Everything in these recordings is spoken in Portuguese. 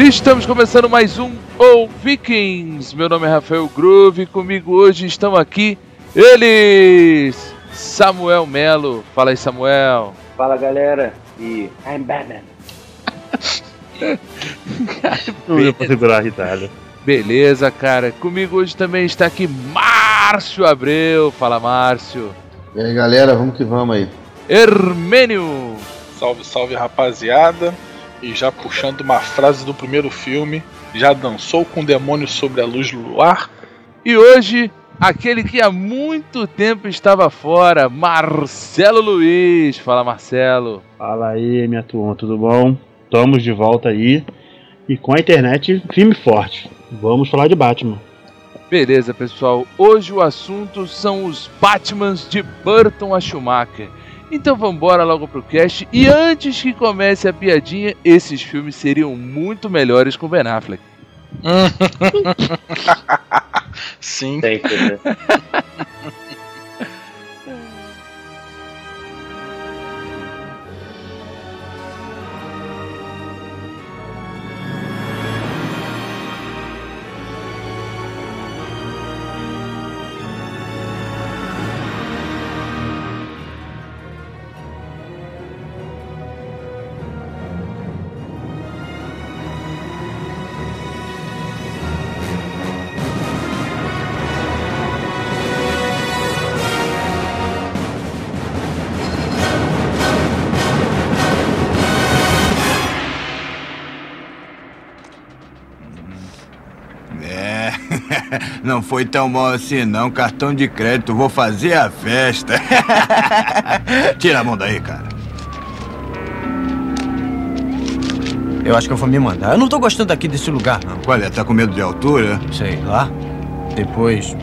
Estamos começando mais um O Vikings. Meu nome é Rafael Groove e comigo hoje estão aqui eles, Samuel Melo. Fala aí, Samuel. Fala galera, e I'm Batman. Não pra segurar a ritada. Beleza, cara. Comigo hoje também está aqui Márcio Abreu. Fala, Márcio. E aí galera, vamos que vamos aí. Hermênio. Salve, salve rapaziada. E já puxando uma frase do primeiro filme, já dançou com o demônio sobre a luz do luar? E hoje, aquele que há muito tempo estava fora, Marcelo Luiz. Fala, Marcelo. Fala aí, minha turma, tudo bom? Estamos de volta aí. E com a internet, firme e forte. Vamos falar de Batman. Beleza, pessoal. Hoje o assunto são os Batmans de Burton a Schumacher. Então vambora logo pro cast. E antes que comece a piadinha, esses filmes seriam muito melhores com Ben Affleck. Sim. Sempre, não foi tão mal assim não. Cartão de crédito, vou fazer a festa. Tira a mão daí, cara. Eu acho que eu vou me mandar. Eu não tô gostando aqui desse lugar, não. Qual é? Tá com medo de altura? Sei lá. Depois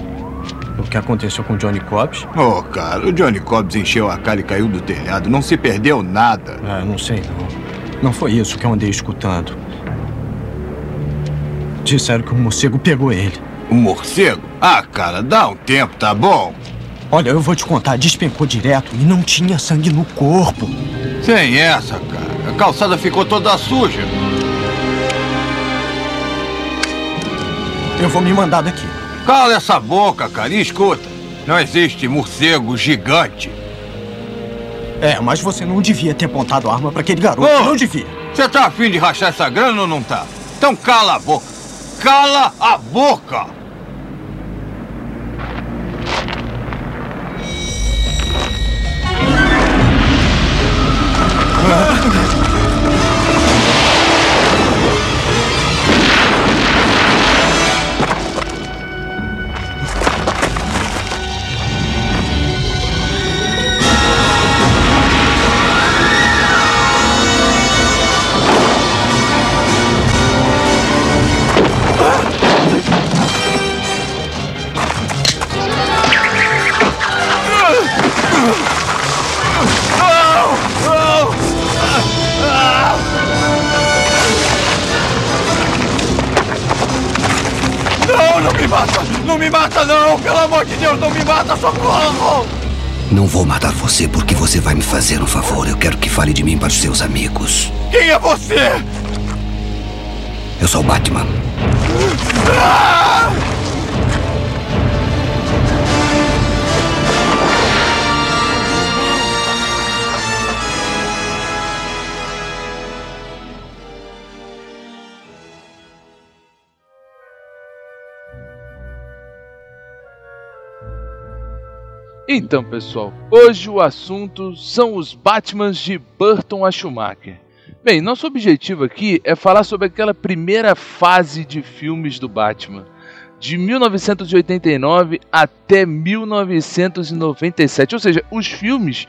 do que aconteceu com o Johnny Cobbs. Ô, cara, o Johnny Cobbs encheu a cara e caiu do telhado. Não se perdeu nada. Ah, não sei não. Não foi isso que eu andei escutando. Disseram que o morcego pegou ele. O morcego? Ah, cara, dá um tempo, tá bom? Olha, eu vou te contar, despencou direto e não tinha sangue no corpo. Sem essa, cara. A calçada ficou toda suja. Eu vou me mandar daqui. Cala essa boca, cara, e escuta. Não existe morcego gigante. É, mas você não devia ter apontado a arma pra aquele garoto. Ô! Não devia. Você tá afim de rachar essa grana ou não tá? Então cala a boca. Cala a boca! Não vou matar você porque você vai me fazer um favor. Eu quero que fale de mim para os seus amigos. Quem é você? Eu sou o Batman. Então, pessoal, hoje o assunto são os Batmans de Burton a Schumacher. Bem, nosso objetivo aqui é falar sobre aquela primeira fase de filmes do Batman. De 1989 até 1997. Ou seja, os filmes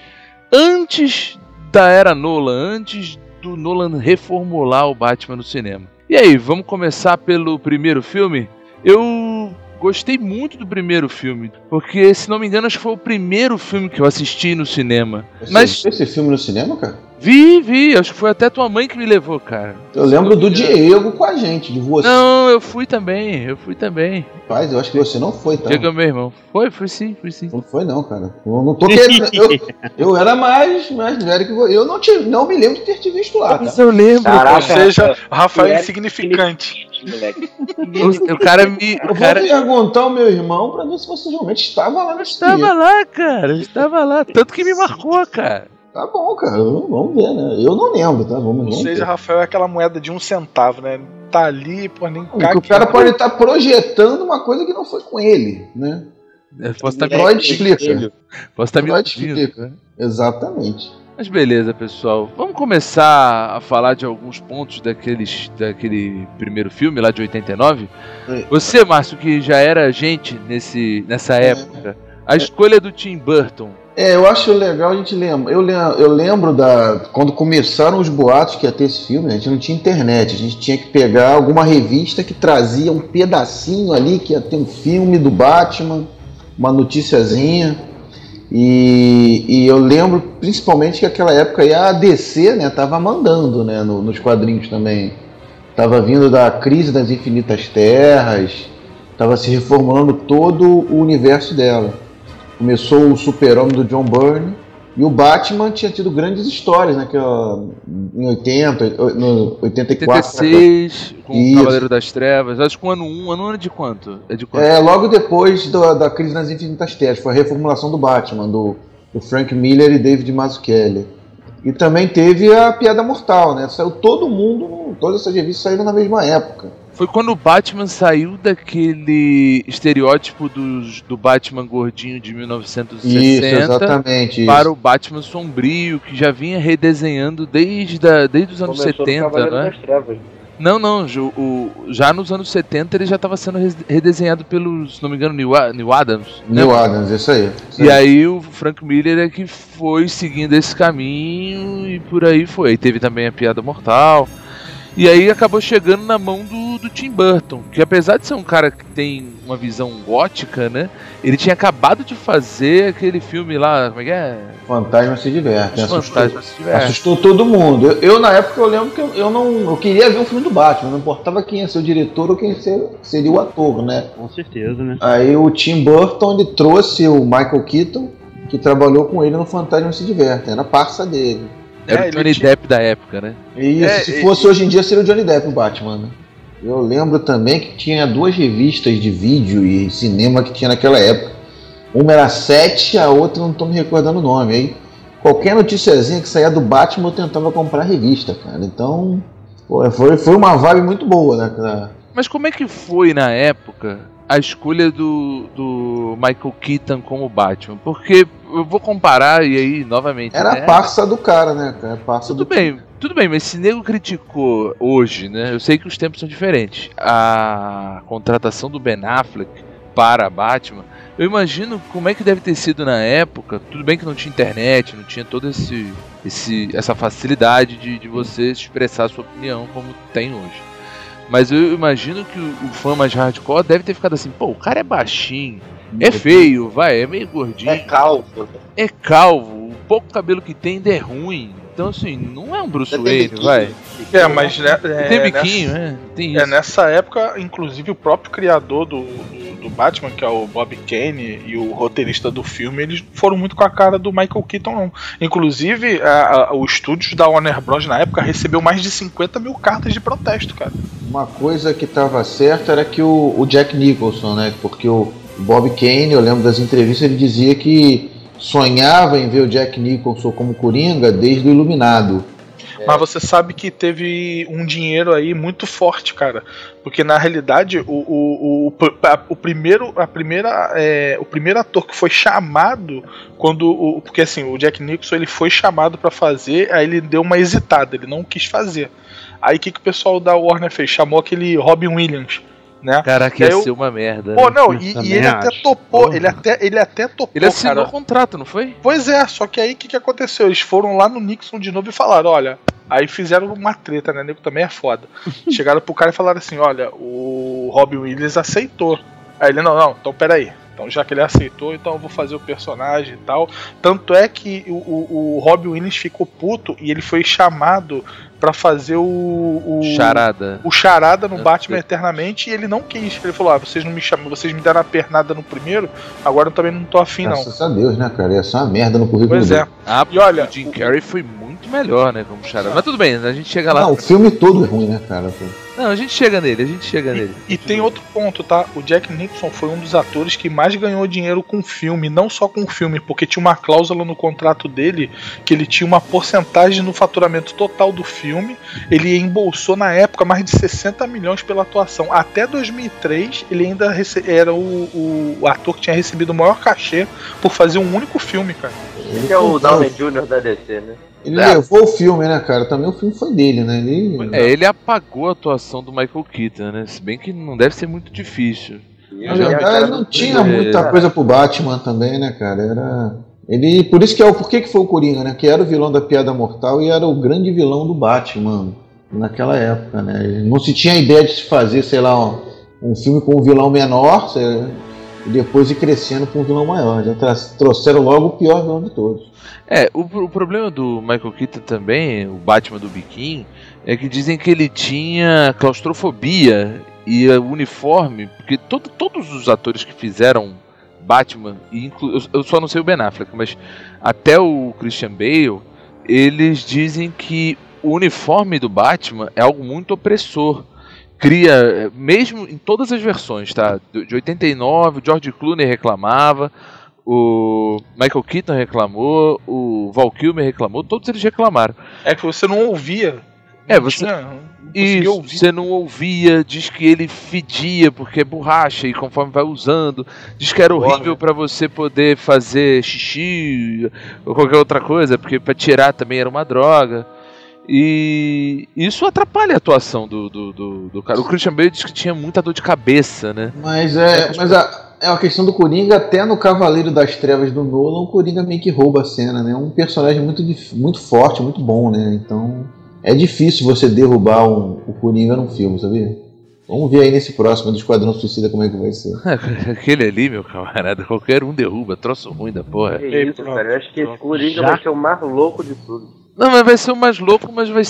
antes da era Nolan, antes do Nolan reformular o Batman no cinema. E aí, vamos começar pelo primeiro filme? Eu gostei muito do primeiro filme, porque, se não me engano, acho que foi o primeiro filme que eu assisti no cinema. Você Mas viu esse filme no cinema, cara? vi, vi, acho que foi até tua mãe que me levou, cara. Eu lembro do Diego com a gente, de você. Não, eu fui também, eu fui também. Rapaz, eu acho que você não foi, tá? Diego é meu irmão. Foi, fui sim, fui sim. Não foi não, cara. Eu não tô querendo. Eu, eu era mais, mais velho que você. Eu não, te, não me lembro de ter te visto lá, tá? Mas eu lembro. Caraca. Ou seja, o Rafael insignificante. Moleque. O, o cara me. Eu O vou cara perguntar ao meu irmão pra ver se você realmente estava lá nesse estava lá, cara. Estava lá. Tanto que me marcou, cara. Tá bom, cara. Vamos ver, né? Eu não lembro, tá? Vamos, Ou vamos seja, ver. Rafael é aquela moeda de um centavo, né? Tá ali, pô, nem o cara pode estar projetando uma coisa que não foi com ele, né? Eu posso estar Freud explica. Posso estar me Freud ouvindo, explica. né? Exatamente. Mas beleza, pessoal. Vamos começar a falar de alguns pontos daqueles, daquele primeiro filme lá de 89. É. Você, Márcio, que já era gente nesse, nessa época, a escolha do Tim Burton. É, eu acho legal a gente lembra. Eu, lem- eu lembro da quando começaram os boatos que ia ter esse filme, a gente não tinha internet, a gente tinha que pegar alguma revista que trazia um pedacinho ali que ia ter um filme do Batman, uma noticiazinha. E, e eu lembro principalmente que aquela época aí a DC, né, tava mandando, né, no- nos quadrinhos também. Tava vindo da crise das infinitas terras, tava se reformulando todo o universo dela. Começou o Super-Homem do John Byrne e o Batman tinha tido grandes histórias, né, que ó, em 80, no 84, 86, com o Isso. Cavaleiro das Trevas. Acho que o ano 1, ano 1 é de quanto? É de quanto? É, logo depois do- da crise nas Infinitas Terras, foi a reformulação do Batman, do, do Frank Miller e David Mazzucchelli. E também teve a Piada Mortal, né? Saiu todo mundo, todas essas revistas saíram na mesma época. Foi quando o Batman saiu daquele estereótipo dos, do Batman gordinho de 1960 Isso, exatamente. Isso. para o Batman sombrio, que já vinha redesenhando desde, a, desde os anos Começou no 70, Cavaleiro né? Não, não, o- já nos anos 70 ele já estava sendo redesenhado pelo, se não me engano, Neil, A- Neil Adams. né? Neil Adams, isso aí. isso E aí. aí o Frank Miller é que foi seguindo esse caminho e por aí foi. Aí teve também a Piada Mortal. E aí acabou chegando na mão do, do Tim Burton, que apesar de ser um cara que tem uma visão gótica, né? Ele tinha acabado de fazer aquele filme lá, como é que é? Fantasma se diverte. Os Assustou, Fantasmas se Divertem. assustou todo mundo. Eu, eu, na época, eu lembro que eu, eu não. Eu queria ver um filme do Batman, não importava quem ia ser o diretor ou quem ser- seria o ator, né? Com certeza, né? Aí o Tim Burton ele trouxe o Michael Keaton, que trabalhou com ele no Fantasma se diverte, era parça dele. Era É, o Johnny tinha- Depp da época, né? E isso, É, se e- fosse hoje em dia, seria o Johnny Depp o Batman, né? Eu lembro também que tinha duas revistas de vídeo e cinema que tinha naquela época. Uma era Sete, a outra não tô me recordando o nome. Aí qualquer noticiazinha que saía do Batman eu tentava comprar a revista, cara. Então, pô, foi, foi uma vibe muito boa, né? cara? Mas como é que foi na época a escolha do, do Michael Keaton como Batman? Porque eu vou comparar e aí novamente. Era né? a parça do cara, né, cara? Parça Tudo do... bem, tudo bem, mas se nego criticou hoje, né? Eu sei que os tempos são diferentes. A contratação do Ben Affleck para Batman, eu imagino como é que deve ter sido na época. Tudo bem que não tinha internet, não tinha toda esse, esse, essa facilidade de, de você expressar a sua opinião como tem hoje. Mas eu imagino que o, o fã mais hardcore deve ter ficado assim, pô, o cara é baixinho, é feio, vai, é meio gordinho É calvo. é calvo, o pouco cabelo que tem ainda é ruim. Então, assim, não é um Bruce Wayne, vai. É, mas né, é, tem nessa- biquinho, né? Tem isso. É, nessa época, inclusive, o próprio criador do, do, do Batman, que é o Bob Kane, e o roteirista do filme, eles foram muito com a cara do Michael Keaton, não. Inclusive, a, a, o estúdio da Warner Bros. na época recebeu mais de 50 mil cartas de protesto, cara. Uma coisa que estava certa era que o, o Jack Nicholson, né? Porque o Bob Kane, eu lembro das entrevistas, ele dizia que sonhava em ver o Jack Nicholson como Coringa desde o Iluminado. Mas você sabe que teve um dinheiro aí muito forte, cara. Porque na realidade, o, o, o, o primeiro, a primeira, é, o primeiro ator que foi chamado quando. O, porque assim, o Jack Nicholson ele foi chamado para fazer, aí ele deu uma hesitada, ele não quis fazer. Aí o que, que o pessoal da Warner fez? Chamou aquele Robin Williams. Né? Caraca, ia ser uma merda. Pô, né? não, e, e ele até topou, ele até, ele até topou. Ele assinou cara. o contrato, não foi? Pois é, só que aí o que, que aconteceu? Eles foram lá no Nixon de novo e falaram: olha, aí fizeram uma treta, né? Nego também é foda. Chegaram pro cara e falaram assim: olha, o Robin Williams aceitou. Aí ele: não, não, então peraí. Então, já que ele aceitou, então eu vou fazer o personagem e tal. Tanto é que o, o, o Robin Williams ficou puto e ele foi chamado para fazer o, o. Charada. O charada no Batman Eternamente e ele não quis. Ele falou: Ah, vocês não me chamam, vocês me deram a pernada no primeiro, agora eu também não tô afim, não. Graças a Deus, né, cara? Ia ser uma merda no currículo Pois dele. é. Ah, E olha, o Jim Carrey foi muito melhor, né, como charada. Mas tudo bem, a gente chega lá. Não, o filme todo é ruim, né, cara? Não, a gente chega nele, a gente chega nele. E tem outro ponto, tá? O Jack Nicholson foi um dos atores que mais ganhou dinheiro com filme, não só com filme, porque tinha uma cláusula no contrato dele que ele tinha uma porcentagem no faturamento total do filme. Ele embolsou na época mais de 60 milhões pela atuação. Até 2003, ele ainda rece- era o, o- o ator que tinha recebido o maior cachê por fazer um único filme, cara. Ele é o Downey Jr. da DC, né? Ele levou o filme, né, cara? Também o filme foi dele, né? Ele... É, ele apagou a atuação do Michael Keaton, né? Se bem que não deve ser muito difícil. Na verdade, não tinha É. muita coisa pro Batman também, né, cara? Era. Ele. Por isso que é o. Por que, que foi o Coringa, né? Que era o vilão da Piada Mortal e era o grande vilão do Batman naquela época, né? Não se tinha ideia de se fazer, sei lá, um, um filme com um vilão menor sei- e depois ir crescendo com um vilão maior. Já trouxeram logo o pior vilão de todos. É, o, o problema do Michael Keaton também, o Batman do Biquinho, é que dizem que ele tinha claustrofobia e o uniforme, porque todo- todos os atores que fizeram Batman, eu só não sei o Ben Affleck, mas até o Christian Bale, eles dizem que o uniforme do Batman é algo muito opressor. Cria, mesmo em todas as versões, tá? De de 89, o George Clooney reclamava, o Michael Keaton reclamou, o Val Kilmer reclamou, todos eles reclamaram. É que você não ouvia. É, Não você- tinha- não conseguia Isso, ouvir. você não ouvia, diz que ele fedia porque é borracha e conforme vai usando, diz que era horrível pra você poder fazer xixi ou qualquer outra coisa, porque pra tirar também era uma droga. E isso atrapalha a atuação do, do, do, do cara. O Christian Bale diz que tinha muita dor de cabeça, né? Mas é. Mas a, é a questão do Coringa, até no Cavaleiro das Trevas do Nolan, o Coringa meio que rouba a cena, né? É um personagem muito, muito forte, muito bom, né? Então. É difícil você derrubar um- o Coringa num filme, sabia? Vamos ver aí nesse próximo do Esquadrão Suicida como é que vai ser. Aquele ali, meu camarada, qualquer um derruba, troço ruim da porra. Que isso, cara. Eu acho que esse Coringa Já? vai ser o mais louco de tudo. Não, mas vai ser o mais louco, mas vai.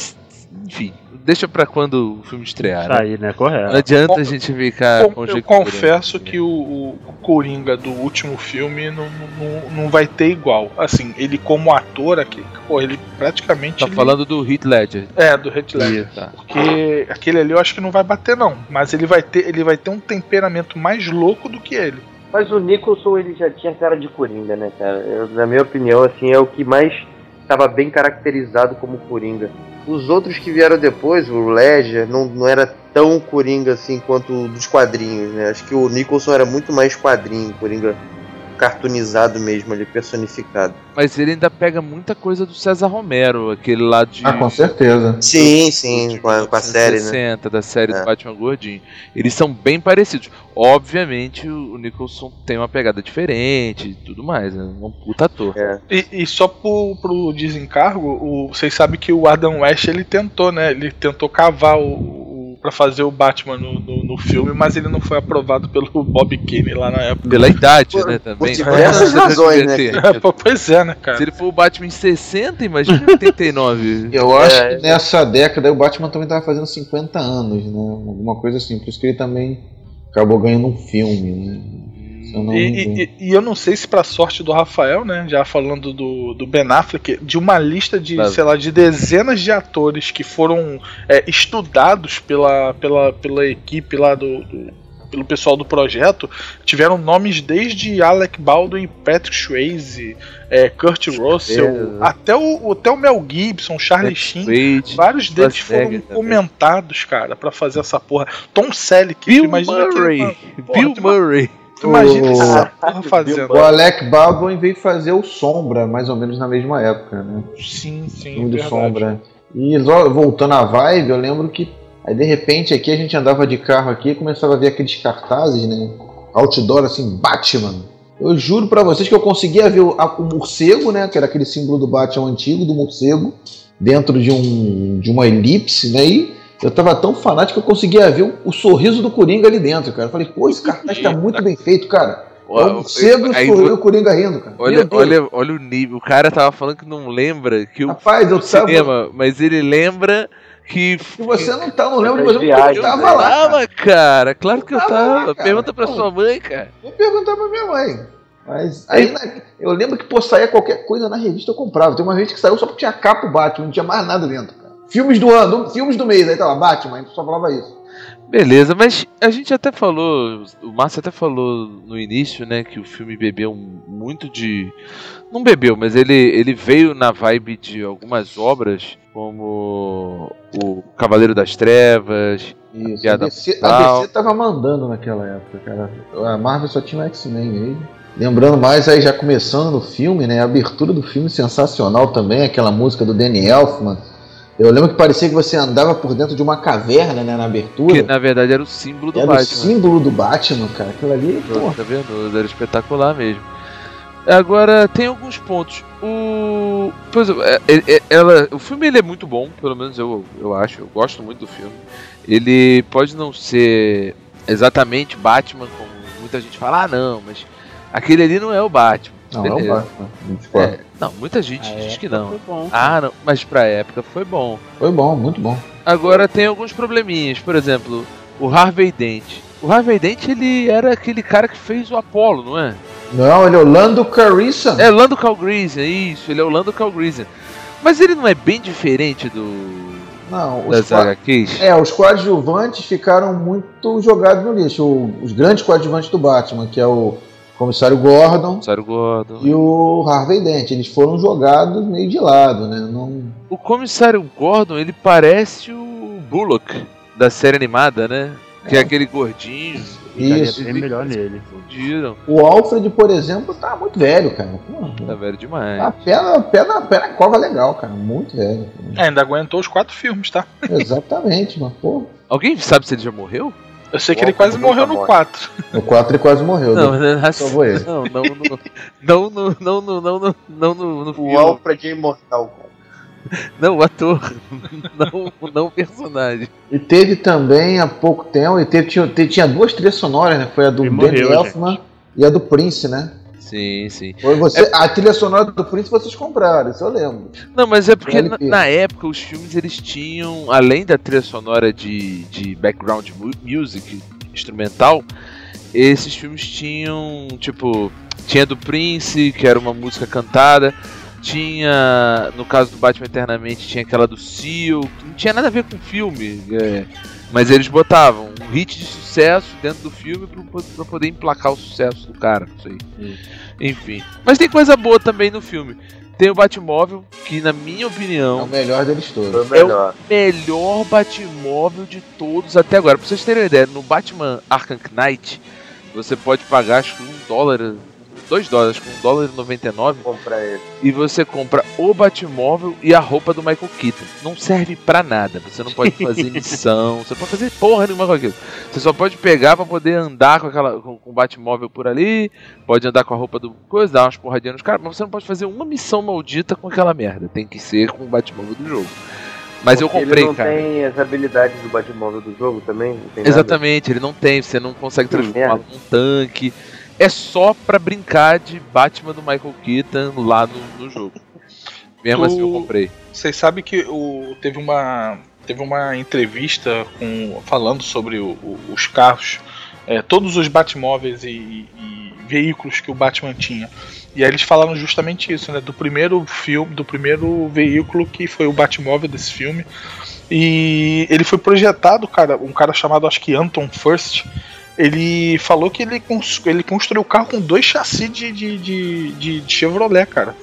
Enfim, deixa pra quando o filme estrear. né? Sair, né? Correto. Não adianta a gente ficar Com- eu confesso que o, o Coringa do último filme não, não, não vai ter igual. Assim, ele como ator aqui, pô, ele praticamente. Tá ele- falando do Heath Ledger. É, do Heath Ledger. Ih, tá. Porque aquele ali eu acho que não vai bater, não. Mas ele vai ter, ele vai ter um temperamento mais louco do que ele. Mas o Nicholson, ele já tinha cara de Coringa, né, cara? Eu, na minha opinião, assim, é o que mais estava bem caracterizado como Coringa. Os outros que vieram depois, o Ledger, não, não era tão Coringa assim quanto dos quadrinhos, né? Acho que o Nicholson era muito mais quadrinho, Coringa cartoonizado mesmo ali, personificado. Mas ele ainda pega muita coisa do César Romero, aquele lá de. Ah, com certeza. Sim, sim, com a, com a série, né? 60, da série É. do Batman Gordinho. Eles são bem parecidos. Obviamente, o Nicholson tem uma pegada diferente e tudo mais. É um puta ator. É. E, e só pro, pro desencargo, o, vocês sabem que o Adam West ele tentou, né? Ele tentou cavar o para fazer o Batman no, no, no filme, mas ele não foi aprovado pelo Bob Kane lá na época. Pela idade, Por- né? Também. por diversas Não, razões, né. É, pois é, né, cara? Se ele for o Batman em 60, imagina em 89. Eu acho É, que nessa década o Batman também tava fazendo 50 anos, né? Alguma coisa assim. Por isso que ele também acabou ganhando um filme, né? Eu E, e- e eu não sei se pra sorte do Rafael, né, já falando do, do Ben Affleck, de uma lista de, Claro. sei lá, de dezenas de atores que foram é, estudados pela, pela, pela equipe lá do, do- pelo pessoal do projeto, tiveram nomes desde Alec Baldwin, Patrick Swayze, é, Kurt Russell, É. até, o, até o Mel Gibson, Charlie Sheen. Vários deles foram comentados, cara, pra fazer essa porra. Tom Selleck, Bill Murray. Porra, Bill tu ima- Murray. Tu imagina O- essa porra fazendo. O Alec Baldwin veio fazer o Sombra, mais ou menos na mesma época, né? Sim, sim, do verdade. Sombra. E voltando à vibe, eu lembro que aí de repente aqui a gente andava de carro aqui e começava a ver aqueles cartazes, né? Outdoor assim, Batman. Eu juro pra vocês que eu conseguia ver o, a- o morcego, né? Que era aquele símbolo do Batman antigo, do morcego, dentro de um de uma elipse, né? E eu tava tão fanático que eu conseguia ver o, o sorriso do Coringa ali dentro, cara. Eu falei, pô, esse cartaz tá muito bem feito, cara. O morcego Aí e o o Coringa rindo, cara. Olha, olha, olha o nível. O cara tava falando que não lembra que o Rapaz, eu tava. cinema, mas ele lembra que. Se você não tá, não lembro, mas eu tava né? lá. cara. Tava, cara. Claro que eu tava tava. lá, cara. Pergunta pra sua mãe, cara. Vou perguntar pra minha mãe. Mas aí na- eu lembro que, pô, saía qualquer coisa na revista eu comprava. Tem uma revista que saiu só porque tinha capa o Batman, não tinha mais nada dentro, cara. Filmes do ano, filmes do mês, aí tava Batman, a gente só falava isso. Beleza, mas a gente até falou, o Márcio até falou no início, né, que o filme bebeu muito de. Não bebeu, mas ele, ele veio na vibe de algumas obras, como o Cavaleiro das Trevas. Isso. A Piada DC, a. DC tava mandando naquela época, cara. A Marvel só tinha o X-Men mesmo. Lembrando mais aí, já começando no filme, né? A abertura do filme sensacional também, aquela música do Danny Elfman. Eu lembro que parecia que você andava por dentro de uma caverna, né, na abertura. Que na verdade era o símbolo do Era o Batman. símbolo do Batman, cara. Aquilo ali, pô. Tá vendo? Era espetacular mesmo. Agora, tem alguns pontos. O. Por exemplo, é- é- é- ela, o filme ele é muito bom, pelo menos eu, eu acho. Eu gosto muito do filme. Ele pode não ser exatamente Batman, como muita gente fala, ah, não, mas aquele ali não é o Batman. Não, é o Beleza. Batman. 24. É, não, muita gente A diz que época não. Foi bom. Ah, não, mas pra época foi bom. Foi bom, muito bom. Agora tem alguns probleminhas, por exemplo, o Harvey Dent. O Harvey Dent ele era aquele cara que fez o Apollo, não é? Não, ele é o Lando Calrissian. É Lando Calrissian, isso, ele é o Lando Calrissian. Mas ele não é bem diferente do Não, os, HQs? é, os coadjuvantes ficaram muito jogados no lixo. O- os grandes coadjuvantes do Batman, que é o Comissário Gordon Sarah Gordon. e o Harvey Dent, eles foram jogados meio de lado, né? Não... O comissário Gordon, ele parece o Bullock da série animada, né? Que é, aquele gordinho. Isso. É melhor nele. Fundiram. O Alfred, por exemplo, tá muito velho, cara. Tá velho demais. Tá pé na, pé, na, pé na cova legal, cara. Muito velho. É, ainda aguentou os quatro filmes, tá? Exatamente, mas pô. Alguém sabe se ele já morreu? Eu sei que ele quase morreu no morre. 4. No 4 ele quase morreu. Não, né? não, Salvou ele. não, não, não, não, não, não, não, não, não, no, no O filme. Alfred é imortal. Não, o ator. Não, não o personagem. E teve também há pouco tempo, e teve, tinha, tinha duas trilhas sonoras, né? Foi a do Danny Elfman e a do Prince, né? Sim, sim. Foi você, A trilha sonora do Prince vocês compraram, isso eu lembro. Não, mas é porque na, na época os filmes eles tinham, além da trilha sonora de, de background mu- music instrumental, esses filmes tinham, tipo, tinha do Prince, que era uma música cantada, tinha, no caso do Batman Eternamente, tinha aquela do Seal, que não tinha nada a ver com o filme, é, mas eles botavam um hit de sucesso dentro do filme pra, pra poder emplacar o sucesso do cara, não sei. Enfim. Mas tem coisa boa também no filme. Tem o Batmóvel, que na minha É o opinião melhor deles todos. o melhor. melhor Batmóvel de todos até agora. Pra vocês terem uma ideia, no Batman Arkham Knight, você pode pagar acho que um dólar, dois dólares, com um dólar e 99 Vou comprar ele. e você compra o Batmóvel e a roupa do Michael Keaton. Não serve pra nada. Você não pode fazer missão, você não pode fazer porra nenhuma com aquilo. Você só pode pegar pra poder andar com aquela com, com o Batmóvel por ali, pode andar com a roupa do coisa, dar umas porradinhas nos caras, mas você não pode fazer uma missão maldita com aquela merda. Tem que ser com o Batmóvel do jogo. Mas eu Porque comprei, ele não cara. tem as habilidades do Batmóvel do jogo também? Tem nada? Exatamente, ele não tem, você não consegue merda. num tanque. É só pra brincar de Batman do Michael Keaton lá no, no jogo. Mesmo Tu- assim eu comprei. Vocês sabem que o, teve uma teve uma entrevista com, falando sobre o- o- os carros, é, todos os Batmóveis e, e veículos que o Batman tinha. E aí eles falaram justamente isso, né? Do primeiro filme, do primeiro veículo que foi o Batmóvel desse filme. E ele foi projetado, cara, um cara chamado acho que Anton First. Ele falou que ele, cons- ele construiu o carro com dois chassis de, de, de, de- de Chevrolet, cara.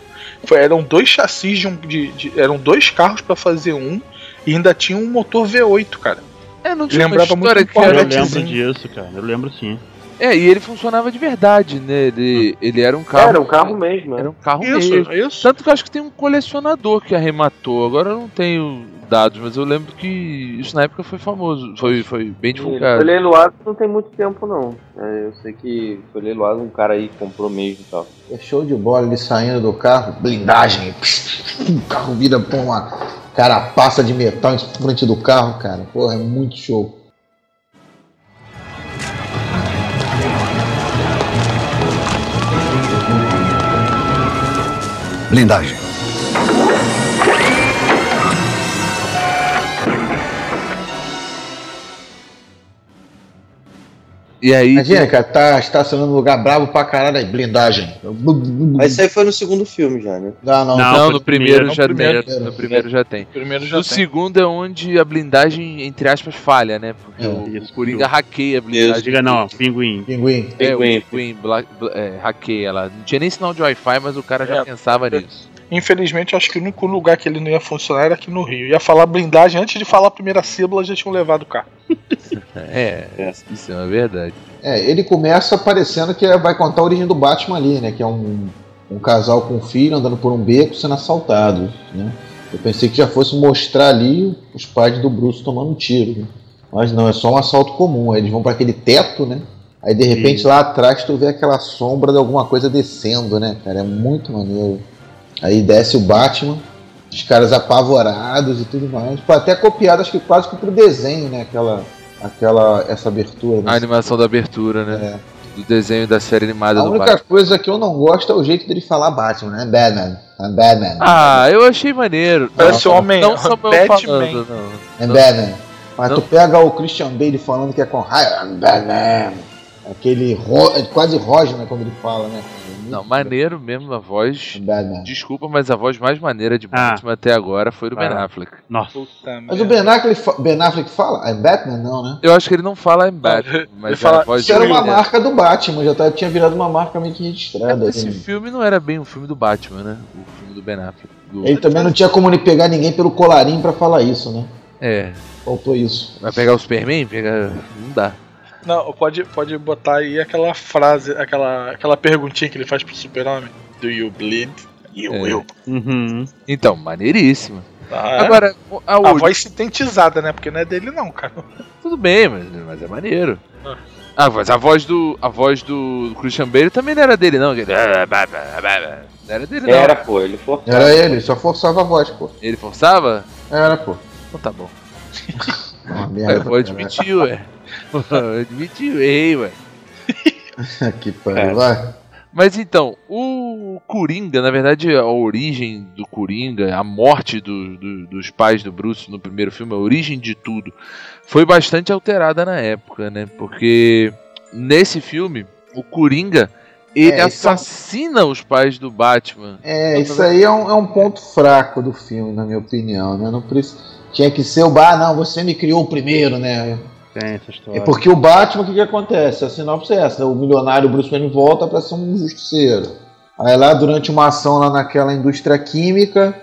Foi- eram dois chassis de um. De, de- eram dois carros pra fazer um e ainda tinha um motor V8, cara. É, não tinha Lembrava muito história um que era... Eu lembro disso, cara. Eu lembro sim. É, e ele funcionava de verdade, né? Ele, ele era um carro. Era um carro mesmo, Era né? um carro Isso, mesmo. isso. Tanto que eu acho que tem um colecionador que arrematou. Agora eu não tenho dados, mas eu lembro que isso na época foi famoso. Foi, foi bem divulgado. foi leiloado não tem muito tempo, não. É, eu sei que foi leiloado um cara aí que comprou mesmo e tal. É show de bola ele saindo do carro, blindagem. O carro vira pra uma carapaça de metal em frente do carro, cara. Porra, é muito show. Blindagem. E aí. Imagina, cara, tá estacionando num lugar bravo pra caralho aí, blindagem. Mas isso aí foi no segundo filme já, né? Não, não, Não, Não, no primeiro primeiro, já no primeiro. tem. No primeiro já tem. Primeiro já No tem. segundo é onde a blindagem, entre aspas, falha, né? Porque É, o, isso. o Coringa hackeia a blindagem. Diga não, pinguim. Pinguim. É, Pinguim. Pinguim bla- bla- é, hackeia ela. Não tinha nem sinal de Wi-Fi, mas o cara já É. pensava nisso. Infelizmente, acho que o único lugar que ele não ia funcionar era aqui no Rio. Ia falar blindagem, antes de falar a primeira sílaba, já tinham levado o carro. É, isso é uma verdade. É, ele começa parecendo que é- vai contar a origem do Batman ali, né? Que é um, um casal com um filho andando por um beco sendo assaltado, né? Eu pensei que já fosse mostrar ali os pais do Bruce tomando um tiro, né? Mas não, é só um assalto comum. Aí eles vão para aquele teto, né? Aí de repente Isso. lá atrás tu vê aquela sombra de alguma coisa descendo, né, cara? É muito maneiro. Aí desce o Batman, os caras apavorados e tudo mais. Pô, até copiado, acho que quase que pro desenho, né? Aquela, aquela, essa abertura. né? A animação da abertura, né? É. Do desenho da série animada A única Batman. coisa que eu não gosto é o jeito dele falar Batman, né? Batman. I'm Batman. Ah, eu achei maneiro. Parece não, homem- Não Samuel Batman. falando, não. I'm Batman. Mas não. tu pega o Christian Bale falando que é com Hi, I'm Batman. Aquele ro... é quase Roger, né? Quando ele fala, né? Não, maneiro mesmo a voz. I'm Batman. Desculpa, mas a voz mais maneira de Ah. Batman até agora foi do Ben Ah. Affleck. Nossa. Puta Mas o. Ben Affleck, fa- ben Affleck fala I'm Batman? Não, né? Eu acho que ele não fala em Batman, ele mas fala- a voz Isso era uma é- marca do Batman, já tá- tinha virado uma marca meio que registrada. Esse assim. filme não era bem um filme do Batman, né? O filme do Ben Affleck. Do- Ele também não tinha como ele pegar ninguém pelo colarinho pra falar isso, né? É. Faltou isso. Vai pegar o Superman? Pega... Não dá. Não, pode, pode botar aí aquela frase, aquela, aquela perguntinha que ele faz pro super-homem. Do you bleed? You É. will. Uhum. Então, maneiríssimo. Ah, Agora, a, a voz sintetizada, né? Porque não é dele não, cara. Tudo bem, mas, mas é maneiro. Ah. Ah, mas a voz do. A voz do Christian Bale também não era dele, não. Não era dele, não. Era, pô, ele forçava. Era ele, só forçava a voz, pô. Ele forçava? Era, pô. Então tá bom. Eu vou admitir, ué. Vou admitir, errei, ué. que pariu, vai. Mas então, o Coringa, na verdade, a origem do Coringa, a morte do- do- dos pais do Bruce no primeiro filme, a origem de tudo, foi bastante alterada na época, né? Porque nesse filme, o Coringa, ele É, isso é assassina os pais do Batman. É, isso aí é um, é um ponto fraco do filme, na minha opinião, né? Não preci- Tinha que ser o Bar, não, você me criou primeiro, né? Tem essa história. É porque o Batman, o que, que acontece? A sinopse é essa: o milionário Bruce Wayne volta pra ser um justiceiro. Aí lá, durante uma ação lá naquela indústria química,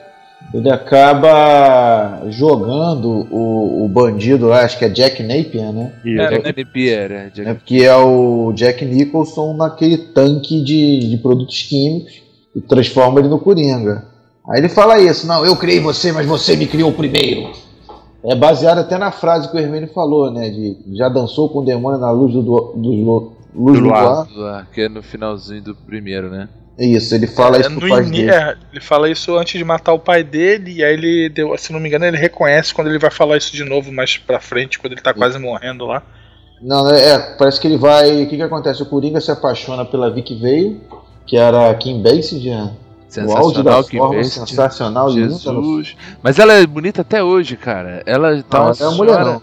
ele acaba jogando o, o bandido lá, acho que é Jack Napier, né? Isso. É, Jack Napier, é, Jack- É porque é o Jack Nicholson naquele tanque de, de produtos químicos e transforma ele no Coringa. Aí ele fala isso, não, eu criei você, mas você me criou primeiro. É baseado até na frase que o Hermínio falou, né? De já dançou com o demônio na luz do, do, do, lu- luz Do do luar. que é no finalzinho do primeiro, né? É isso, ele fala É, isso pro no pai dele. é, ele fala isso antes de matar o pai dele, e aí ele deu, se não me engano, ele reconhece quando ele vai falar isso de novo mais pra frente, quando ele tá quase morrendo lá. Não, é, é, parece que ele vai. O que, que acontece? O Coringa se apaixona pela Vicky Veio, que era a Kim Basinger. Sensacional que forma vez. sensacional Jesus. Mas ela é bonita até hoje, cara. Ela tá Não, uma ela é senhora.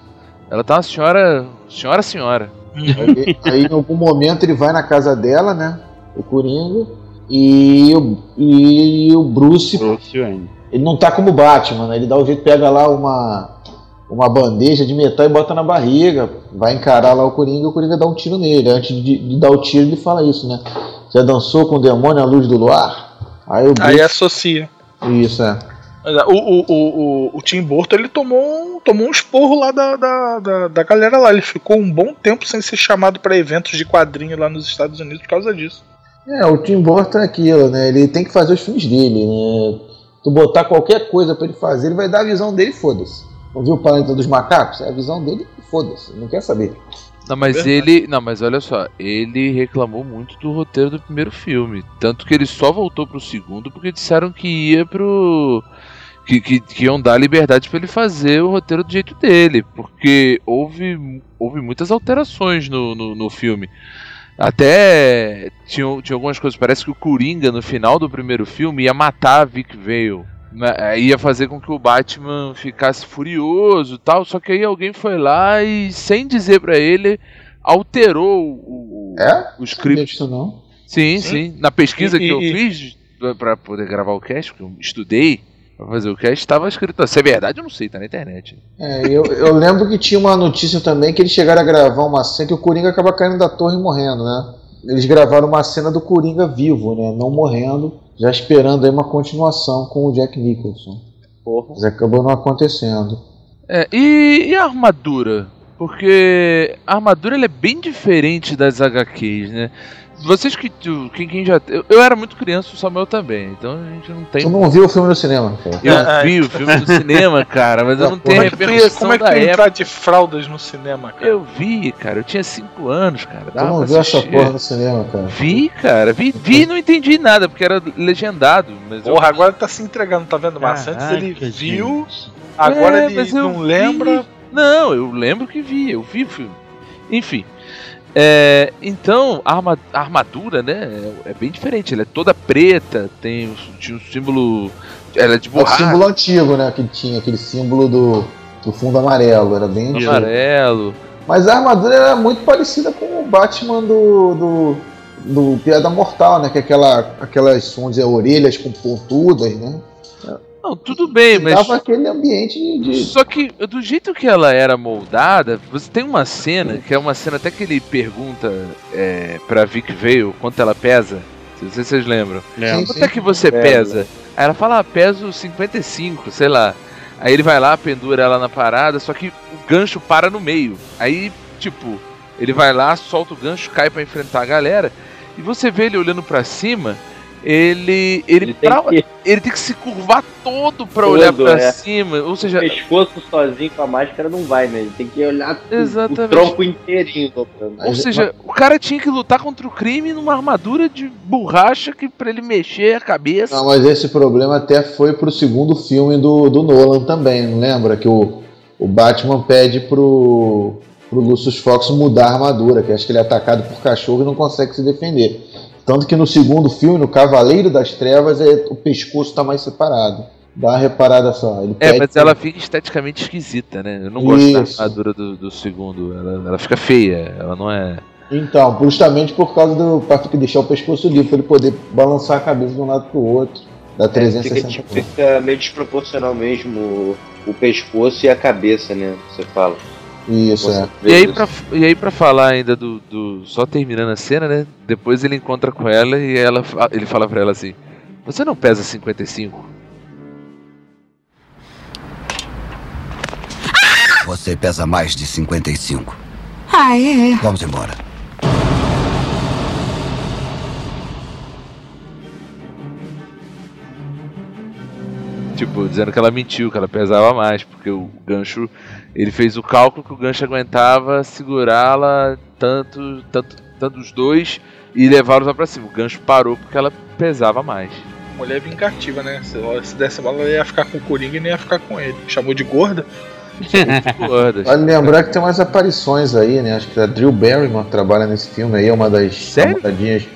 ela tá uma senhora. Senhora, senhora. Aí, aí, em algum momento ele vai na casa dela, né? O Coringa. E o, e o Bruce, Bruce Wayne. ele não tá como Batman, né? Ele dá o jeito, pega lá uma uma bandeja de metal e bota na barriga. Vai encarar lá o Coringa e o Coringa dá um tiro nele. Antes de, de dar o tiro, ele fala isso, né? Já dançou com o demônio à luz do luar? Aí o Aí associa. Isso, é. O, o, o, o, o Tim Burton ele tomou, um- tomou um esporro lá da, da, da, da galera lá. Ele ficou um bom tempo sem ser chamado pra eventos de quadrinho lá nos Estados Unidos por causa disso. É, o Tim Burton é aquilo, né? Ele tem que fazer os filmes dele, né? Tu botar qualquer coisa pra ele fazer, ele vai dar a visão dele, foda-se. Não viu o Planeta dos Macacos? É a visão dele, foda-se. Não quer saber. Não, mas Verdade. ele. Não, mas olha só, ele reclamou muito do roteiro do primeiro filme. Tanto que ele só voltou pro segundo porque disseram que ia pro. Que, que, que iam dar liberdade pra ele fazer o roteiro do jeito dele. Porque houve, houve muitas alterações no, no, no filme. Até tinha, tinha algumas coisas. Parece que o Coringa, no final do primeiro filme, ia matar a Vic Vale. Né? Ia fazer com que o Batman ficasse furioso e tal. Só que aí alguém foi lá e, sem dizer pra ele, alterou o, É? o script. disso não. Sim, Sim. sim. Na pesquisa E- que eu e- fiz pra- pra poder gravar o cast, porque eu estudei pra fazer o cast, estava escrito. Se é verdade, eu não sei, tá na internet. É, eu, eu lembro que tinha uma notícia também que eles chegaram a gravar uma cena que o Coringa acaba caindo da torre e morrendo, né? Eles gravaram uma cena do Coringa vivo, né? Não morrendo, já esperando aí uma continuação com o Jack Nicholson. Porra. Mas acabou não acontecendo. É, e, e a armadura? Porque a armadura ela é bem diferente das HQs, né? Vocês que. tu- Quem, quem já. Eu, eu era muito criança, o Samuel também, então a gente não tem. Tu não viu o filme no cinema, cara? Eu É, vi o filme no cinema, cara, mas eu não tenho é repercussão como é que da tu ia época. entrar de fraldas no cinema, cara? Eu vi, cara, eu tinha 5 anos, cara. Tu não viu essa porra no cinema, cara? Vi, cara, vi, vi e não entendi nada, porque era legendado. Mas eu- Porra, agora tá se entregando, tá vendo? Mas antes ele viu, gente. agora É, ele mas eu não vi. lembra. Não, eu lembro que vi, eu vi o filme. Enfim. É, então, a, arma- a armadura, né, é, é bem diferente. Ela é toda preta, tem tinha um símbolo. Ela é de É o borracha, símbolo antigo, né? Que tinha aquele símbolo do, do fundo amarelo. Era bem antigo. amarelo. Mas a armadura era muito parecida com o Batman do. do, do Piada Mortal, né? Que é aquela, aquelas, vamos dizer, orelhas com pontudas, né? Não, tudo bem, mas. Dava aquele ambiente de. Só que do jeito que ela era moldada, você tem uma cena, que é uma cena até que ele pergunta é, pra Vic Vale quanto ela pesa. Não sei se vocês lembram. Lembro. Quanto é que você pesa? Aí ela fala, ah, peso 55, sei lá. Aí ele vai lá, pendura ela na parada, só que o gancho para no meio. Aí, tipo, ele vai lá, solta o gancho, cai pra enfrentar a galera. E você vê ele olhando pra cima, ele. Ele, Ele tem pra- que ele tem que se curvar todo pra Todo, olhar pra é. cima. Ou seja, o pescoço sozinho com a máscara não vai, né? Ele tem que olhar o- Exatamente. o tronco inteirinho. dobrando. Ou seja, o cara tinha que lutar contra o crime numa armadura de borracha que pra ele mexer a cabeça. Não, mas esse problema até foi pro segundo filme do, do Nolan também, não lembra? Que o, o Batman pede pro, pro Lucius Fox mudar a armadura, que acho que ele é atacado por cachorro e não consegue se defender. Tanto que no segundo filme, no Cavaleiro das Trevas, é, o pescoço tá mais separado. Dá uma reparada só. Ele É, mas ela fica esteticamente esquisita, né? Eu não gosto da armadura do, do segundo. Ela, ela fica feia, ela não é. Então, justamente por causa do. ficar- deixar o pescoço livre, pra ele poder balançar a cabeça de um lado pro outro. Dá É, fica, 360 fica meio desproporcional mesmo o, o pescoço e a cabeça, né? Você fala. Isso, é. E aí, isso. pra, e aí, pra falar ainda do, do- Só terminando a cena, né? Depois ele encontra com ela e ela, ele fala pra ela assim: Você não pesa 55? Você pesa mais de 55. Ah, é? Vamos embora. Tipo, dizendo que ela mentiu, que ela pesava mais, porque o gancho. Ele fez o cálculo que o gancho aguentava segurá-la tanto, tanto, tanto os dois e levá-los lá pra cima. O gancho parou porque ela pesava mais. Mulher vingativa, né? Se, se desse bola, ela ia ficar com o Coringa e nem ia ficar com ele. Chamou de gorda? Vale lembrar que tem umas aparições aí, né? Acho que a Drew Barrymore trabalha nesse filme aí, é uma das Sério? namoradinhas.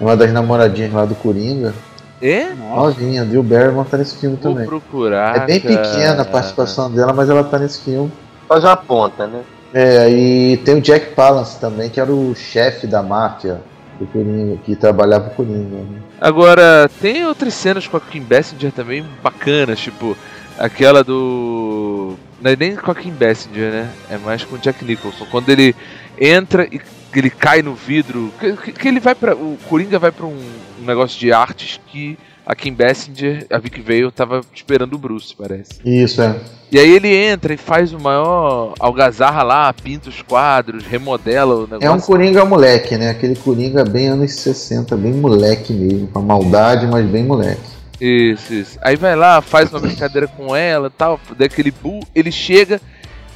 Uma das namoradinhas lá do Coringa. É? Novinha, Drew Barrymore tá nesse filme Vou também. procurar. É bem cara. pequena a participação dela, mas ela tá nesse filme. Faz uma ponta, né? É, e tem o Jack Palance também, que era o chefe da máfia do Coringa, que trabalhava pro Coringa. Né? Agora, tem outras cenas com a Kim Basinger também bacanas, tipo aquela do o. Não é nem com a Kim Basinger, né? É mais com o Jack Nicholson. Quando ele entra e ele cai no vidro. Que, que- ele vai para O Coringa vai pra um, um negócio de artes que a Kim Basinger, a Vicky Vale, tava esperando o Bruce, parece. Isso, é. E aí ele entra e faz o maior algazarra lá, pinta os quadros, remodela o negócio. É um Coringa moleque, né? Aquele Coringa bem anos 60, bem moleque mesmo. Com a maldade, mas bem moleque. Isso, isso. Aí vai lá, faz uma brincadeira com ela tal, daquele bull, ele chega,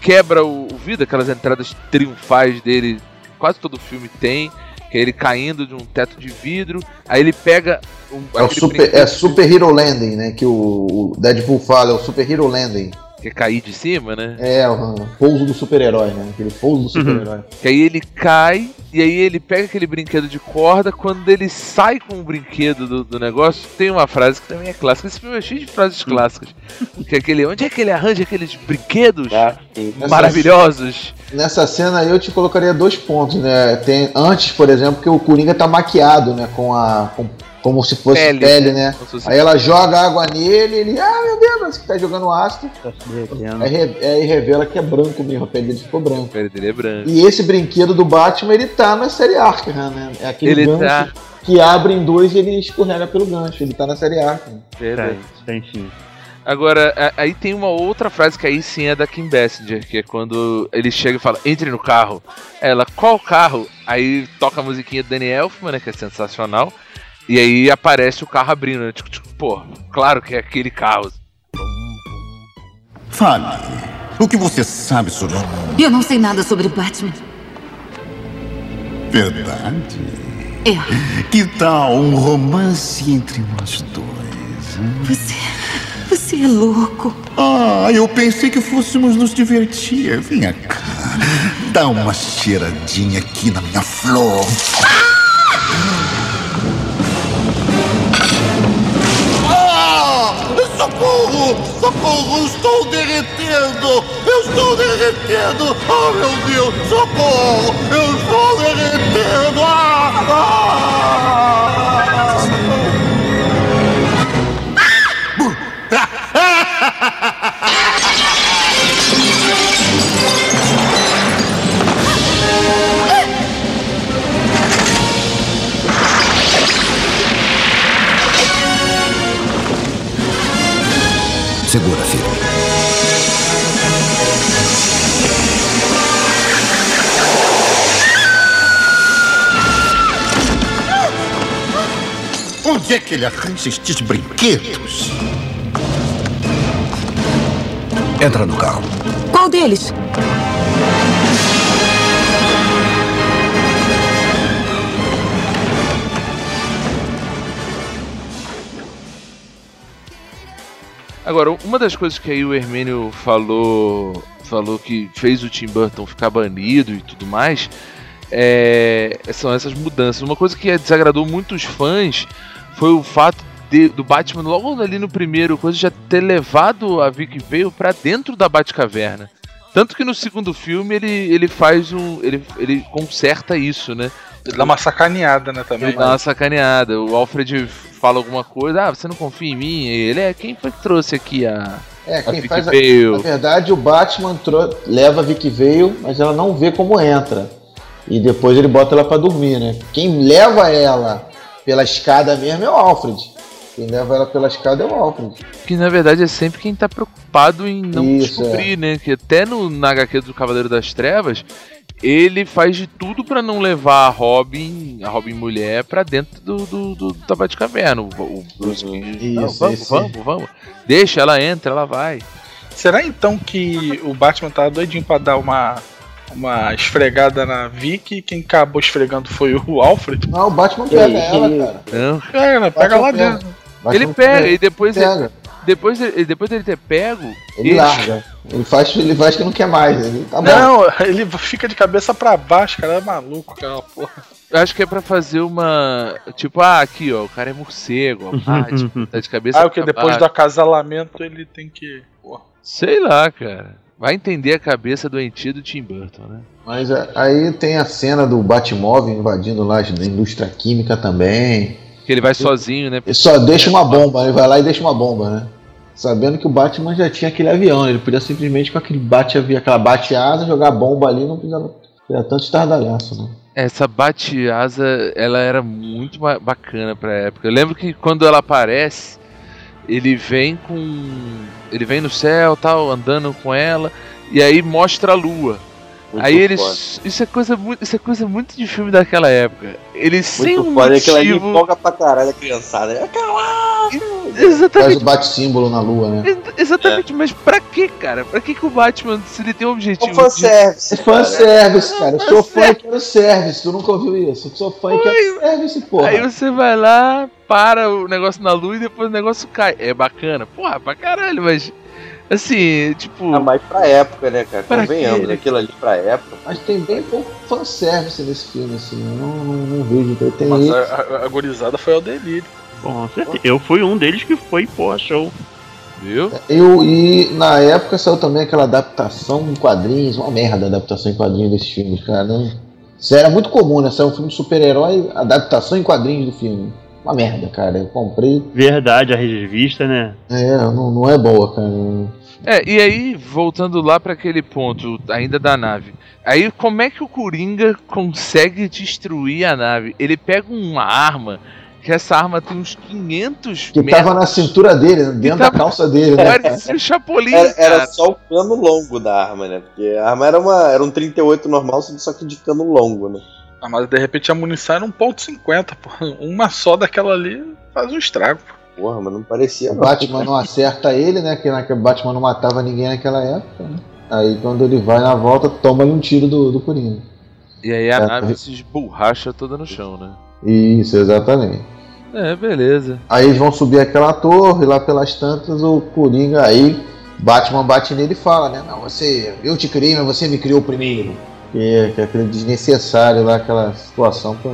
quebra o, o vidro, aquelas entradas triunfais dele, quase todo filme tem, que é ele caindo de um teto de vidro, aí ele pega um, É, super, é Super Hero Landing, né? Que o, o Deadpool fala, é o Super Hero Landing. Que é cair de cima, né? É, o pouso do super-herói, né? Aquele pouso do super-herói. Que aí ele cai e aí ele pega aquele brinquedo de corda. Quando ele sai com o brinquedo do, do negócio, tem uma frase que também é clássica. Esse filme é cheio de frases clássicas. Que é aquele, onde é que ele arranja aqueles brinquedos Ah, maravilhosos? Nessa cena aí eu te colocaria dois pontos, né? Tem, antes, por exemplo, que o Coringa tá maquiado, né? Com a. com- como se fosse Pele, pele, né? Fosse- Aí ela joga água nele, ele, ah meu Deus, mas que tá jogando ácido. Tá. Aí, re- aí revela que é branco mesmo, a pele dele ficou branca. A pele dele é branca. E esse brinquedo do Batman, ele tá na série Arkham, né? É aquele Ele gancho tá. que abre em dois e ele escorrega pelo gancho. Ele tá na série Arkham. Verdade. Tem, tem sim. Agora, aí tem uma outra frase que aí sim é da Kim Basinger, que é quando ele chega e fala, entre no carro. Ela, qual carro? Aí toca a musiquinha do Danny Elfman, né, que é sensacional. E aí aparece o carro abrindo, né? Tipo, tipo, pô, claro que é aquele carro. Fale. O que você sabe sobre Eu não sei nada sobre Batman. verdade? É. Que tal um romance entre nós dois? hein? Você. Você é louco. Ah, eu pensei que fôssemos nos divertir. Venha cá. Dá uma cheiradinha aqui na minha flor. Ah! Socorro! Socorro! Estou derretendo! Eu estou derretendo! Oh, meu Deus! Socorro! Eu estou derretendo! Ah! Ah! Onde é que ele arranja estes brinquedos? Entra no carro. Qual deles? Agora, uma das coisas que aí o Hermênio falou, falou que fez o Tim Burton ficar banido e tudo mais, é, são essas mudanças. Uma coisa que desagradou muitos fãs foi o fato de- do Batman, logo ali no primeiro, coisa já ter levado a Vicky Vale pra dentro da Batcaverna. Tanto que no segundo filme ele, ele faz um. Ele, ele conserta isso, né? Ele dá uma sacaneada, né, também. Ele dá uma sacaneada. O Alfred fala alguma coisa, ah, você não confia em mim? E ele é quem foi que trouxe aqui a. É, a quem Vicky faz a, Vale? Na verdade, o Batman leva a Vicky Vale, mas ela não vê como entra. E depois ele bota ela pra dormir, né? Quem leva ela pela escada mesmo é o Alfred. Quem leva ela pela escada é o Alfred. Que na verdade é sempre quem tá preocupado em não Isso, descobrir, né? Que até no na HQ do Cavaleiro das Trevas, ele faz de tudo pra não levar a Robin, a Robin mulher, pra dentro do, do, do da Batcaverna. O, o Bruce Wayne diz, "Não, Isso, vamos, esse- vamos, vamos. Deixa, ela entra, ela vai. Será então que o Batman tava doidinho pra dar uma, uma esfregada na Vicky e quem acabou esfregando foi o Alfred? Não, o Batman pega ela, cara. Não. É, né? Pega lá pega. dentro. Batman ele pega, e depois ele, pega. depois, ele, depois dele ter pego, Ele larga. Ele faz, ele faz que não quer mais. Ele tá bom. Não, ele fica de cabeça pra baixo, cara. É maluco aquela porra. eu acho que é pra fazer uma. Tipo, ah, aqui, ó, o cara é morcego, ó. Tipo, tá de cabeça Ah, o que depois baixo. do acasalamento ele tem que. Porra. Sei lá, cara. Vai entender a cabeça doentia do Tim Burton, né? Mas é, aí tem a cena do Batmóvel invadindo lá a indústria química também. Que ele vai sozinho, né? Ele só deixa uma bomba, ele vai lá e deixa uma bomba, né? sabendo que o Batman já tinha aquele avião, ele podia simplesmente com aquele bate aquela bate-asa, jogar bomba ali, não precisava ter tanto estardalhaço, né? Essa bate-asa, ela era muito ba- bacana pra época. Eu lembro que quando ela aparece, ele vem com. Ele vem no céu, tal, andando com ela, e aí mostra a lua. Muito aí eles. foda. Isso é coisa muito. Isso é coisa muito de filme daquela época. Eles sem um foda. Motivo. empolga pra caralho a criançada. É Faz Exatamente. o bate-símbolo na lua, né? Ex- Exatamente, mas pra que, cara? Pra que, que o Batman, se ele tem um objetivo. Um fanservice. É fanservice, cara. Eu sou fã e quero service. Tu nunca ouviu isso? Eu sou fã e quero service, porra. Aí você vai lá, para o negócio na lua e depois o negócio cai. É bacana. Porra, pra caralho, mas. Assim, tipo. Ah, mas pra época, né, cara? Pra Convenhamos, quê? aquilo ali pra época. Mas tem bem pouco fanservice nesse filme, assim. Eu não, não, não vejo. Então, tem Mas a, a, a gorizada foi ao delírio. Com certeza. Eu fui um deles que foi, pô, show. Viu? Eu, e na época saiu também aquela adaptação em quadrinhos, uma merda a adaptação em quadrinhos desses filmes, cara. Não... Isso era muito comum, né? Saiu um filme de super-herói, adaptação em quadrinhos do filme. Uma merda, cara. Eu comprei. Verdade, a revista, né? É, não, não é boa, cara. É, e aí, voltando lá pra aquele ponto, ainda da nave. Aí, como é que o Coringa consegue destruir a nave? Ele pega uma arma, que essa arma tem uns 500 Que tava na cintura dele, né? dentro da tava- calça dele, né? Parecia o Chapolin, Era, era só o cano longo da arma, né? Porque a arma era, uma, era um 38 normal, só que de cano longo, né? Ah, mas de repente a munição era 1.50, pô. Uma só daquela ali faz um estrago. pô. Porra, mas não parecia. O. Batman não acerta ele, né? Que Batman não matava ninguém naquela época, né? Aí quando ele vai na volta, toma um tiro do, do Coringa. E aí a É. nave se esborracha toda no chão, né? Isso, exatamente. É, beleza. Aí eles vão subir aquela torre, lá pelas tantas, o Coringa, aí Batman bate nele e fala, né? Não, você, eu te criei, mas você me criou primeiro. Que, que é aquele desnecessário lá, aquela situação pra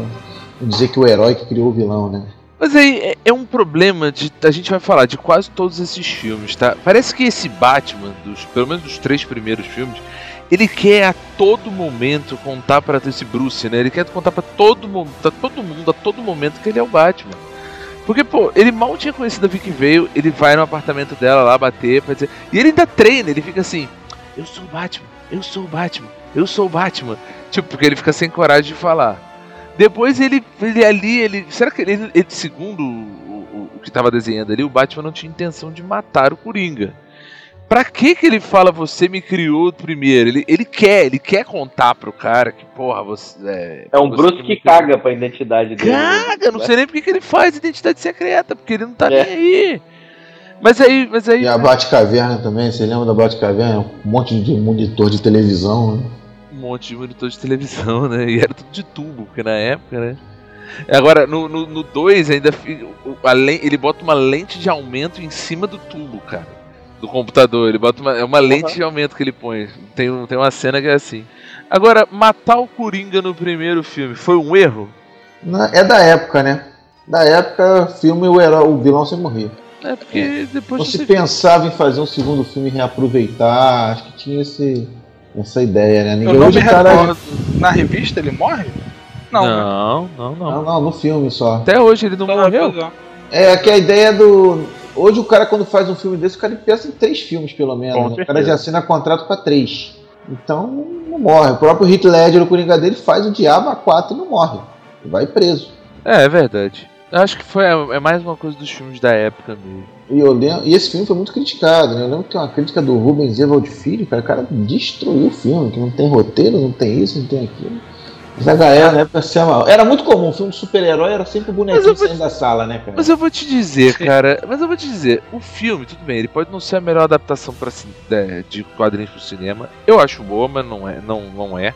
dizer que o herói que criou o vilão, né? Mas aí é, é um problema de. A gente vai falar de quase todos esses filmes, tá? Parece que esse Batman, dos, pelo menos dos três primeiros filmes, ele quer a todo momento contar pra esse Bruce, né? Ele quer contar pra todo, mo- pra todo mundo, a todo momento, que ele é o Batman. Porque, pô, ele mal tinha conhecido a Vicky Vale, ele vai no apartamento dela lá bater pra dizer. E ele ainda treina, ele fica assim: Eu sou o Batman, eu sou o Batman, eu sou o Batman. Tipo, porque ele fica sem coragem de falar. Depois ele, ele ali, ele. Será que ele, ele- segundo o, o- o que tava desenhando ali, o Batman não tinha intenção de matar o Coringa. Pra que que ele fala você me criou primeiro? Ele, ele quer, ele quer contar pro cara que, porra, você. É, É um me que criou. caga pra identidade dele. Caga, não sei nem porque que ele faz identidade secreta, porque ele não tá É. nem aí. Mas aí, mas aí. E a Batcaverna também, você lembra da Batcaverna? Um monte de monitor de televisão, né? Um monte de monitor de televisão, né? E era tudo de tubo, porque na época, né? Agora, no 2 ainda fi- o- a len- ele bota uma lente de aumento em cima do tubo, cara. Do computador. Ele bota uma, é uma lente de aumento que ele põe. Tem, um- tem uma cena que é assim. Agora, matar o Coringa no primeiro filme foi um erro? Na- É da época, né? Da época, filme, o, herói, o vilão sem morrer. É porque depois Não de se você- pensava em fazer um segundo filme e reaproveitar, acho que tinha esse, essa ideia, né? Eu Ninguém não hoje cara. recordo. Na revista ele morre? Não. né? Não, não, não. Não, não, no filme só. Até hoje ele não Só morreu. pois É que a ideia do. Hoje o cara, quando faz um filme desse, o cara pensa em três filmes, pelo menos. Né? O cara já assina contrato pra três. Então não morre. O próprio Heath Ledger, o Coringa dele, faz o diabo a quatro e não morre. Vai preso. É, é verdade. Eu Acho que foi é mais uma coisa dos filmes da época mesmo. E, eu lembro, e esse filme foi muito criticado, né? Eu lembro que tem uma crítica do Rubens Evald Filho, cara, o cara destruiu o filme, que não tem roteiro, não tem isso, não tem aquilo. Mas a galera na época se amava. Era muito comum, filme de super-herói era sempre o bonequinho vou saindo da sala, né, cara? Mas eu vou te dizer, cara. Mas eu vou te dizer, o filme, tudo bem, ele pode não ser a melhor adaptação pra, cin- é, de quadrinhos pro cinema. Eu acho boa, mas não é. Não, não é.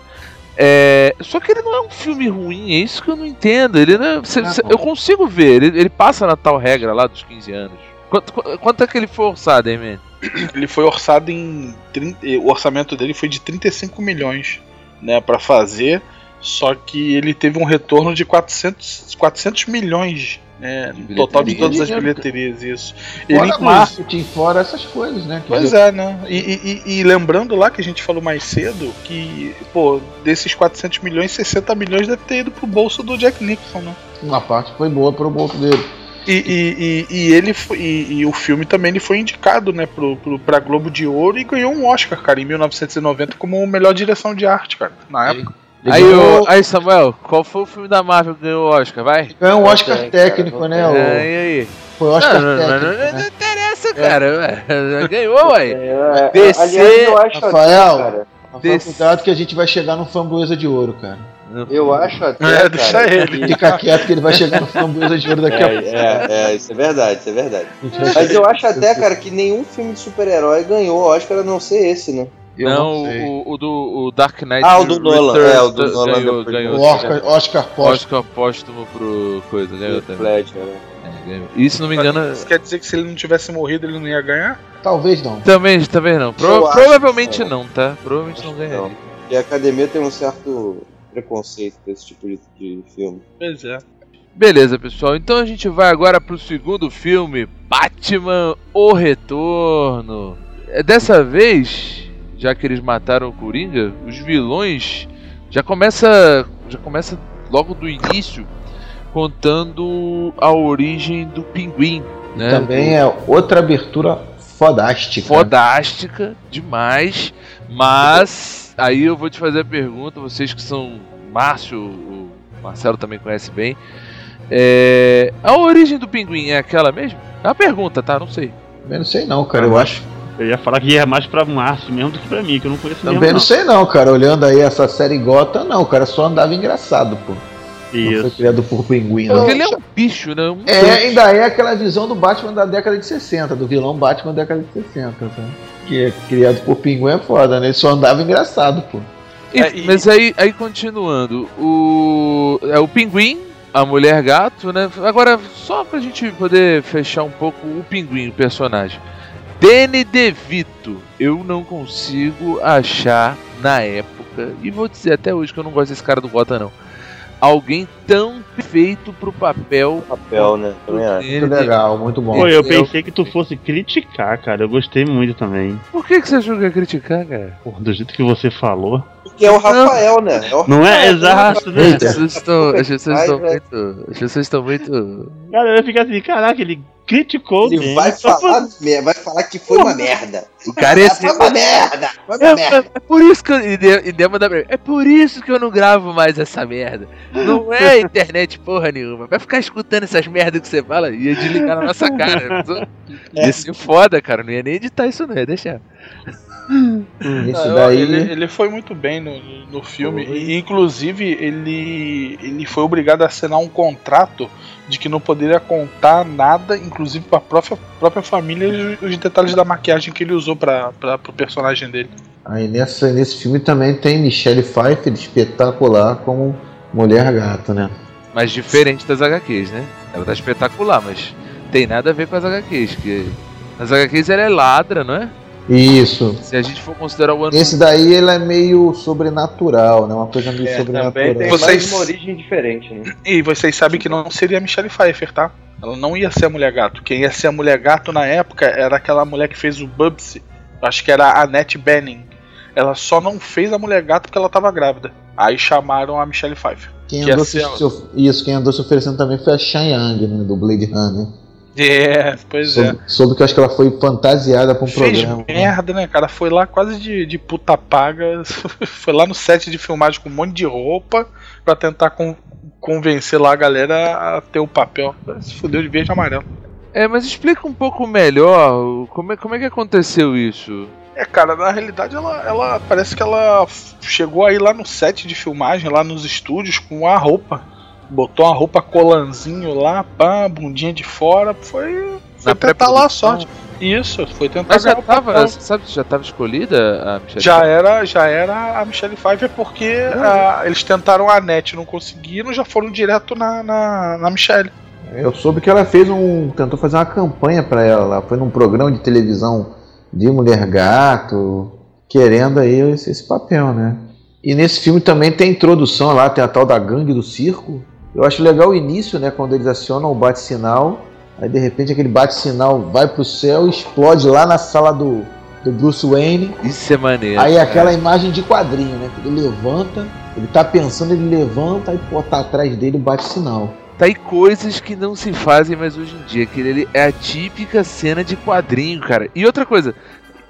É, só que ele não é um filme ruim, é isso que eu não entendo. Ele não é- cê- Não. cê- eu consigo ver, ele, ele passa na tal regra lá dos 15 anos. Quanto, qu- quanto é que ele foi orçado, hein, man? Ele foi orçado em. 30 o orçamento dele foi de 35 milhões né, para fazer, só que ele teve um retorno de 400, 400 milhões. Né, no total de todas as bilheterias, isso. Fora Ele, marketing, fora essas coisas, né? que Pois é, né? E, e- e- lembrando lá que a gente falou mais cedo que, pô, desses 400 milhões, 60 milhões deve ter ido pro bolso do Jack Nicholson, né? Uma parte foi boa pro bolso dele. E, e, e, e ele foi, e, e o filme também ele foi indicado, né, pro, pro, pra Globo de Ouro e ganhou um Oscar, cara, em 1990 como melhor direção de arte, cara, na época. Aí, o, aí, Samuel, qual foi o filme da Marvel que ganhou o Oscar? Vai? Ganhou um Oscar técnico, né? o- É, e aí? Foi o Oscar não, não, não, técnico. não, não, né? interessa, cara. ué. Ganhou, ué. É, DC, aliás, eu acho Rafael, cara. Rafael, cuidado que a gente vai chegar no Framboesa de Ouro, cara. Eu acho até. É, cara, deixa ele. Fica quieto que ele vai chegar no Framboesa de Ouro daqui a pouco. É, é, é, isso é verdade, isso é verdade. Mas eu acho até, cara, que nenhum filme de super-herói ganhou Oscar a não ser esse, né? Eu não, sei. o, o do o Dark Knight Ah, o do Nolan, é, o do ganhou, Nolan ganhou, ganhou, O Oscar, Oscar Post. Oscar póstumo pro coisa, ganhou também. Ledger, né? É, ganhou. E se não me engano, Isso quer dizer que se ele não tivesse morrido, ele não ia ganhar? Talvez não. também, também não. Pro- provavelmente não, tá? Provavelmente não ganharia. Não. E a academia tem um certo preconceito com esse tipo de, de filme. Pois é. Beleza, pessoal. Então a gente vai agora pro segundo filme, Batman: O Retorno. É, Dessa vez, já que eles mataram o Coringa, os vilões já começa, já começa logo do início contando a origem do Pinguim, né? Também é outra abertura fodástica. fodástica demais, mas aí eu vou te fazer a pergunta, vocês que são Márcio, o Marcelo também conhece bem. É, a origem do pinguim é aquela mesmo? É uma pergunta, tá? Não sei. Também não sei não, cara. Eu acho. Eu ia falar que é mais pra Márcio mesmo do que pra mim, que eu não conheço Também mesmo, não sei não, cara. Olhando aí essa série Gota, não. O cara só andava engraçado, pô. Não foi Isso. criado por pinguim, não. Porque ele é um bicho, né? Um É, ainda é aquela visão do Batman da década de 60, do vilão Batman da década de 60, tá? Que é criado por pinguim é foda, né? Ele só andava engraçado, pô. E- É, e- Mas aí, aí continuando, o é o pinguim, a mulher gato, né? Agora só pra gente poder fechar um pouco o pinguim, o personagem. Danny DeVito, eu não consigo achar na época e vou dizer até hoje que eu não gosto desse cara do Gota não. Alguém tão perfeito pro papel. Papel, né? Muito legal, muito bom. Pô, eu pensei que tu fosse criticar, cara. Eu gostei muito também. Por que, que você achou que ia criticar, cara? Pô, do jeito que você falou. Porque é o Rafael, né? É o Não é exato, né? As pessoas estão, Ai, estão muito. As pessoas estão muito. Cara, eu ia ficar assim, caraca, ele criticou Ele bem, vai falar, mer- vai falar que foi uma merda. O cara é. Foi uma merda. Foi uma É, merda. é- é por isso que eu. E de- e Deu mandar pra mim, É por isso que eu não gravo mais essa merda. Não é internet porra nenhuma. Vai ficar escutando essas merdas que você fala e ia desligar na nossa cara. Ia ser foda, cara. Não ia nem editar isso, não. Ia deixar. Esse Não, daí. ele, ele foi muito bem no, no filme. E, inclusive, ele, ele foi obrigado a assinar um contrato de que não poderia contar nada, inclusive pra própria, própria família, os detalhes da maquiagem que ele usou pra, pro personagem dele. Aí nessa, nesse filme também tem Michelle Pfeiffer espetacular como mulher gato, né? Mas diferente das HQs, né? Ela tá espetacular, mas tem nada a ver com as HQs. Que nas HQs ela é ladra, não é? Isso. Se a gente for considerar o ano. Esse daí ele é meio sobrenatural, né? Uma coisa meio É, sobrenatural. também tem Vocês- mais uma origem diferente, né? E vocês sabem que não seria a Michelle Pfeiffer, tá? Ela não ia ser a mulher gato. Quem ia ser a mulher gato na época era aquela mulher que fez o Bubsy. Acho que era a Annette Bening. Ela só não fez a mulher gato porque ela tava grávida. Aí chamaram a Michelle Pfeiffer. Quem que andou se, se of- isso, quem andou se oferecendo também foi a Shang Yang, né? Do Blade Runner. É, pois é. Soube, soube que eu acho que ela foi fantasiada pra um Fez programa. merda, né, cara? Foi lá quase de, de puta paga. Foi lá no set de filmagem com um monte de roupa pra tentar con- convencer lá a galera a ter o papel. Se fudeu de verde e amarelo. É, mas explica um pouco melhor como é, como é que aconteceu isso. É, cara, na realidade ela, ela parece que ela chegou aí lá no set de filmagem, lá nos estúdios, com a roupa. Botou uma roupa colanzinho lá, pá, bundinha de fora. Foi, foi tentar lá a sorte. Isso, foi tentar Mas já tava, sabe, já tava escolhida a Michelle Já era, já era a Michelle Pfeiffer porque ah, eles tentaram a net, não conseguiram, já foram direto na, na, na Michelle. Eu soube que ela fez um. tentou fazer uma campanha pra ela lá. Foi num programa de televisão de mulher gato, querendo aí esse, esse papel, né? E nesse filme também tem introdução lá, tem a tal da gangue do circo. Eu acho legal o início, né? Quando eles acionam o bate-sinal. Aí de repente aquele bate-sinal vai pro céu e explode lá na sala do, do Bruce Wayne. Isso é maneiro. Aí cara. aquela imagem de quadrinho, né? Ele levanta, ele tá pensando, ele levanta e pô, tá atrás dele o bate-sinal. tá aí coisas que não se fazem mais hoje em dia. Aquele ali é a típica cena de quadrinho, cara. E outra coisa,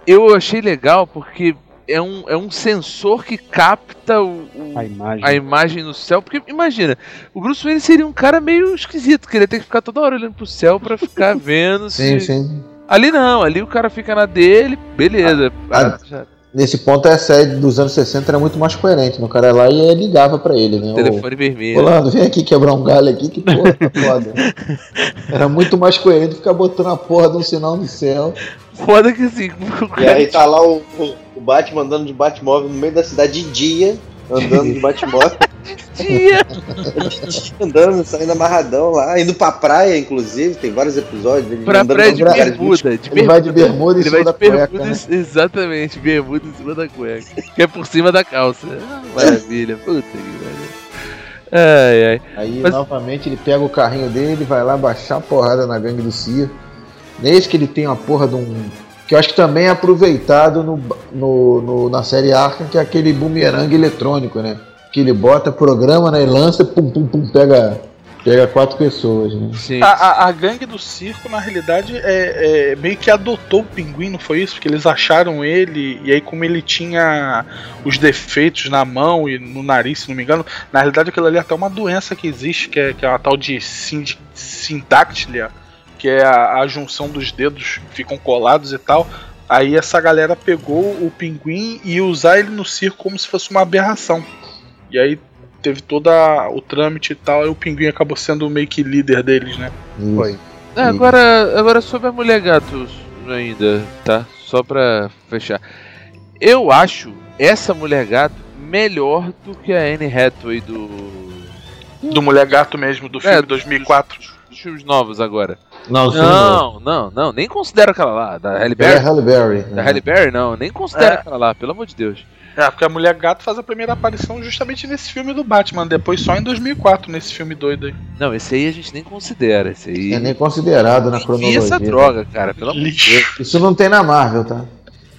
eu achei legal porque é um, é um sensor que capta o, o- A imagem. a imagem no céu. Porque imagina, o Bruce Wayne seria um cara meio esquisito, que ele ia ter que ficar toda hora olhando pro céu pra ficar vendo Sim, se. sim. Ali não, ali o cara fica na dele, beleza. Ah, já- Nesse ponto, a série dos anos 60 era muito mais coerente. né? O cara ia lá e ligava pra ele, né? telefone vermelho. Rolando, vem aqui quebrar um galho aqui, que porra, tá foda. Era muito mais coerente ficar botando a porra de um sinal no céu. Foda que assim, E aí tá lá o, o- o Batman andando de Batmóvel no meio da cidade de dia, andando de Batmóvel, dia. andando, saindo amarradão lá, indo pra praia, inclusive, tem vários episódios. Ele Pra andando praia de bermuda. De Ele vai de bermuda em Ele cima vai da de cueca, bermuda, né? em- exatamente, bermuda em cima da cueca. Que é por cima da calça. Ah, Maravilha, puta que pariu. Ai, ai. Aí, Mas- novamente, ele pega o carrinho dele, vai lá baixar a porrada na gangue do Cia. Nesse que ele tem uma porra de um. Que eu acho que também é aproveitado no, no, no- na série Arkham, que é aquele bumerangue eletrônico, né? Que ele bota programa, né? E lança, pum, pum, pum, pega, pega quatro pessoas, né? Sim. A, a- a gangue do circo, na realidade, é, é meio que adotou o pinguim, não foi isso? Porque eles acharam ele, e aí, como ele tinha os defeitos na mão e no nariz, se não me engano, na realidade aquilo ali é até uma doença que existe, que é, que é uma tal de sind- sindactilia, que é a, a junção dos dedos que ficam colados e tal. Aí essa galera pegou o pinguim e ia usar ele no circo como se fosse uma aberração. E aí teve todo o trâmite e tal, e o pinguim acabou sendo meio que líder deles, né? Isso. Foi. Ah, agora, agora sobre a mulher gato ainda, tá? Só pra fechar. Eu acho essa mulher gato melhor do que a Anne Hathaway do. Do Mulher Gato mesmo, do filme É, 2004. dos filmes novos agora. Não, Não, não, não, nem considero aquela lá, da Halle É Berry. Halle Berry. Da Halle Berry, não, nem considero É. aquela lá, pelo amor de Deus. É, porque a Mulher Gato faz a primeira aparição justamente nesse filme do Batman, depois só em 2004, nesse filme doido aí. Não, esse aí a gente nem considera, esse aí. É nem considerado na E cronologia. essa droga, cara, pelo amor de Deus. Isso não tem na Marvel, tá?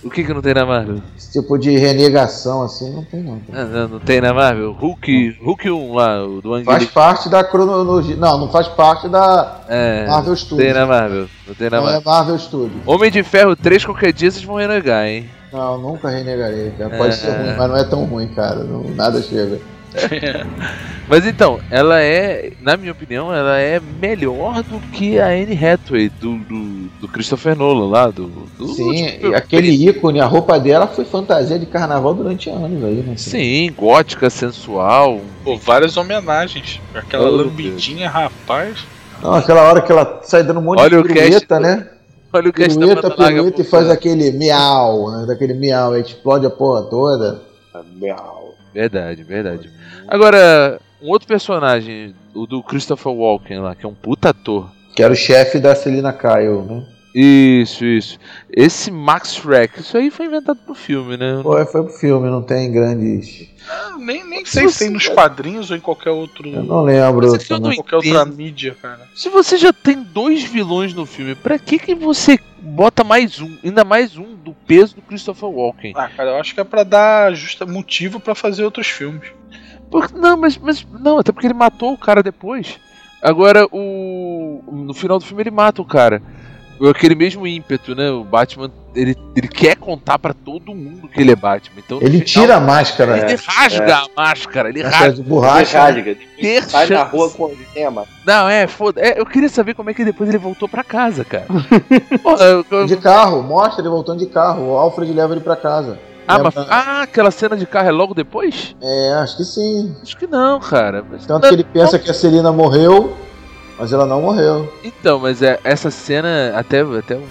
O que que não tem na Marvel? Esse tipo de renegação assim não tem não. tá? Ah, não, não tem na Marvel? Hulk, Hulk 1 lá, o do Faz Anguili. parte da cronologia. Não, não faz parte da É, Marvel não Studios. tem na Marvel, não tem na Não é Marvel. Marvel Studios. Homem de Ferro 3, qualquer dia vocês vão renegar, hein? Não, nunca renegarei, cara. Pode É. ser ruim, mas não é tão ruim, cara. Não, nada chega. Mas então, ela é, na minha opinião, ela é melhor do que a Anne Hathaway do, do, do Christopher Nolan lá, do. do Sim, tipo, e aquele ícone, a roupa dela foi fantasia de carnaval durante anos aí, né? Sim, gótica, sensual. Pô, várias homenagens. Aquela Oh, lambidinha, rapaz. Não, aquela hora que ela sai dando um monte Olha o de pirueta, do- né? Olha o Pirueta, larga pirueta e faz aquele miau, né? Daquele miau, aí explode a porra toda. Verdade, verdade. Agora, um outro personagem, o do Christopher Walken lá, que é um puta ator. Que era o chefe da Selina Kyle, né? Isso, isso. Esse Max Schreck, isso aí foi inventado pro filme, né? Foi, foi pro filme, não tem grandes. Ah, nem, nem sei se tem nos quadrinhos ou em qualquer outro. Eu não lembro. Mas é não qualquer outra mídia, cara. Se você já tem dois vilões no filme, pra que que você bota mais um, ainda mais um do peso do Christopher Walken? Ah, cara, eu acho que é pra dar justa motivo pra fazer outros filmes. Porque, não, mas, mas não, até porque ele matou o cara depois. Agora o no final do filme ele mata o cara. Aquele mesmo ímpeto, né? O Batman, ele, ele quer contar pra todo mundo que ele é Batman. Então Ele final, tira a máscara. ele né? rasga a máscara, ele Máscara rasga. de borracha. rasga. Ter Sai na rua com o tema. Não, é, foda. É, eu queria saber como é que depois ele voltou pra casa, cara. Porra, eu- eu- De carro, mostra ele voltando de carro. O Alfred leva ele pra casa. ah, mas- ah, aquela cena de carro é logo depois? É, acho que sim. Acho que não, cara. Mas- Tanto que ele pensa que a Celina morreu, mas ela não morreu. Então, mas é, essa cena, até, até um.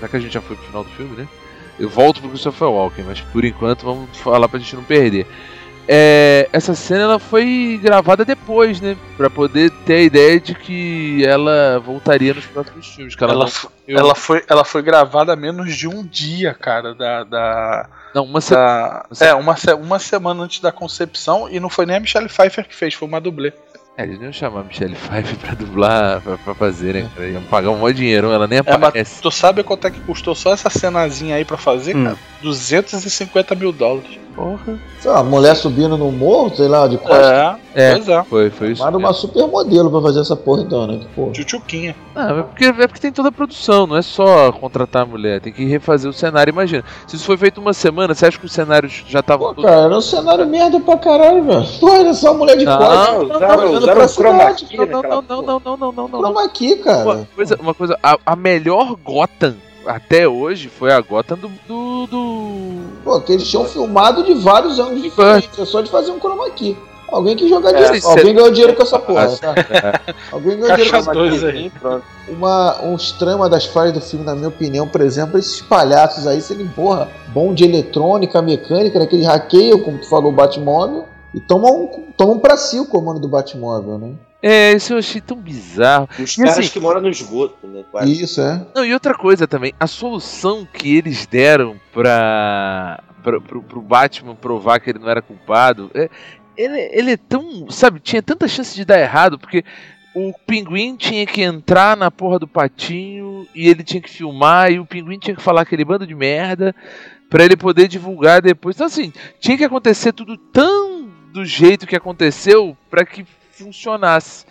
Já que a gente já foi pro final do filme, né? Eu volto pro Christopher Walken, mas por enquanto vamos falar pra gente não perder. É, essa cena ela foi gravada depois, né? Pra poder ter a ideia de que ela voltaria nos próximos filmes. Que ela, Ela, ela, foi, ela foi gravada menos de um dia, cara, da. da, não, uma semana. da- é, uma, se- uma semana antes da concepção, e não foi nem a Michelle Pfeiffer que fez, foi uma dublê. É, eles não iam chamar a Michelle Pfeiffer pra dublar, pra, pra fazer, né? Cara? Iam pagar um monte de dinheiro, ela nem É, mas aparece. tu sabe quanto é que custou só essa cenazinha aí pra fazer, Hum. cara? 250 mil dólares. Porra. Sei lá, mulher subindo no morro, sei lá, de costas. É, É, pois é. foi, foi isso. Manda uma supermodelo pra fazer essa porra então, né? Que porra. Tchutchuquinha. Não, é porque, é porque tem toda a produção, não é só contratar a mulher, tem que refazer o cenário. Imagina, se isso foi feito uma semana, você acha que os cenários já estavam. Pô, cara, era um cenário merda pra caralho, velho. Era só mulher de Não, costas. o Não, não, não, não, não, não, não, não, não. Uma coisa, uma coisa a, a melhor Gotham até hoje foi a Gotham do. do, do... Pô, que eles tinham filmado de vários ângulos diferentes. É só de fazer um chroma key. Alguém que jogar É, dinheiro. isso Alguém é- ganhou dinheiro com essa porra, tá? Alguém ganhou dinheiro com essa dois aí. Pronto. uma, um estranho, uma das falhas do filme, na minha opinião, por exemplo, esses palhaços aí serem, porra, bom de eletrônica, mecânica, né, que eles hackeiam, como tu falou, o Batmóvel, e tomam, tomam pra si o comando do Batmóvel, né? É, isso eu achei tão bizarro. Os E caras assim- que moram no esgoto, né? Quase. Isso, é. Não, e outra coisa também, a solução que eles deram pra, pra, pro, pro Batman provar que ele não era culpado, é, ele, ele é tão. Sabe, tinha tanta chance de dar errado, porque o pinguim tinha que entrar na porra do patinho e ele tinha que filmar, e o pinguim tinha que falar aquele bando de merda pra ele poder divulgar depois. Então, assim, tinha que acontecer tudo tão do jeito que aconteceu pra que funcionasse.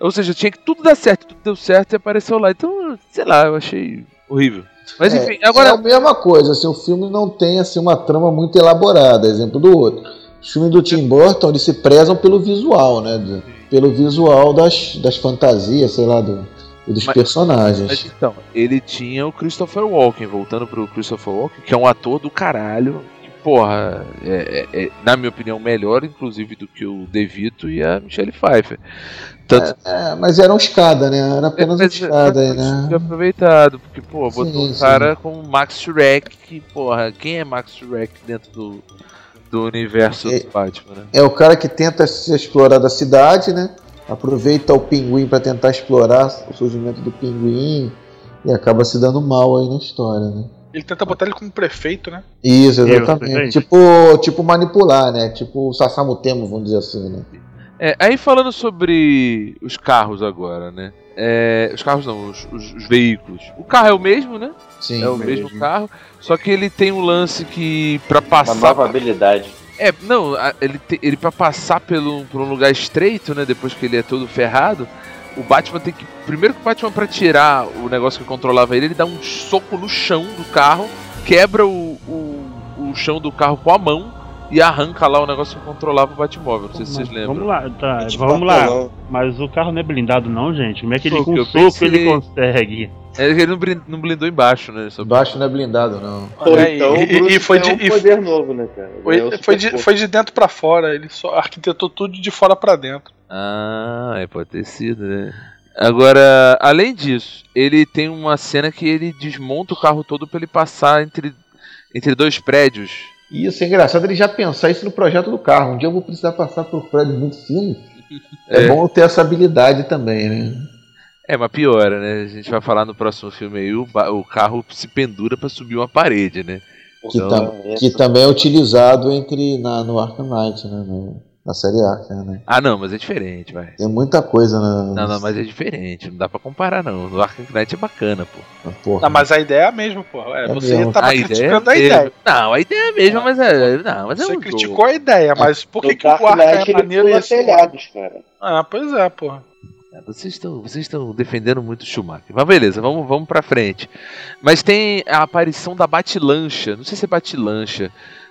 Ou seja, tinha que tudo dar certo, tudo deu certo e apareceu lá. Então, sei lá, eu achei horrível. Mas É, enfim, agora. É a mesma coisa, se o filme não tem assim, uma trama muito elaborada, exemplo do outro. Os filmes do Tim Burton, eles se prezam pelo visual, né? do- pelo visual das, das fantasias, sei lá, do, dos Mas- personagens. Mas então, ele tinha o Christopher Walken, voltando pro Christopher Walken, que é um ator do caralho. Porra, é, é- é, na minha opinião, melhor, inclusive, do que o DeVito e a Michelle Pfeiffer. Tanto É, mas era um escada, né? Era apenas um escada aí, né? aproveitado, porque, pô, botou Sim, um sim. cara com o Max Shrek, que, porra, quem é Max Shrek dentro do, do universo É- do Batman, né? É o cara que tenta se explorar da cidade, né? Aproveita o pinguim para tentar explorar o surgimento do pinguim e acaba se dando mal aí na história, né? Ele tenta botar ele como prefeito, né? Isso, Isso, exatamente. gente. tipo, tipo manipular, né? Tipo o Sassamutemo, vamos dizer assim, né? É, aí falando sobre os carros agora, né? É, os carros não, os, os- os veículos. O carro é o mesmo, né? Sim. é o mesmo carro, só que ele tem um lance que pra Uma passar nova habilidade. É, não, a- ele, te- ele para passar pelo, por um lugar estreito, né? Depois que ele é todo ferrado, o Batman tem que. Primeiro que o Batman, pra tirar o negócio que controlava ele, ele dá um soco no chão do carro, quebra o, o, o chão do carro com a mão e arranca lá o negócio que controlava o Batmóvel. Não sei se vocês lembram. Vamos lá, tá, vamos lá. Mas o carro não é blindado não, gente. Como é que ele com eu soco pensei- ele consegue? É, Ele não blin- não blindou embaixo, né? Só- Baixo não é blindado, não. Ou É, então e- o Bruce e foi tem de- um e- poder novo, né, cara? Foi, o foi, de, foi de dentro pra fora, ele só arquitetou tudo de fora pra dentro. Ah, é, pode ter sido, né? Agora, além disso, ele tem uma cena que ele desmonta o carro todo pra ele passar entre, entre dois prédios. Isso é engraçado ele já pensar isso no projeto do carro. Um dia eu vou precisar passar por prédios muito finos. É, É. bom ter essa habilidade também, né? É, mas piora, né? A gente vai falar no próximo filme aí, o, o carro se pendura pra subir uma parede, né? Que, Então, tam- que também é utilizado entre na, no Arkham Knight, né? No- na série Arkham, né? Ah, não, mas é diferente, vai. Tem muita coisa na. Não, não, mas é diferente, não dá pra comparar, não. No Arkham Knight é bacana, pô. na porra. Não, mas a ideia é a mesma, pô. É, É você mesmo. tava a ideia criticando é a ideia. Não, a ideia é a mesma, mas é. Não, mas é Você um criticou jogo. a ideia, mas por que, que o Arkham Knight é maneiro e não? telhados, cara. Ah, pois é, porra. É, Vocês estão, vocês estão defendendo muito o Schumacher. Mas beleza, vamos, vamos pra frente. Mas tem a aparição da Batilancha. Não sei se é Batilancha.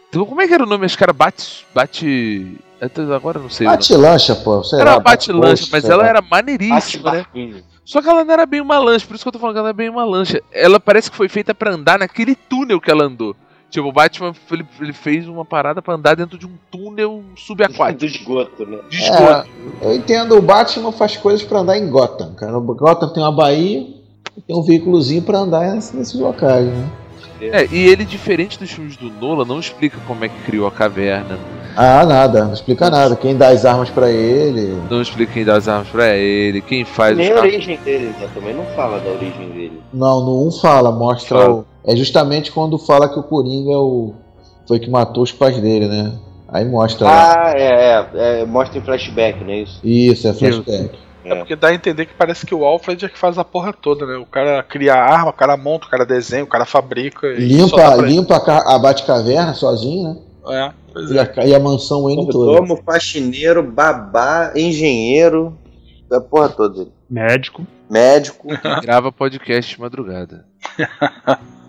Então, como é que era o nome? Acho que era Bate. Bate. eu tô- Agora não sei. Bate-lancha, pô. Sei Era lá, uma Batilancha, mas ela lá. era maneiríssima, né? Só que ela não era bem uma lancha, por isso que eu tô falando que ela não é bem uma lancha. Ela parece que foi feita pra andar naquele túnel que ela andou. Tipo, o Batman ele, ele fez uma parada pra andar dentro de um túnel subaquático. Do esgoto, né? De esgoto. É, eu entendo, o Batman faz coisas pra andar em Gotham, cara. O Gotham tem uma baía e tem um veículozinho pra andar nesses, locais, né? É, e ele, diferente dos filmes do Nolan, não explica como é que criou a caverna. Ah, nada, não explica nada. Quem dá as armas pra ele. Não explica quem dá as armas pra ele, quem faz Nem os a origem dele, né? Também não fala da origem dele. Não, no 1 fala, mostra Fala. o. É justamente quando fala que o Coringa é o. Foi que matou os pais dele, né? Aí mostra lá. Ah, é, é, é, Mostra em flashback, não é isso? Isso, é flashback. É porque dá a entender que parece que o Alfred é que faz a porra toda, né? O cara cria a arma, o cara monta, o cara desenha, o cara fabrica. e Limpa, limpa a, ca- a Batcaverna sozinho, né? É, pois E é. a, e a mansão Wayne toda. Mordomo, faxineiro, babá, engenheiro, da porra toda. Médico. Médico. Grava podcast de madrugada.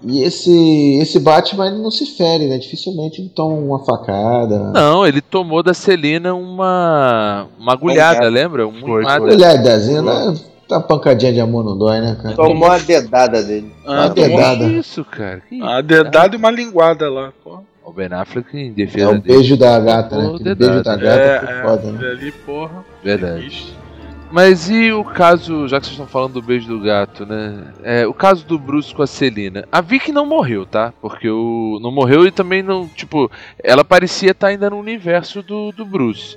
E esse, esse Batman ele não se fere, né? Dificilmente ele toma uma facada. Não, ele tomou da Celina uma, uma agulhada, lembra? Um Foi. Aliás, Dezinho, né? Tá uma pancadinha de amor não dói, né, cara? Tomou a dedada dele. Uma Ah, tomou dedada. Que isso, cara? Que a dedada e uma linguada lá. Pô. O Ben Affleck em É defesa o dele. beijo da gata, né? Dedada. beijo da gata É, foi é, foda, né? ali, porra. Verdade. Mas e o caso, já que vocês estão falando do beijo do gato, né? É, o caso do Bruce com a Celina. A Vicky não morreu, tá? Porque o. Não morreu e também não. Tipo, ela parecia estar ainda no universo do, do Bruce.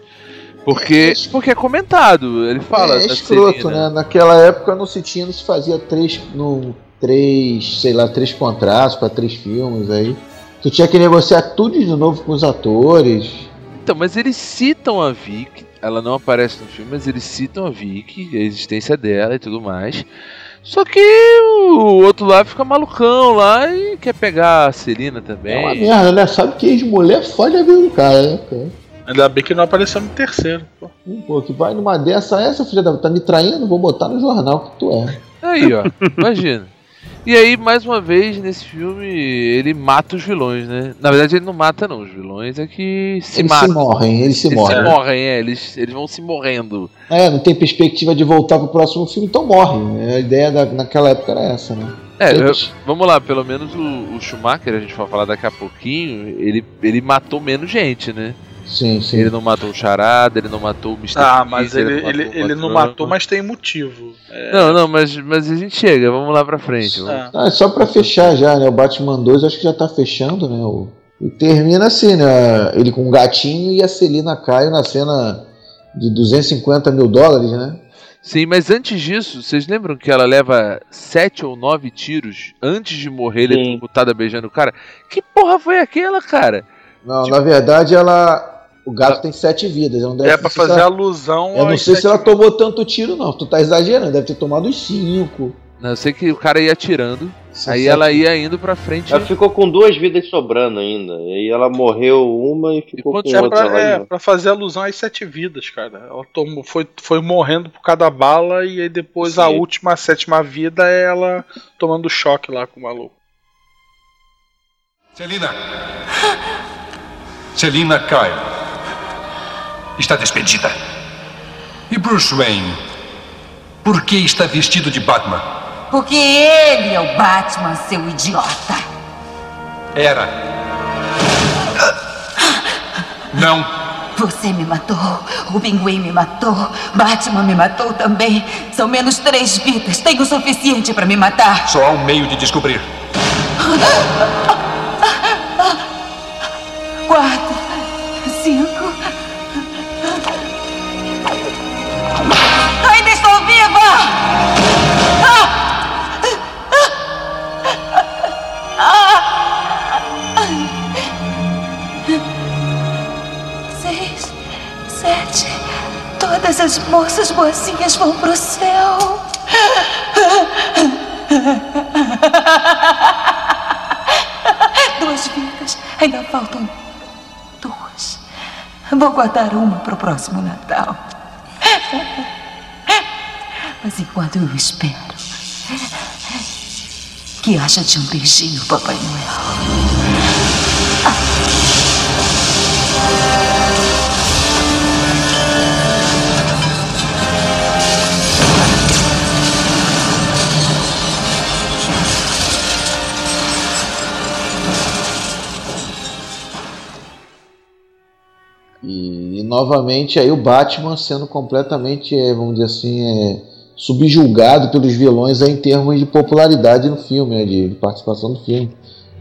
Porque, porque é comentado, ele fala. é da escroto, Celina. né? Naquela época no se não se fazia três, no, três, sei lá, três contratos pra três filmes aí. Tu tinha que negociar tudo de novo com os atores. Então, mas eles citam a Vicky, ela não aparece no filme, mas eles citam a Vicky, a existência dela e tudo mais. Só que o outro lá fica malucão lá e quer pegar a Celina também. É uma merda, né? Sabe que ex-mulher fode a vida do cara, né, cara? Ainda bem que não apareceu no terceiro. Pô. Pô, que vai numa dessa, essa filha da tá me traindo, vou botar no jornal que tu é. Aí, ó, imagina. E aí, mais uma vez, nesse filme, ele mata os vilões, né? Na verdade, ele não mata, não. Os vilões é que se eles matam. se morrem, eles se Eles morrem. se morrem, é. Eles, eles vão se morrendo. É, não tem perspectiva de voltar pro próximo filme, então morre. A ideia da, naquela época era essa, né? É, eu- vamos lá, pelo menos o, o Schumacher, a gente vai falar daqui a pouquinho, ele, ele matou menos gente, né? Sim, sim. Ele não matou o Charada, ele não matou o Mr. Ah, mas ele, não ele, matou ele não matou, mas tem motivo. É, Não, não, mas, mas a gente chega, vamos lá pra frente. vamos- é. Ah, só pra fechar já, né? O Batman 2 acho que já tá fechando, né? O... E termina assim, né? Ele com o gatinho e a Celina Caio na cena de 250 mil dólares, né? Sim, mas antes disso, vocês lembram que ela leva sete ou nove tiros antes de morrer Sim. eletrocutada beijando o cara? Que porra foi aquela, cara? Não, na verdade ela. O gato tem sete vidas. Não deve É pra fazer ela- alusão Eu não sei se ela tomou tanto tiro, não. Tu tá exagerando, deve ter tomado cinco. Não, eu sei que o cara ia atirando, São aí sete- ela ia indo pra frente. Ela ficou com duas vidas sobrando ainda. E aí ela morreu uma e ficou com É outra pra, é, pra fazer alusão às sete vidas, cara. Ela tomou, foi, foi morrendo por cada bala e aí depois a Sim. última, a sétima vida é ela tomando choque lá com o maluco. Celina. Celina Kyle. Está despedida. E Bruce Wayne? Por que está vestido de Batman? Porque ele é o Batman, seu idiota. Era. Não. Você me matou, o Pinguim me matou, Batman me matou também. São menos três vidas. Tem o suficiente pra me matar. Só há um meio de descobrir. Quatro, cinco. Todas as moças boazinhas vão pro céu. Duas vidas. Ainda faltam duas. Vou guardar uma para o próximo Natal. Mas enquanto eu espero, que haja de um beijinho, Papai Noel. E, novamente aí o Batman sendo completamente, é, vamos dizer assim, é, subjulgado pelos vilões em termos de popularidade no filme, né, de, de participação no filme.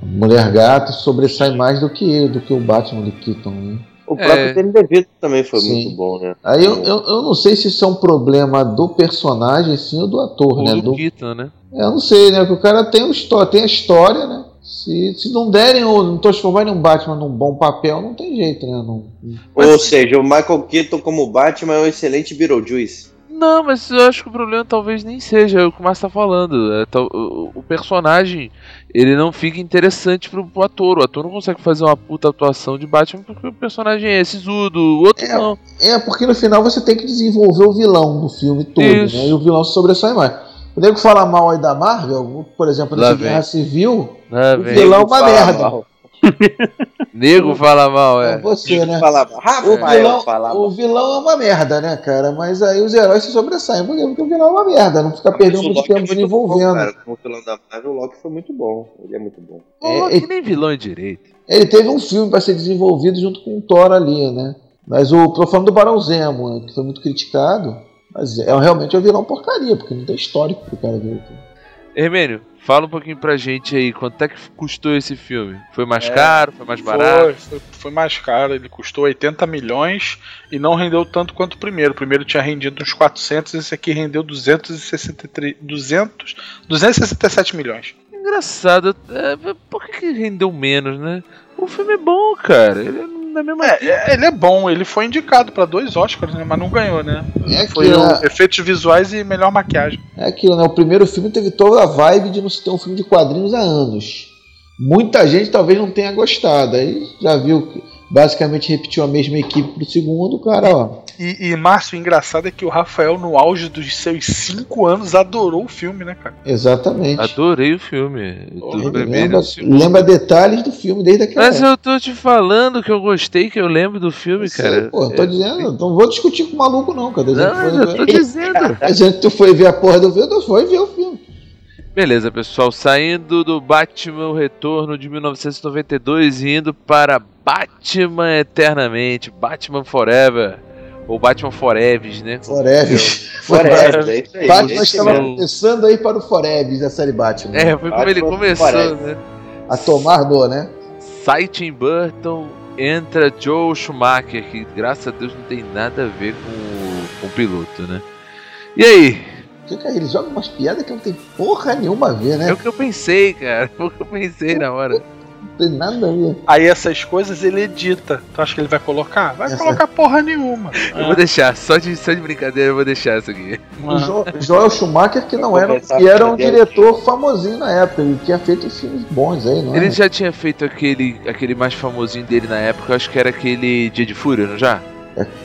Mulher Gato sobressai mais do que ele, do que o Batman do Keaton. Né? O próprio É. Danny DeVito também foi Sim. muito bom, né? Aí eu, eu, eu não sei se isso é um problema do personagem, sim, ou do ator, Ou né? do Do, Keaton, né? eu não sei, né? Porque o cara tem, um, tem a história, né? Se, se não derem, ou não transformarem um Batman num bom papel, não tem jeito, né? Não, Ou seja, o Michael Keaton como Batman é um excelente Beetlejuice. Não, mas eu acho que o problema talvez nem seja o que o Márcio tá falando. É, tal- o, o personagem, ele não fica interessante pro, pro ator. O ator não consegue fazer uma puta atuação de Batman porque o personagem é sisudo, o outro não. É, porque no final você tem que desenvolver o vilão do filme todo, Isso. né? E o vilão se sobressai mais. O nego fala mal aí da Marvel, por exemplo, nessa vem. Guerra Civil, Lá o vem. vilão é uma Fala merda. mal. Nego fala mal, É é. você, né? Falava, O Rafael vilão, falava. o vilão é uma merda, né, cara? Mas aí os heróis se sobressaem. Porque o vilão é uma merda, não fica perdendo O muito é tempo muito desenvolvendo. bom, cara. Como vilão da Marvel, o Loki foi muito bom. Ele é muito bom. O É, Loki nem vilão é direito. Ele teve um filme para ser desenvolvido junto com o Thor ali, né? Mas o tô falando do Barão Zemo, né, que foi muito criticado. Mas é realmente é um vilão porcaria, porque não tem histórico pro cara ver. Hermênio, fala um pouquinho pra gente aí, quanto é que custou esse filme? Foi mais É, caro? Foi mais barato? Foi, foi, foi mais caro, ele custou 80 milhões e não rendeu tanto quanto o primeiro. O primeiro tinha rendido uns 400, esse aqui rendeu 263, 200, 267 milhões. Engraçado, é, por que, que rendeu menos, né? O filme é bom, cara. Ele é da mesma. É, é, ele é bom, ele foi indicado pra dois Oscars, né, mas não ganhou, né? É Foi o né, efeitos visuais e melhor maquiagem. é aquilo, né? O primeiro filme teve toda a vibe de não se ter um filme de quadrinhos há anos. Muita gente talvez não tenha gostado. Aí já viu que basicamente repetiu a mesma equipe pro segundo, cara, ó. E, e Márcio, o engraçado é que o Rafael, no auge dos seus 5 anos, adorou o filme, né, cara? Exatamente. Adorei o filme. Primeiro Lembra, e segundo. lembra detalhes do filme desde aquela Mas época. eu tô te falando que eu gostei, que eu lembro do filme, Eu sei, cara. Pô, tô dizendo, não vou discutir com o maluco, não, cara. Não, eu tô ver- dizendo. Dizendo que tu foi ver a porra do filme, tu foi ver o filme. Beleza, pessoal, saindo do Batman o Retorno de 1992 e indo para Batman Eternamente, Batman Forever, ou Batman Forever, né? Forever. Forever, é isso aí. Batman estava mesmo. começando aí para o Forever da série Batman. É, foi como ele começou, né? A tomar dor, né? Tim Burton, entra Joe Schumacher, que graças a Deus não tem nada a ver com, o- com o piloto, né? E aí? Cara, ele joga umas piadas que não tem porra nenhuma a ver, né? É o que eu pensei, cara. Foi o que eu pensei na hora. Não tem nada a ver. Aí essas coisas ele edita. Tu acha que ele vai colocar? Vai Essa- colocar porra nenhuma. Eu vou deixar, só de, só de brincadeira eu vou deixar isso aqui. O Jo- Joel Schumacher, que não era, que era um diretor famosinho na época, ele tinha feito filmes bons aí, não é? Ele já tinha feito aquele, aquele mais famosinho dele na época, eu acho que era aquele Dia de Fúria, não já?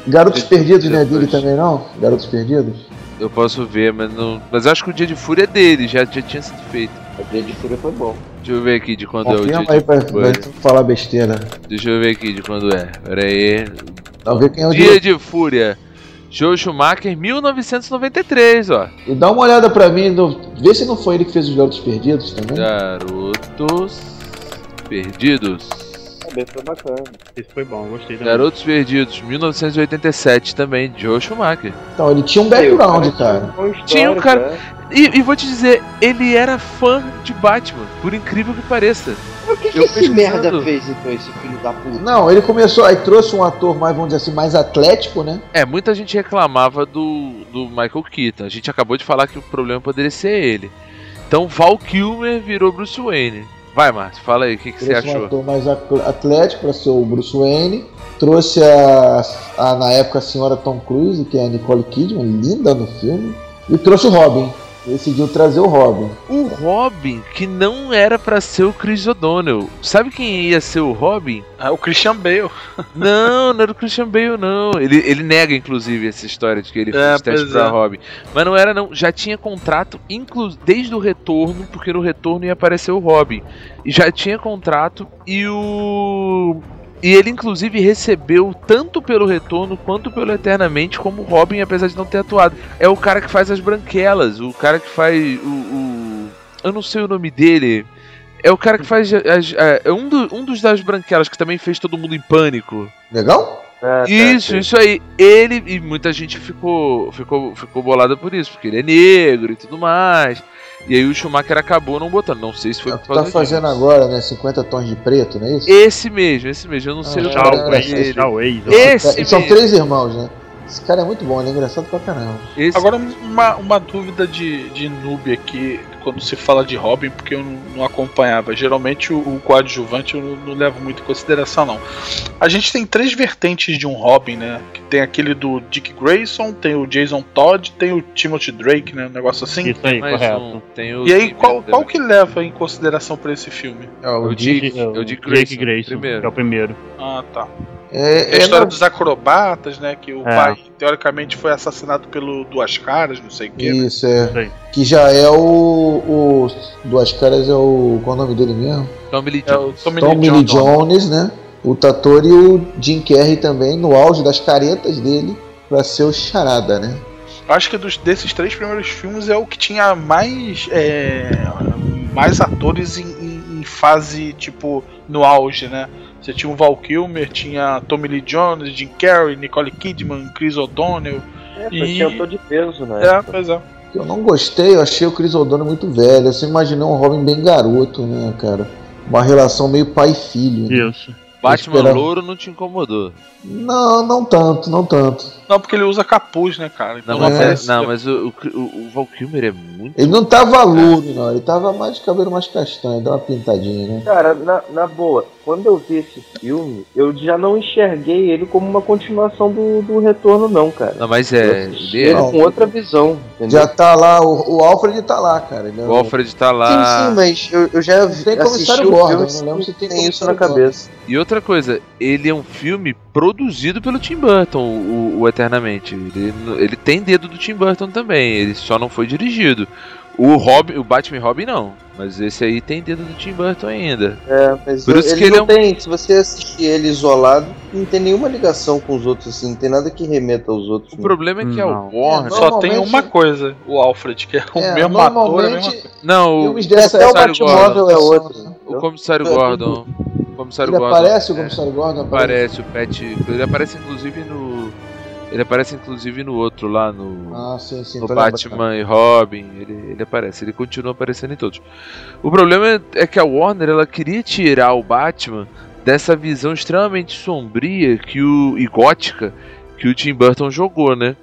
Garotos Perdidos, né? Dele também não? Garotos Perdidos? Eu posso ver, mas não. Mas eu acho que o Dia de Fúria é dele, já, já tinha sido feito. O Dia de Fúria foi bom. Deixa eu ver aqui de quando é o Dia aí pra, pra tu falar besteira. Deixa eu ver aqui de quando é. Pera aí. Ver quem é o Dia diretor. de Fúria. Joe Schumacher, 1993, ó. E dá uma olhada pra mim, no... vê se não foi ele que fez os Garotos Perdidos também. Garotos Perdidos. Também foi bacana. Esse foi bom, gostei também. Garotos Perdidos, 1987 também, Joe Schumacher. Então, ele tinha um background, cara Tinha um cara- E, e vou te dizer, ele era fã de Batman, por incrível que pareça. Mas O que, que esse merda fez então, esse filho da puta? Não, ele começou, aí trouxe um ator mais, vamos dizer assim, mais atlético, né? É, muita gente reclamava do, do Michael Keaton. A gente acabou de falar que o problema poderia ser ele. Então Val Kilmer virou Bruce Wayne. Vai, Márcio, fala aí, o que, que você Trouxe um achou? ator mais at- atlético para ser o Bruce Wayne. Trouxe a, a, na época, a senhora Tom Cruise, que é a Nicole Kidman, linda no filme. E trouxe o Robin. Decidiu trazer o Robin. O Robin, que não era pra ser o Chris O'Donnell. Sabe quem ia ser o Robin? É o Christian Bale. Não, não era o Christian Bale, não. Ele, ele nega, inclusive, essa história de que ele É, fez teste pra é. Robin. Mas não era, não. Já tinha contrato, inclu desde o retorno, porque no retorno ia aparecer o Robin. E já tinha contrato e o. E ele, inclusive, recebeu tanto pelo retorno quanto pelo Eternamente como Robin, apesar de não ter atuado. É o cara que faz as branquelas, o cara que faz o. o- eu não sei o nome dele. É o cara que faz. as- a- é um, do- um dos das branquelas que também fez todo mundo em pânico. Legal? Ah, tá, Isso, sei. isso aí. Ele e muita gente ficou, ficou, ficou bolada por isso, porque ele é negro e tudo mais. E aí o Schumacher acabou não botando. Não sei se foi É o por causa tá fazendo disso. agora, né? 50 tons de preto, não é isso? Esse mesmo, esse mesmo. Eu não sei Ah, o tchau, nome dele. Waze. Esse É, são mesmo. três irmãos, né? Esse cara é muito bom, ele é engraçado pra caramba. Esse- Agora, uma, uma dúvida de, de noob aqui, quando se fala de Robin, porque eu não, não acompanhava. Geralmente o, o coadjuvante eu não, não levo muito em consideração, não. A gente tem três vertentes de um Robin, né? Que tem aquele do Dick Grayson, tem o Jason Todd, tem o Timothy Drake, né? Um negócio assim. Isso aí, Mais correto. um, tem o E aí, qual, qual que leva em consideração pra esse filme? É, o O Dick, É o Dick Jake Grayson, Grayson, primeiro. é o primeiro. Ah, tá. É, É a é história na- dos acrobatas, né? Que o É. pai, teoricamente, foi assassinado pelo Duas Caras, não sei o quê. né? Isso, é. Isso aí. Que já é o. o Duas Caras é o. Qual é o nome dele mesmo? Tommy Lee É o Jones. Tommy Tommy Lee Jones. Jones, né? O Tatori e o Jim Carrey também, no auge das caretas dele, pra ser o charada, né? Eu acho que dos, desses três primeiros filmes é o que tinha mais é, mais atores em, em- em fase tipo no auge, né? Você tinha o Val Kilmer, tinha Tommy Lee Jones, Jim Carrey, Nicole Kidman, Chris O'Donnell. É, E- tinha ator de peso, né? É, pois é. Eu não gostei, eu achei o Chris O'Donnell muito velho. Você imaginou um Robin bem garoto, né, cara? Uma relação meio pai e filho. né? Isso. Batman esperava- louro não te incomodou. Não, não tanto, não tanto. Não, porque ele usa capuz, né, cara? Então Não, mas, É. é- não, mas o, o, o Val Kilmer é muito. Ele não tava louro, não. Ele tava mais de cabelo mais castanho, deu uma pintadinha, né? Cara, na, na boa, quando eu vi esse filme, eu já não enxerguei ele como uma continuação do, do retorno, não, cara. Não, mas é. Assisti Ele, com outra visão, entendeu? Já tá lá, o, o Alfred tá lá, cara. Ele é o Alfred tá Sim, lá. sim, mas eu, eu já tem comissário Gordon, filme não lembro se tem sem isso na cabeça. E outra coisa, ele é um filme produzido pelo Tim Burton, o, o Eternamente. Ele, ele tem dedo do Tim Burton também, ele só não foi dirigido. O Robin, o Batman Robin não, mas esse aí tem dedo do Tim Burton ainda. É, mas Por eu- isso ele que ele não é um- tem, se você assistir ele isolado, não tem nenhuma ligação com os outros, assim, não tem nada que remeta aos outros. O né? problema é que a Não. Warner. É, Só tem uma coisa, o Alfred, que é o É, mesmo ator, a mesma Não, o, Até o Batmóvel é outro. o comissário É, Gordon. O comissário Ele Gordon. aparece, o é, comissário Gordon aparece o Pet. Ele aparece inclusive no. Ele aparece inclusive no outro lá no. Ah, sim, sim. no lembrando. Batman e Robin, ele, ele aparece, ele continua aparecendo em todos. O problema é, é que a Warner ela queria tirar o Batman dessa visão extremamente sombria que o e gótica que o Tim Burton jogou, né?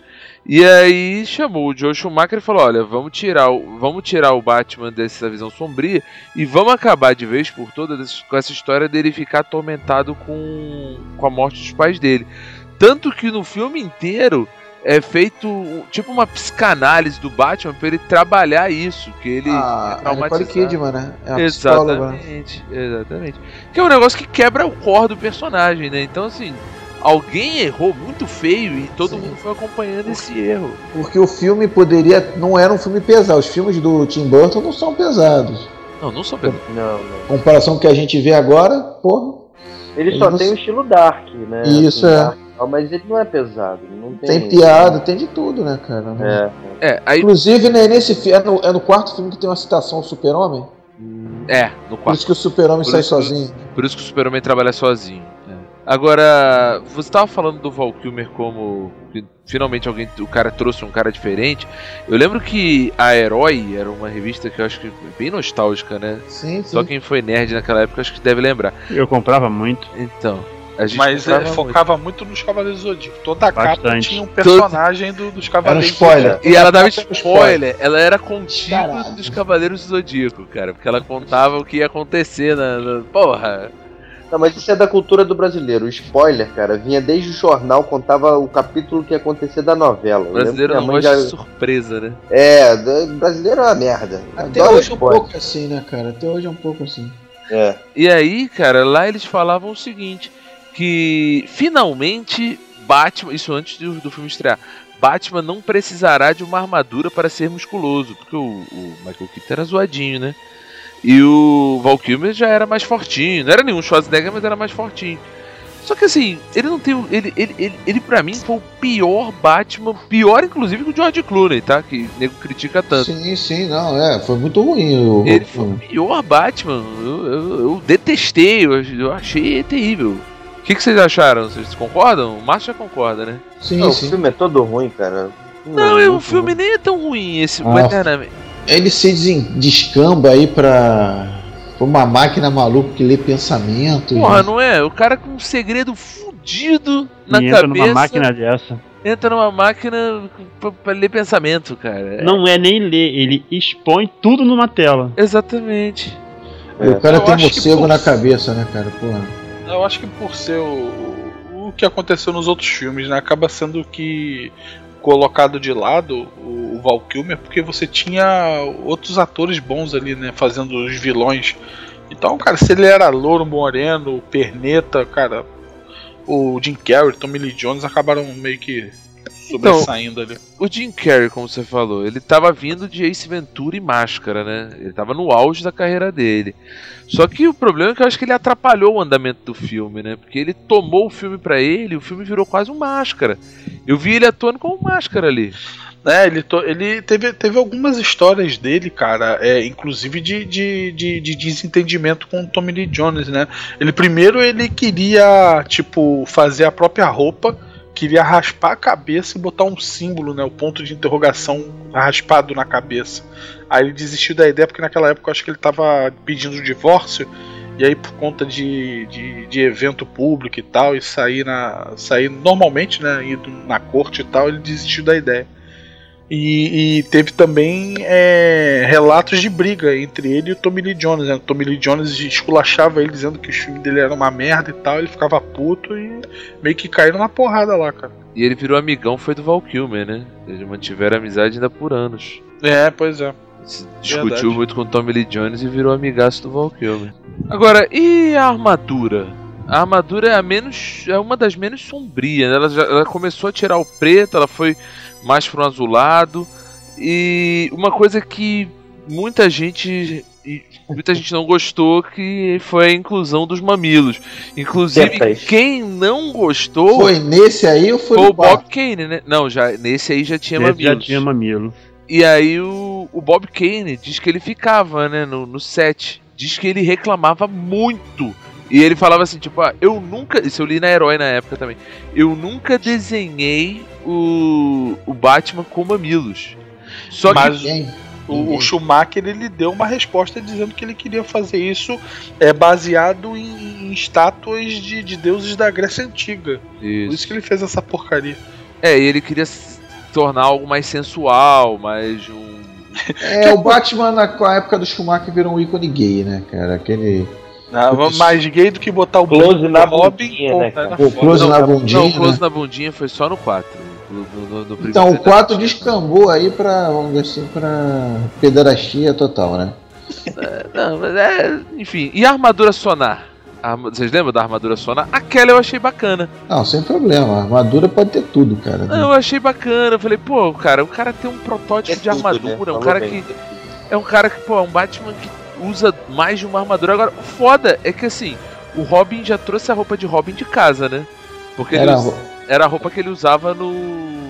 E aí chamou o Joe Schumacher e falou: "Olha, vamos tirar o, vamos tirar o Batman dessa visão sombria e vamos acabar de vez por todas com essa história dele ficar atormentado com, com a morte dos pais dele. Tanto que no filme inteiro é feito tipo uma psicanálise do Batman pra ele trabalhar isso, que ele Ah, é Nicole traumatizado. Kidman, né? É? Exatamente, exatamente. Que é um negócio que quebra o core do personagem, né? Então assim, alguém errou muito feio e todo Sim. mundo foi acompanhando esse erro. Porque o filme poderia. Não era um filme pesado. Os filmes do Tim Burton não são pesados. Não, não sou pelo Não, não. Comparação com o que a gente vê agora, porra, Ele Ele só não tem o estilo dark, né? Isso, Assim, é. dark, mas ele não é pesado. Não tem, tem piada, tem de tudo, né, cara? É. É, aí Inclusive, né, nesse fi- é no, é no quarto filme que tem uma citação ao Super-Homem. é, no Por quarto. isso que o Super-Homem Por sai sozinho. Por isso que o Super-Homem trabalha sozinho. Agora, você estava falando do Val Kilmer como finalmente alguém, o cara trouxe um cara diferente. Eu lembro que a Herói era uma revista que eu acho que é bem nostálgica, né? Sim, sim. Só quem foi nerd naquela época acho que deve lembrar. Eu comprava muito. Então, a gente Mas é, comprava muito. focava muito. nos Cavaleiros do Zodíaco. Toda a capa tinha um personagem do- dos Cavaleiros Era um spoiler. do Zodíaco. E ela dava Spoiler. spoiler, ela era contigo dos Cavaleiros do Zodíaco, cara, porque ela contava o que ia acontecer na. na- Porra! Não, mas isso é da cultura do brasileiro. O spoiler, cara, vinha desde o jornal, contava o capítulo que ia acontecer da novela. O brasileiro lembro não gosta mãe de surpresa, né? É, brasileiro é uma merda. Até Adora hoje é um spoiler. pouco assim, né, cara? Até hoje é um pouco assim. É. E aí, cara, lá eles falavam o seguinte: que finalmente Batman, isso antes do, do filme estrear, Batman não precisará de uma armadura para ser musculoso, porque o, o Michael Keaton era zoadinho, né? E o Val Kilmer já era mais fortinho, não era nenhum Schwarzenegger, mas era mais fortinho. Só que assim, ele não tem. o- Ele, ele, ele, ele pra mim foi o pior Batman, pior inclusive que o George Clooney, tá? Que o nego critica tanto. Sim, sim, não, é. Foi muito ruim o. Ele o foi o pior Batman. Eu, eu- eu detestei, eu, eu achei terrível. O que, que vocês acharam? Vocês concordam? O Márcio já concorda, né? Sim, Não, o sim. filme é todo ruim, cara. Não, é o filme ruim. nem é tão ruim esse, Ah. Ele se desen- descamba aí pra. pra uma máquina maluca que lê pensamento. Porra, e- não é? O cara com um segredo fudido na e entra cabeça. numa máquina dessa. entra numa máquina pra, pra ler pensamento, cara. Não é nem ler, ele expõe tudo numa tela. Exatamente. E o cara Eu tem acho que morcego por- na cabeça, né, cara? Porra. Eu acho que por ser o, o que aconteceu nos outros filmes, né? Acaba sendo que colocado de lado o, o Val Kilmer, porque você tinha outros atores bons ali, né? Fazendo os vilões. Então, cara, se ele era louro, moreno, perneta, cara, o Jim Carrey, Tommy Lee Jones acabaram meio que sobressaindo ali. O Jim Carrey, como você falou, ele tava vindo de Ace Ventura e Máscara, né? Ele tava no auge da carreira dele. Só que o problema é que eu acho que ele atrapalhou o andamento do filme, né? Porque ele tomou o filme pra ele e o filme virou quase um Máscara. Eu vi ele atuando como Máscara ali. É, ele, to- ele teve, teve algumas histórias dele, cara, é, inclusive de, de, de, de desentendimento com o Tommy Lee Jones, né? Ele primeiro ele queria, tipo, fazer a própria roupa, queria raspar a cabeça e botar um símbolo, né? O ponto de interrogação raspado na cabeça. Aí ele desistiu da ideia porque naquela época eu acho que ele tava pedindo o divórcio. E aí, por conta de, de, de evento público e tal, e sair, na, sair normalmente, né? Indo na corte e tal, ele desistiu da ideia. E, e teve também é, relatos de briga entre ele e o Tommy Lee Jones. Né? O Tommy Lee Jones esculachava ele dizendo que os filmes dele eram uma merda e tal. Ele ficava puto e meio que caíram na porrada lá, cara. E ele virou amigão, foi do Val Kilmer, né? Eles mantiveram amizade ainda por anos. É, pois é. Se discutiu Verdade. muito com o Tommy Lee Jones e virou amigaço do Val Kilmer. Agora, e a armadura? A armadura é a menos. é uma das menos sombrias. né? Ela, já- ela começou a tirar o preto, ela foi mais pro azulado. E uma coisa que muita gente. e Muita gente não gostou que foi a inclusão dos mamilos. Inclusive, quem não gostou Foi nesse aí ou foi, foi o Bob? Kane, né? Não, já nesse aí já tinha Esse já mamilos. tinha mamilo. E aí o, o Bob Kane diz que ele ficava, né, no, no set. Diz que ele reclamava muito. E ele falava assim, tipo, ah, eu nunca. Isso eu li na Herói na época também. Eu nunca desenhei o, o Batman com mamilos. Só Mas que. Quem? o, o Schumacher ele deu uma resposta dizendo que ele queria fazer isso é, baseado em, em estátuas de, de deuses da Grécia Antiga. Por Isso. isso que ele fez essa porcaria. É, e ele queria se tornar algo mais sensual, mais um. É, o Batman na com a época do Schumacher virou um ícone gay, né, cara? Aquele. Ah, mais gay do que botar o Close na Robin. bundinha, né, cara? O close na Não, bundinha. o close né? na bundinha foi só no 4. No, no- no- no primeiro Então, o ainda 4 não tinha. descambou aí pra, vamos dizer assim, pra pederastia total, né? Não, mas é. Enfim. E a armadura sonar? Vocês lembram da armadura sonar? Aquela eu achei bacana. Não, sem problema. A armadura pode ter tudo, cara. Não, eu achei bacana. Eu falei, pô, cara, o cara tem um protótipo de tudo, né? armadura. É um cara bem. que. É um cara que, pô, é um Batman que usa mais de uma armadura. Agora, o foda é que assim, o Robin já trouxe a roupa de Robin de casa, né? Porque Era, usa- era a roupa que ele usava no.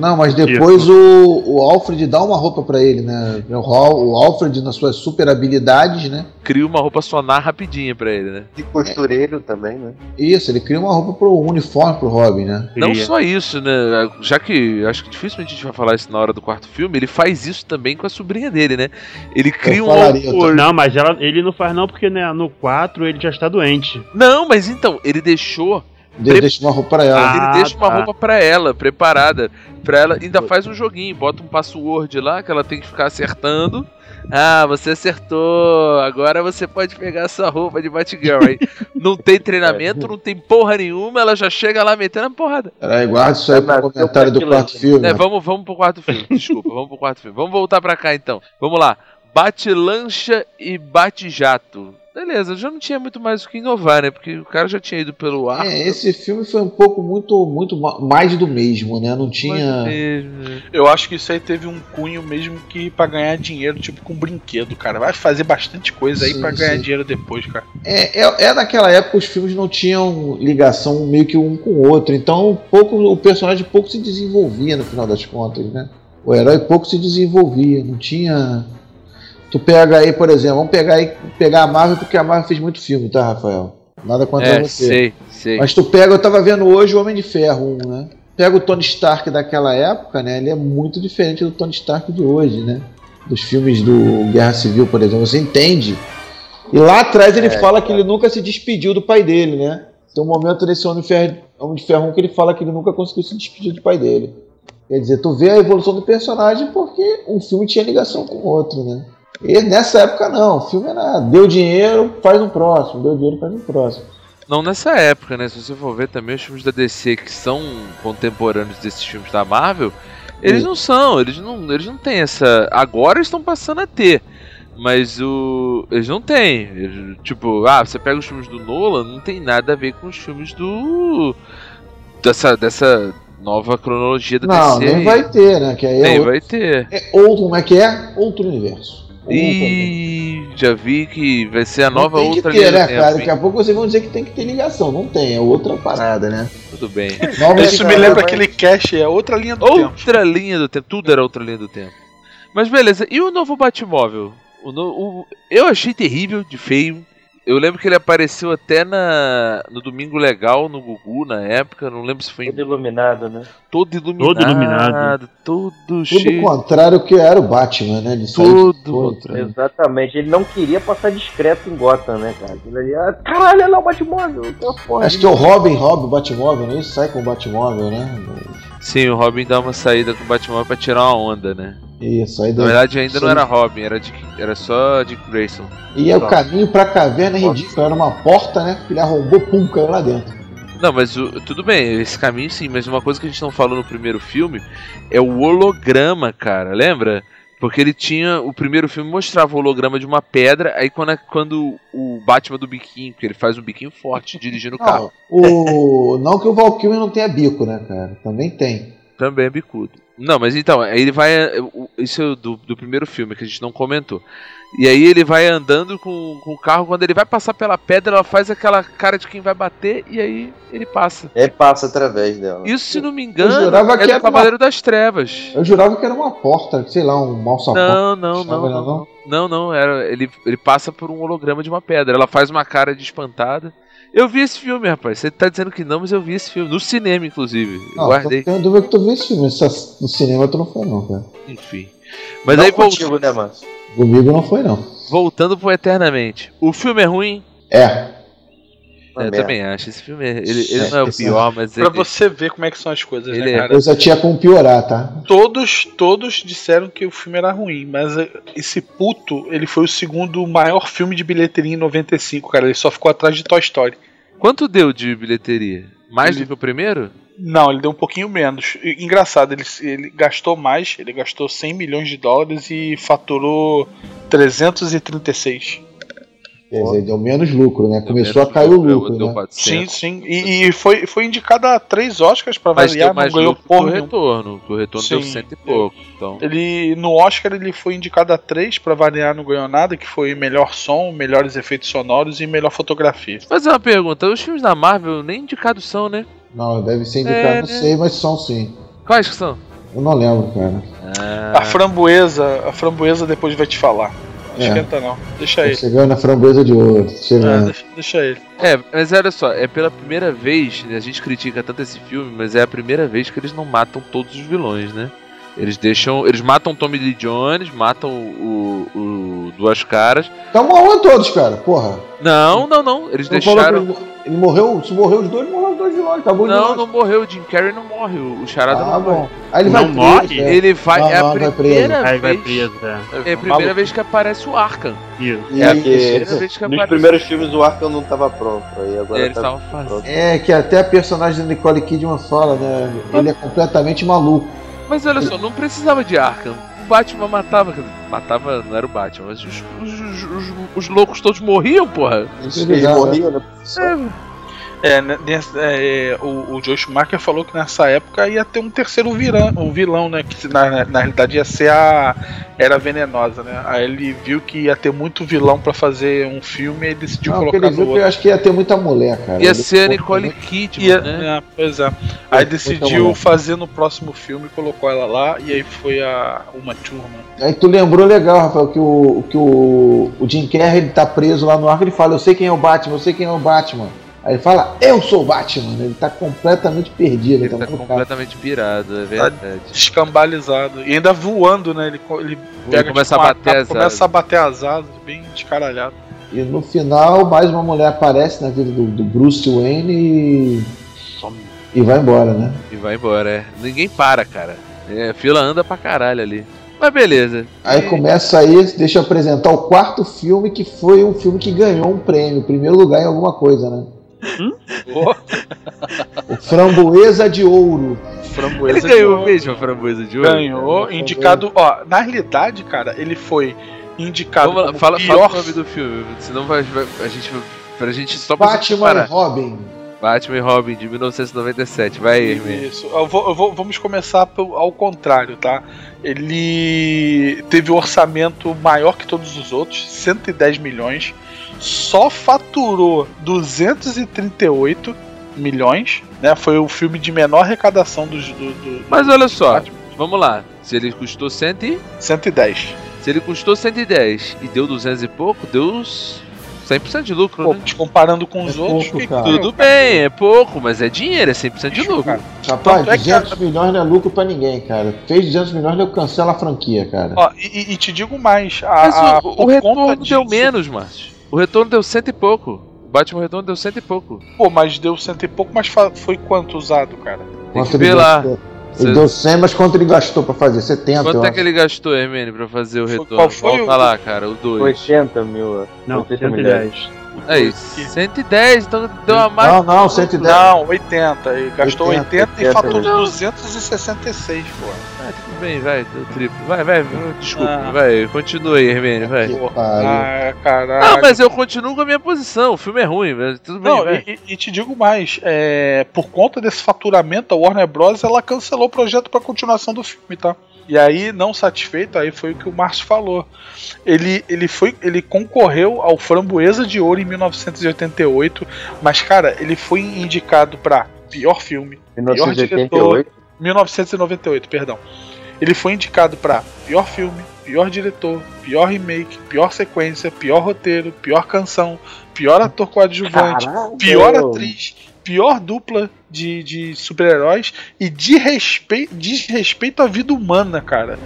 Não, mas depois o, o Alfred dá uma roupa pra ele, né? O, Alfred, nas suas super habilidades, né? Cria uma roupa sonar rapidinha pra ele, né? De costureiro também, né? Isso, ele cria uma roupa pro uniforme pro Robin, né? Não Cria. só isso, né? Já que acho que dificilmente a gente vai falar isso na hora do quarto filme, ele faz isso também com a sobrinha dele, né? Ele cria um horror. Não, mas ela, ele não faz não, porque né, no 4 ele já está doente. Não, mas então, ele deixou. De, Pre- deixa uma roupa pra ela. Ah, ele deixa uma tá. roupa pra ela, preparada. Pra ela, ainda faz um joguinho, bota um password lá que ela tem que ficar acertando. Ah, você acertou. Agora você pode pegar sua roupa de Batgirl. Aí não tem treinamento, não tem porra nenhuma, ela já chega lá metendo a porrada. Peraí, guarda isso aí pro comentário do eu quarto filme. É, vamos, vamos pro quarto filme. Desculpa, vamos pro quarto filme. Vamos voltar pra cá então. Vamos lá. Bate-lancha e bate-jato. Beleza, já não tinha muito mais o que inovar, né? Porque o cara já tinha ido pelo ar. É, esse filme foi um pouco muito, muito ma- mais do mesmo, né? Não tinha. mesmo. Eu acho que isso aí teve um cunho mesmo que pra ganhar dinheiro, tipo com brinquedo, cara. Vai fazer bastante coisa aí Sim, pra ganhar sim. dinheiro depois, cara. É, é, é naquela época os filmes não tinham ligação meio que um com o outro, então pouco, o personagem pouco se desenvolvia no final das contas, né? O herói pouco se desenvolvia, não tinha. Tu pega aí, por exemplo, vamos pegar aí, pegar a Marvel porque a Marvel fez muito filme, tá, Rafael? Nada contra É, você. sei, sei. Mas tu pega, eu tava vendo hoje o Homem de Ferro 1, né? Pega o Tony Stark daquela época, né? Ele é muito diferente do Tony Stark de hoje, né? Dos filmes do Guerra Civil, por exemplo. Você entende? E lá atrás ele É, fala que ele nunca se despediu do pai dele, né? Tem um momento nesse Homem de Ferro, Homem de Ferro 1 que ele fala que ele nunca conseguiu se despedir do pai dele. Quer dizer, tu vê a evolução do personagem porque um filme tinha ligação com o outro, né? E nessa época não, o filme era deu dinheiro, faz um próximo, deu dinheiro, faz um próximo. Não nessa época, né? Se você for ver também os filmes da DC que são contemporâneos desses filmes da Marvel, eles Sim. não são, eles não, eles não têm essa. Agora eles estão passando a ter. Mas o. Eles não têm. Eles- tipo, ah, você pega os filmes do Nolan, não tem nada a ver com os filmes do. Dessa, dessa nova cronologia da Não, DC. nem aí. vai ter, né? Que aí é Nem outro, vai ter. é outro, como é que é? Outro universo. E já vi que vai ser a Não nova tem que outra ter, linha do né, cara? Daqui a pouco vocês vão dizer que tem que ter ligação. Não tem, é outra parada, né? Tudo bem. Nova Isso me lembra vai- aquele cast, é outra linha do tempo. Outra linha do tempo, tudo era outra linha do tempo. Mas beleza, e o novo Batmóvel? O no- o- eu achei terrível, de feio. Eu lembro que ele apareceu até na no Domingo Legal, no Gugu, na época. Não lembro se foi em Todo iluminado, né? todo iluminado. Todo iluminado. Todo Tudo cheio. contrário que era o Batman, né? Ele todo, né? Exatamente. Ele não queria passar discreto em Gotham, né, cara? Ali, ah, caralho, olha lá o Batmóvel. Acho que é o Robin, Robin, o Batmóvel, né? Ele sai com o Batmóvel, né? Sim, o Robin dá uma saída com o Batmóvel pra tirar uma onda, né? Isso, aí Na verdade ainda não era Robin, era, Dick, era só Dick Grayson. E é o caminho pra caverna é ridículo. Era uma porta, né? Que ele arrombou, pum, caiu lá dentro. Não, mas o- tudo bem, esse caminho sim, mas uma coisa que a gente não falou no primeiro filme é o holograma, cara, lembra? Porque ele tinha. O primeiro filme mostrava o holograma de uma pedra, aí quando, a- quando o Batman do biquinho, que ele faz um biquinho forte dirigindo o carro, o... não que o Valkyrie não tenha bico, né, cara? Também tem. também é bicudo. Não, mas então, aí ele vai. o- Isso é do, do primeiro filme que a gente não comentou. E aí ele vai andando com, com o carro, quando ele vai passar pela pedra, ela faz aquela cara de quem vai bater, e aí ele passa. É, passa através dela. Isso, se não me engano, jurava é que do era uma- Cavaleiro das Trevas. Eu jurava que era uma porta, sei lá, um malsapão. Não, não, Estava, não, né, não, não. Não, não, era, ele, ele passa por um holograma de uma pedra. Ela faz uma cara de espantada. Eu vi esse filme, rapaz. Você tá dizendo que não, mas eu vi esse filme. No cinema, inclusive. Eu Não, guardei. tenho dúvida que tu viu esse filme. No cinema tu não foi, não, cara. Enfim. Mas Não aí vol- contigo, né? Comigo não foi, não. voltando pro Eternamente. O filme é ruim? É. Uma eu merda. também acho. Esse filme, é- ele, ele não é o pior, mas Pra ele... você ver como é que são as coisas, Ele né, é- cara? Coisa tinha como piorar, tá? Todos, todos disseram que o filme era ruim, mas eh, esse puto, ele foi o segundo maior filme de bilheteria em 95, cara. Ele só ficou atrás de Toy Story. Quanto deu de bilheteria? Mais Ele- do que o primeiro? Não, ele deu um pouquinho menos. Engraçado, ele, ele gastou mais, ele gastou 100 milhões de dólares e faturou 336. Quer dizer, deu menos lucro, né? Deu Começou a cair o lucro, deu né? 400. Sim, sim. E, e foi, foi indicado a três Oscars pra Mas variar, deu não ganhou porra nenhuma. retorno. O retorno deu Sim. cento e pouco. Então... Ele no Oscar ele foi indicado a três pra variar, não ganhou nada, que foi melhor som, melhores efeitos sonoros e melhor fotografia. Fazer uma pergunta. Os filmes da Marvel nem indicados são, né? Não, deve ser indicado, É, não sei, mas são sim. Quais que são? Eu não lembro, cara. Ah, A framboesa, a framboesa depois vai te falar. Não É. esquenta não, deixa Tá ele. chegando na framboesa de ouro. É, deixa, deixa ele. É, mas olha só, é pela primeira vez, né, a gente critica tanto esse filme, mas é a primeira vez que eles não matam todos os vilões, né? Eles deixam. Eles matam Tommy Lee Jones, matam o, o, o Duas Caras. Então morreu todos, cara. Porra. Não, não, não. Eles Não deixaram. Ele, ele morreu. Se morreu os dois, morreu os dois vilões. Acabou de Não, não morreu. O Jim Carrey não morre. O Charada Ah, não morre. bom. Aí ele Não vai morre? preso, é. Ele vai. Não, é a não, vai preso. primeira Aí vai vez. preso, é. É a primeira vez que aparece o Arkham. Isso. É a Porque primeira vez que nos aparece. primeiros filmes o Arkham não tava pronto. Aí agora Eles tá estavam fazendo. É, que até a personagem da Nicole Kidman fala, né? Ele é completamente maluco. Mas olha só, não precisava de Arkham. O Batman matava. Matava, não era o Batman, mas os, os, os, os- os loucos todos morriam, porra. Isso Ele já- morria, né? É, né, nessa- é, o, o Joe Schumacher falou que nessa época ia ter um terceiro vilão, um vilão né? Que na, na, na realidade ia ser a Era Venenosa, né? Aí ele viu que ia ter muito vilão pra fazer um filme e decidiu Não, porque colocar no eu outro. acho que ia ter muita mulher, cara. Ia Ele ser a Nicole Kidman, Ia- né? é, pois é. Aí decidiu fazer no próximo filme, colocou ela lá e aí foi a Uma Turma. Aí tu lembrou legal, Rafael, que o, que o, o Jim Carrey ele tá preso lá no arco ele fala, eu sei quem é o Batman, eu sei quem é o Batman. Aí ele fala, eu sou o Batman, ele tá completamente perdido, ele, Ele tá tá completamente pirado, é verdade. Escambalizado. E ainda voando, né? Ele, ele pega começa tipo, a uma bater capa, as começa asas. a bater as asas, bem descaralhado. E no final, mais uma mulher aparece na vida do, do Bruce Wayne e some. E vai embora, né? E vai embora, é. Ninguém para, cara. É, a fila anda pra caralho ali. Mas beleza. Aí começa aí, deixa eu apresentar o quarto filme, que foi um filme que ganhou um prêmio, primeiro lugar em alguma coisa, né? O Framboesa de Ouro. Framboesa Ele ganhou mesmo a framboesa de ouro? Ganhou, indicado. Ó, na realidade, cara, ele foi indicado. Vamos lá, como fala, pior fala o nome do filme, senão vai, vai- a gente. Pra gente só pra Batman e. Robin. Batman e Robin de 1997. Vai, Hermínio. Isso. Eu vou- eu vou- vamos começar ao contrário, tá? Ele teve um orçamento maior que todos os outros, 110 milhões. Só faturou 238 milhões, né? Foi o filme de menor arrecadação dos do, do- Mas olha só, vamos lá. Se ele custou 100 e... 110. Se ele custou 110 e deu 200 e pouco, deu 100% de lucro, Pô, né? comparando com os É outros, pouco, que- cara. Tudo bem, é pouco, mas é dinheiro, é 100% de lucro. Rapaz, Tanto é que 200 milhões não é lucro pra ninguém, cara. Fez 200 milhões, eu cancela a franquia, cara. Ó, e, e- te digo mais, a, Mas a- o, o por retorno conta deu disso- menos, Márcio. O retorno deu cento e pouco. O Batman Retorno deu cento e pouco. Pô, mas deu cento e pouco, mas foi quanto usado, cara? Tem que Quanto ver ele lá. gastou? Cê- Ele deu 100, mas quanto ele gastou pra fazer? 70, Quanto é acho. que ele gastou, Hermínio, pra fazer o retorno? qual foi Volta o- lá, cara, o 2. 80 mil. Não, 80 milhões. 110. É isso. 110, então deu uma mais. Não, não, 110. Não, 80. Ele gastou 80, 80, e faturou não. 266, pô. Ah, tudo bem, vai, deu triplo. Vai, vai, desculpa, Ah. vai, continua aí, Hermínio, vai. Ah, caralho. Não, mas eu continuo com a minha posição. O filme é ruim, mas tudo bem, Não, vai. e, e- e te digo mais, é, por conta desse faturamento, a Warner Bros. ela cancelou o projeto para continuação do filme, tá? E aí, não satisfeito, aí foi o que o Márcio falou. Ele, ele foi, ele concorreu ao Framboesa de Ouro em 1988, mas cara, ele foi indicado para pior filme, pior diretor, 1988. 1998, perdão. Ele foi indicado para pior filme, pior diretor, pior remake, pior sequência, pior roteiro, pior canção, pior ator coadjuvante, pior atriz, pior dupla de, de super-heróis e de respeito, desrespeito à vida humana, cara.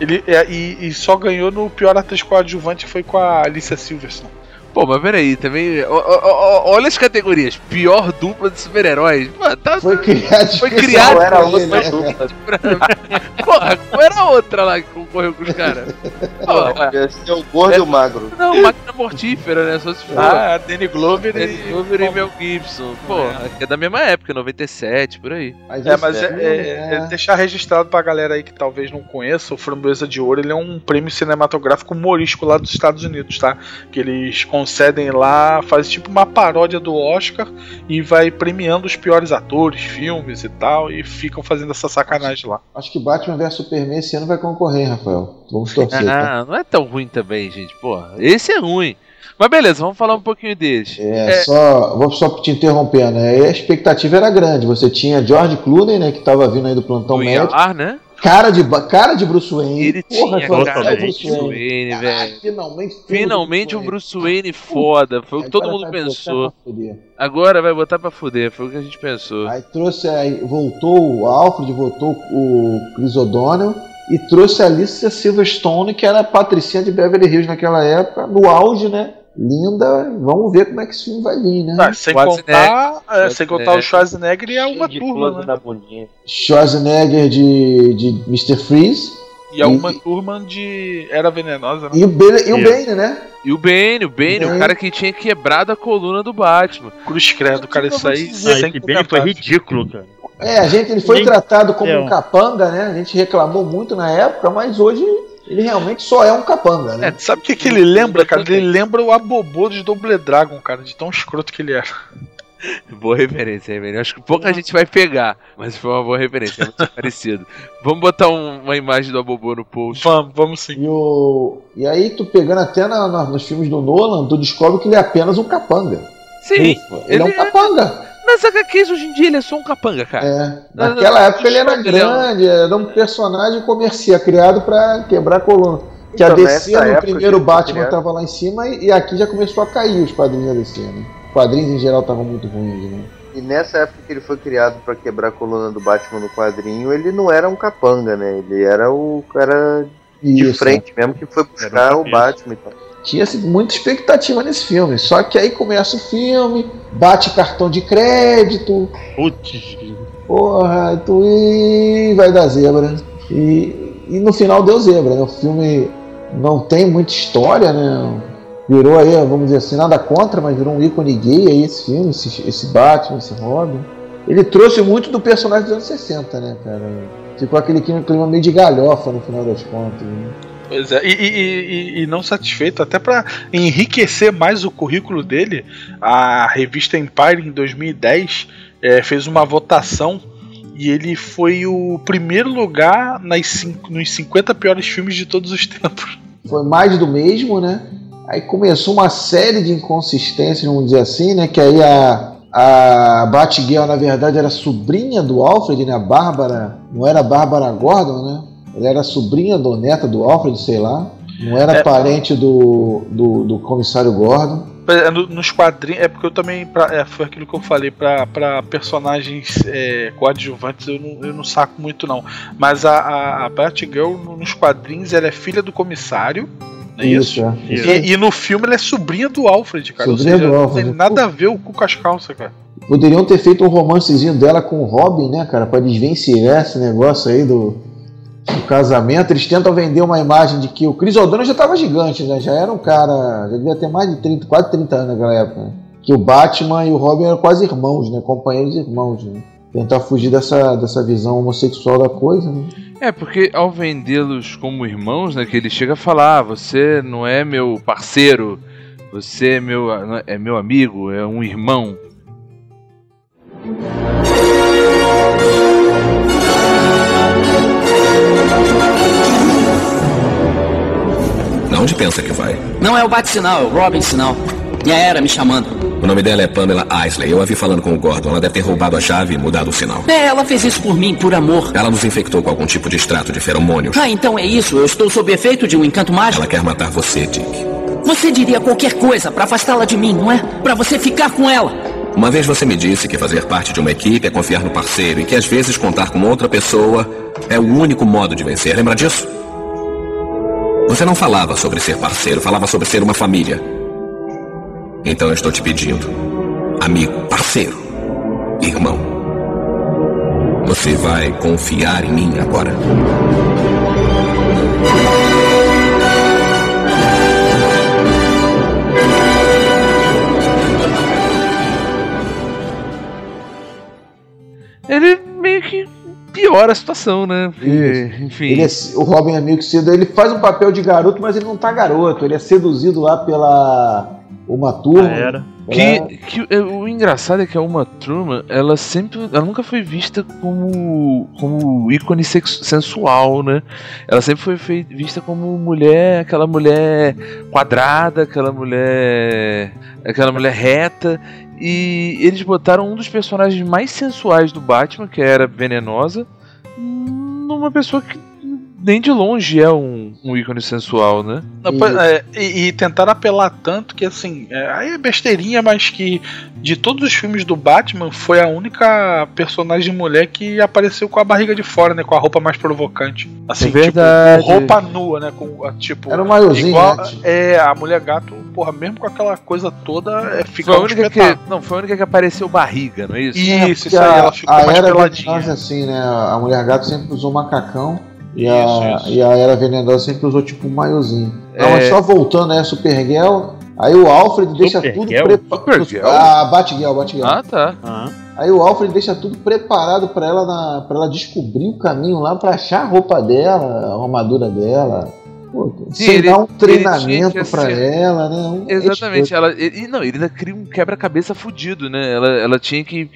Ele é, e, e só ganhou no pior atriz coadjuvante que foi com a Alicia Silverson. Pô, mas peraí, também. ó, ó, ó, olha as categorias. Pior dupla de super-heróis. Mano, tá. Foi criado Foi criado pra era outra né? dupla. Porra, qual era a outra lá que concorreu com os caras? Porra, Ia ser o gordo e o magro. não, máquina mortífera, né? Só se for. Ah, Danny Glover Danny e. Glover e Mel Gibson. Porra, é da mesma época, 97, por aí. Mas É, mas é, é- é deixar registrado pra galera aí que talvez não conheça, o Framboesa de Ouro ele é um prêmio cinematográfico humorístico lá dos Estados Unidos, tá? Que eles concedem lá, faz tipo uma paródia do Oscar e vai premiando os piores atores, filmes e tal, e ficam fazendo essa sacanagem lá. Acho que Batman vs Superman esse ano vai concorrer, Rafael. Vamos torcer, tá? Ah, não é tão ruim também, gente. Porra, esse é ruim. Mas beleza, vamos falar um pouquinho deles. É, só. Vou só te interromper, né? A expectativa era grande. Você tinha George Clooney, né? Que tava vindo aí do plantão O médico. Né? Cara de, cara de Bruce Wayne. Ele Porra, tinha cara o de Bruce Wayne, Caralho, velho. Finalmente, Finalmente um Bruce Wayne foda. Foi o que todo mundo pensou. Agora vai botar pra fuder. Foi o que a gente pensou. Aí trouxe aí, voltou o Alfred, voltou o Chris O'Donnell e trouxe a Alicia Silverstone, que era a patricinha de Beverly Hills naquela época, no auge, né? Linda, vamos ver como é que esse filme vai vir, né? Ah, sem contar, é, sem contar o Schwarzenegger e a uma de turma, né? bundinha. Schwarzenegger de, de Mr. Freeze E a uma turma de Era Venenosa, né? e o, Bane, e o. Bane, né? E o Bane, o Bane, Bane. o cara que tinha quebrado a coluna do Batman. Cruz credo, cara, isso aí Ah, esse bem foi ridículo, cara. É, a gente, ele foi Nem- tratado como é, um capanga, né? A gente reclamou muito na época, mas hoje ele realmente só é um capanga, né? É, sabe o que, que ele lembra, cara? Ele lembra o Abobô de Double Dragon, cara, de tão escroto que ele era. Boa referência, Hermínio. Acho que pouca gente vai pegar, mas foi uma boa referência, é muito parecido. Vamos botar um- uma imagem do Abobô no post. Vamos, vamos sim. E, o... e aí, tu pegando até na- na- nos filmes do Nolan, tu descobre que ele é apenas um capanga. Sim, Ele, é um ele é- capanga. Nas HQs hoje em dia ele é só um capanga, cara. É. Naquela não, época ele era é grande, era um personagem comercial, criado pra quebrar a coluna. Que a Então, DC nessa no época primeiro Batman criado- tava lá em cima e, e aqui já começou a cair os quadrinhos da DC, né? Os quadrinhos em geral estavam muito ruins, né? E nessa época que ele foi criado pra quebrar a coluna do Batman no quadrinho, ele não era um capanga, né? Ele era o cara de Isso, frente mesmo que foi buscar um o Batman e tal. Tinha-se muita expectativa nesse filme. Só que aí começa o filme, bate cartão de crédito. Putz. Porra, tu e vai dar zebra. E, e no final deu zebra, né? O filme não tem muita história, né? Virou aí, vamos dizer assim, nada contra, mas virou um ícone gay aí esse filme, esse, esse Batman, esse Robin. Ele trouxe muito do personagem dos anos 60, né, cara? Ficou aquele clima meio de galhofa no final das contas. Né? Pois é, e, e, e, e não satisfeito, até para enriquecer mais o currículo dele, a revista Empire em 2010 é, fez uma votação e ele foi o primeiro lugar nas nos 50 piores filmes de todos os tempos. Foi mais do mesmo, né? Aí começou uma série de inconsistências, vamos dizer assim, né? Que aí a, a Batgirl, na verdade, era sobrinha do Alfred, né? A Bárbara, não era a Bárbara Gordon, né? Ela era sobrinha do neta do Alfred, sei lá. Não era é, parente do, do, do, comissário Gordon. É, nos quadrinhos, é porque eu também, pra, é, foi aquilo que eu falei, para personagens é, coadjuvantes eu não, eu não saco muito não. Mas a, a, a Batgirl nos quadrinhos ela é filha do comissário, é isso? isso? É. isso. E, e, no filme ela é sobrinha do Alfred, cara. Sobrinha seja, do Alfred. Não tem nada a ver com as calças, cara. Poderiam ter feito um romancezinho dela com o Robin, né, cara? Pra desvencilhar esse negócio aí do, do casamento. Eles tentam vender uma imagem de que o Chris O'Donnell já tava gigante, né? Já era um cara. Já devia ter mais de 30, quase 30 anos naquela época. Né? Que o Batman e o Robin eram quase irmãos, né? Companheiros irmãos, né? Tentar fugir dessa, dessa visão homossexual da coisa, né? É, porque ao vendê-los como irmãos, né, que ele chega a falar, ah, você não é meu parceiro, você é meu, é meu amigo, é um irmão. Onde pensa que vai? Não é o bate-sinal, é o Robin-sinal. E a Era me chamando. O nome dela é Pamela Isley. Eu a vi falando com o Gordon. Ela deve ter roubado a chave e mudado o sinal. É, ela fez isso por mim, por amor. Ela nos infectou com algum tipo de extrato de feromônios. Ah, então é isso. Eu estou sob efeito de um encanto mágico. Ela quer matar você, Dick. Você diria qualquer coisa para afastá-la de mim, não é? Para você ficar com ela. Uma vez você me disse que fazer parte de uma equipe é confiar no parceiro e que às vezes contar com outra pessoa é o único modo de vencer. Lembra disso? Você não falava sobre ser parceiro, falava sobre ser uma família. Então eu estou te pedindo amigo, parceiro, irmão. Você vai confiar em mim agora. Ele meio que piora a situação, né? Porque, enfim. É, o Robin é meio que cedo. Ele faz um papel de garoto, mas ele não tá garoto. Ele é seduzido lá pela uma turma. Ah, era. Que, que é, o engraçado é que a Uma Turma, ela sempre. Ela nunca foi vista como. como ícone sensual, né? Ela sempre foi fei, vista como mulher, aquela mulher quadrada, aquela mulher. aquela mulher reta. E eles botaram um dos personagens mais sensuais do Batman, que era venenosa, numa pessoa que nem de longe é um, um ícone sensual, né? Não, é, e, e tentaram apelar tanto que, assim, é, aí é besteirinha, mas que de todos os filmes do Batman foi a única personagem mulher que apareceu com a barriga de fora, né? Com a roupa mais provocante. Assim, é verdade. Tipo, roupa nua, né? Com, tipo, Era um maiozinho, igual, né? É, a mulher gato, porra, mesmo com aquela coisa toda, é, fica foi a única que Não, foi a única que apareceu barriga, não é isso? Isso, isso aí, ela ficou a mais era peladinha. assim, né? A mulher gato sempre usou macacão. E, isso, a, isso. e a Era Venenosa sempre usou tipo um maiozinho. É... Não, mas só voltando aí a Supergirl, aí o Alfred deixa tudo preparado. Ah, Batgirl, Batgirl. Ah, tá. Uhum. Aí o Alfred deixa tudo preparado para ela, para ela descobrir o caminho lá, para achar a roupa dela, a armadura dela. Pô, Sim, sem ele, dar um treinamento para ela, né? Um Exatamente. Ela, ele, não, ele ainda cria um quebra-cabeça fudido, né? Ela, ela tinha que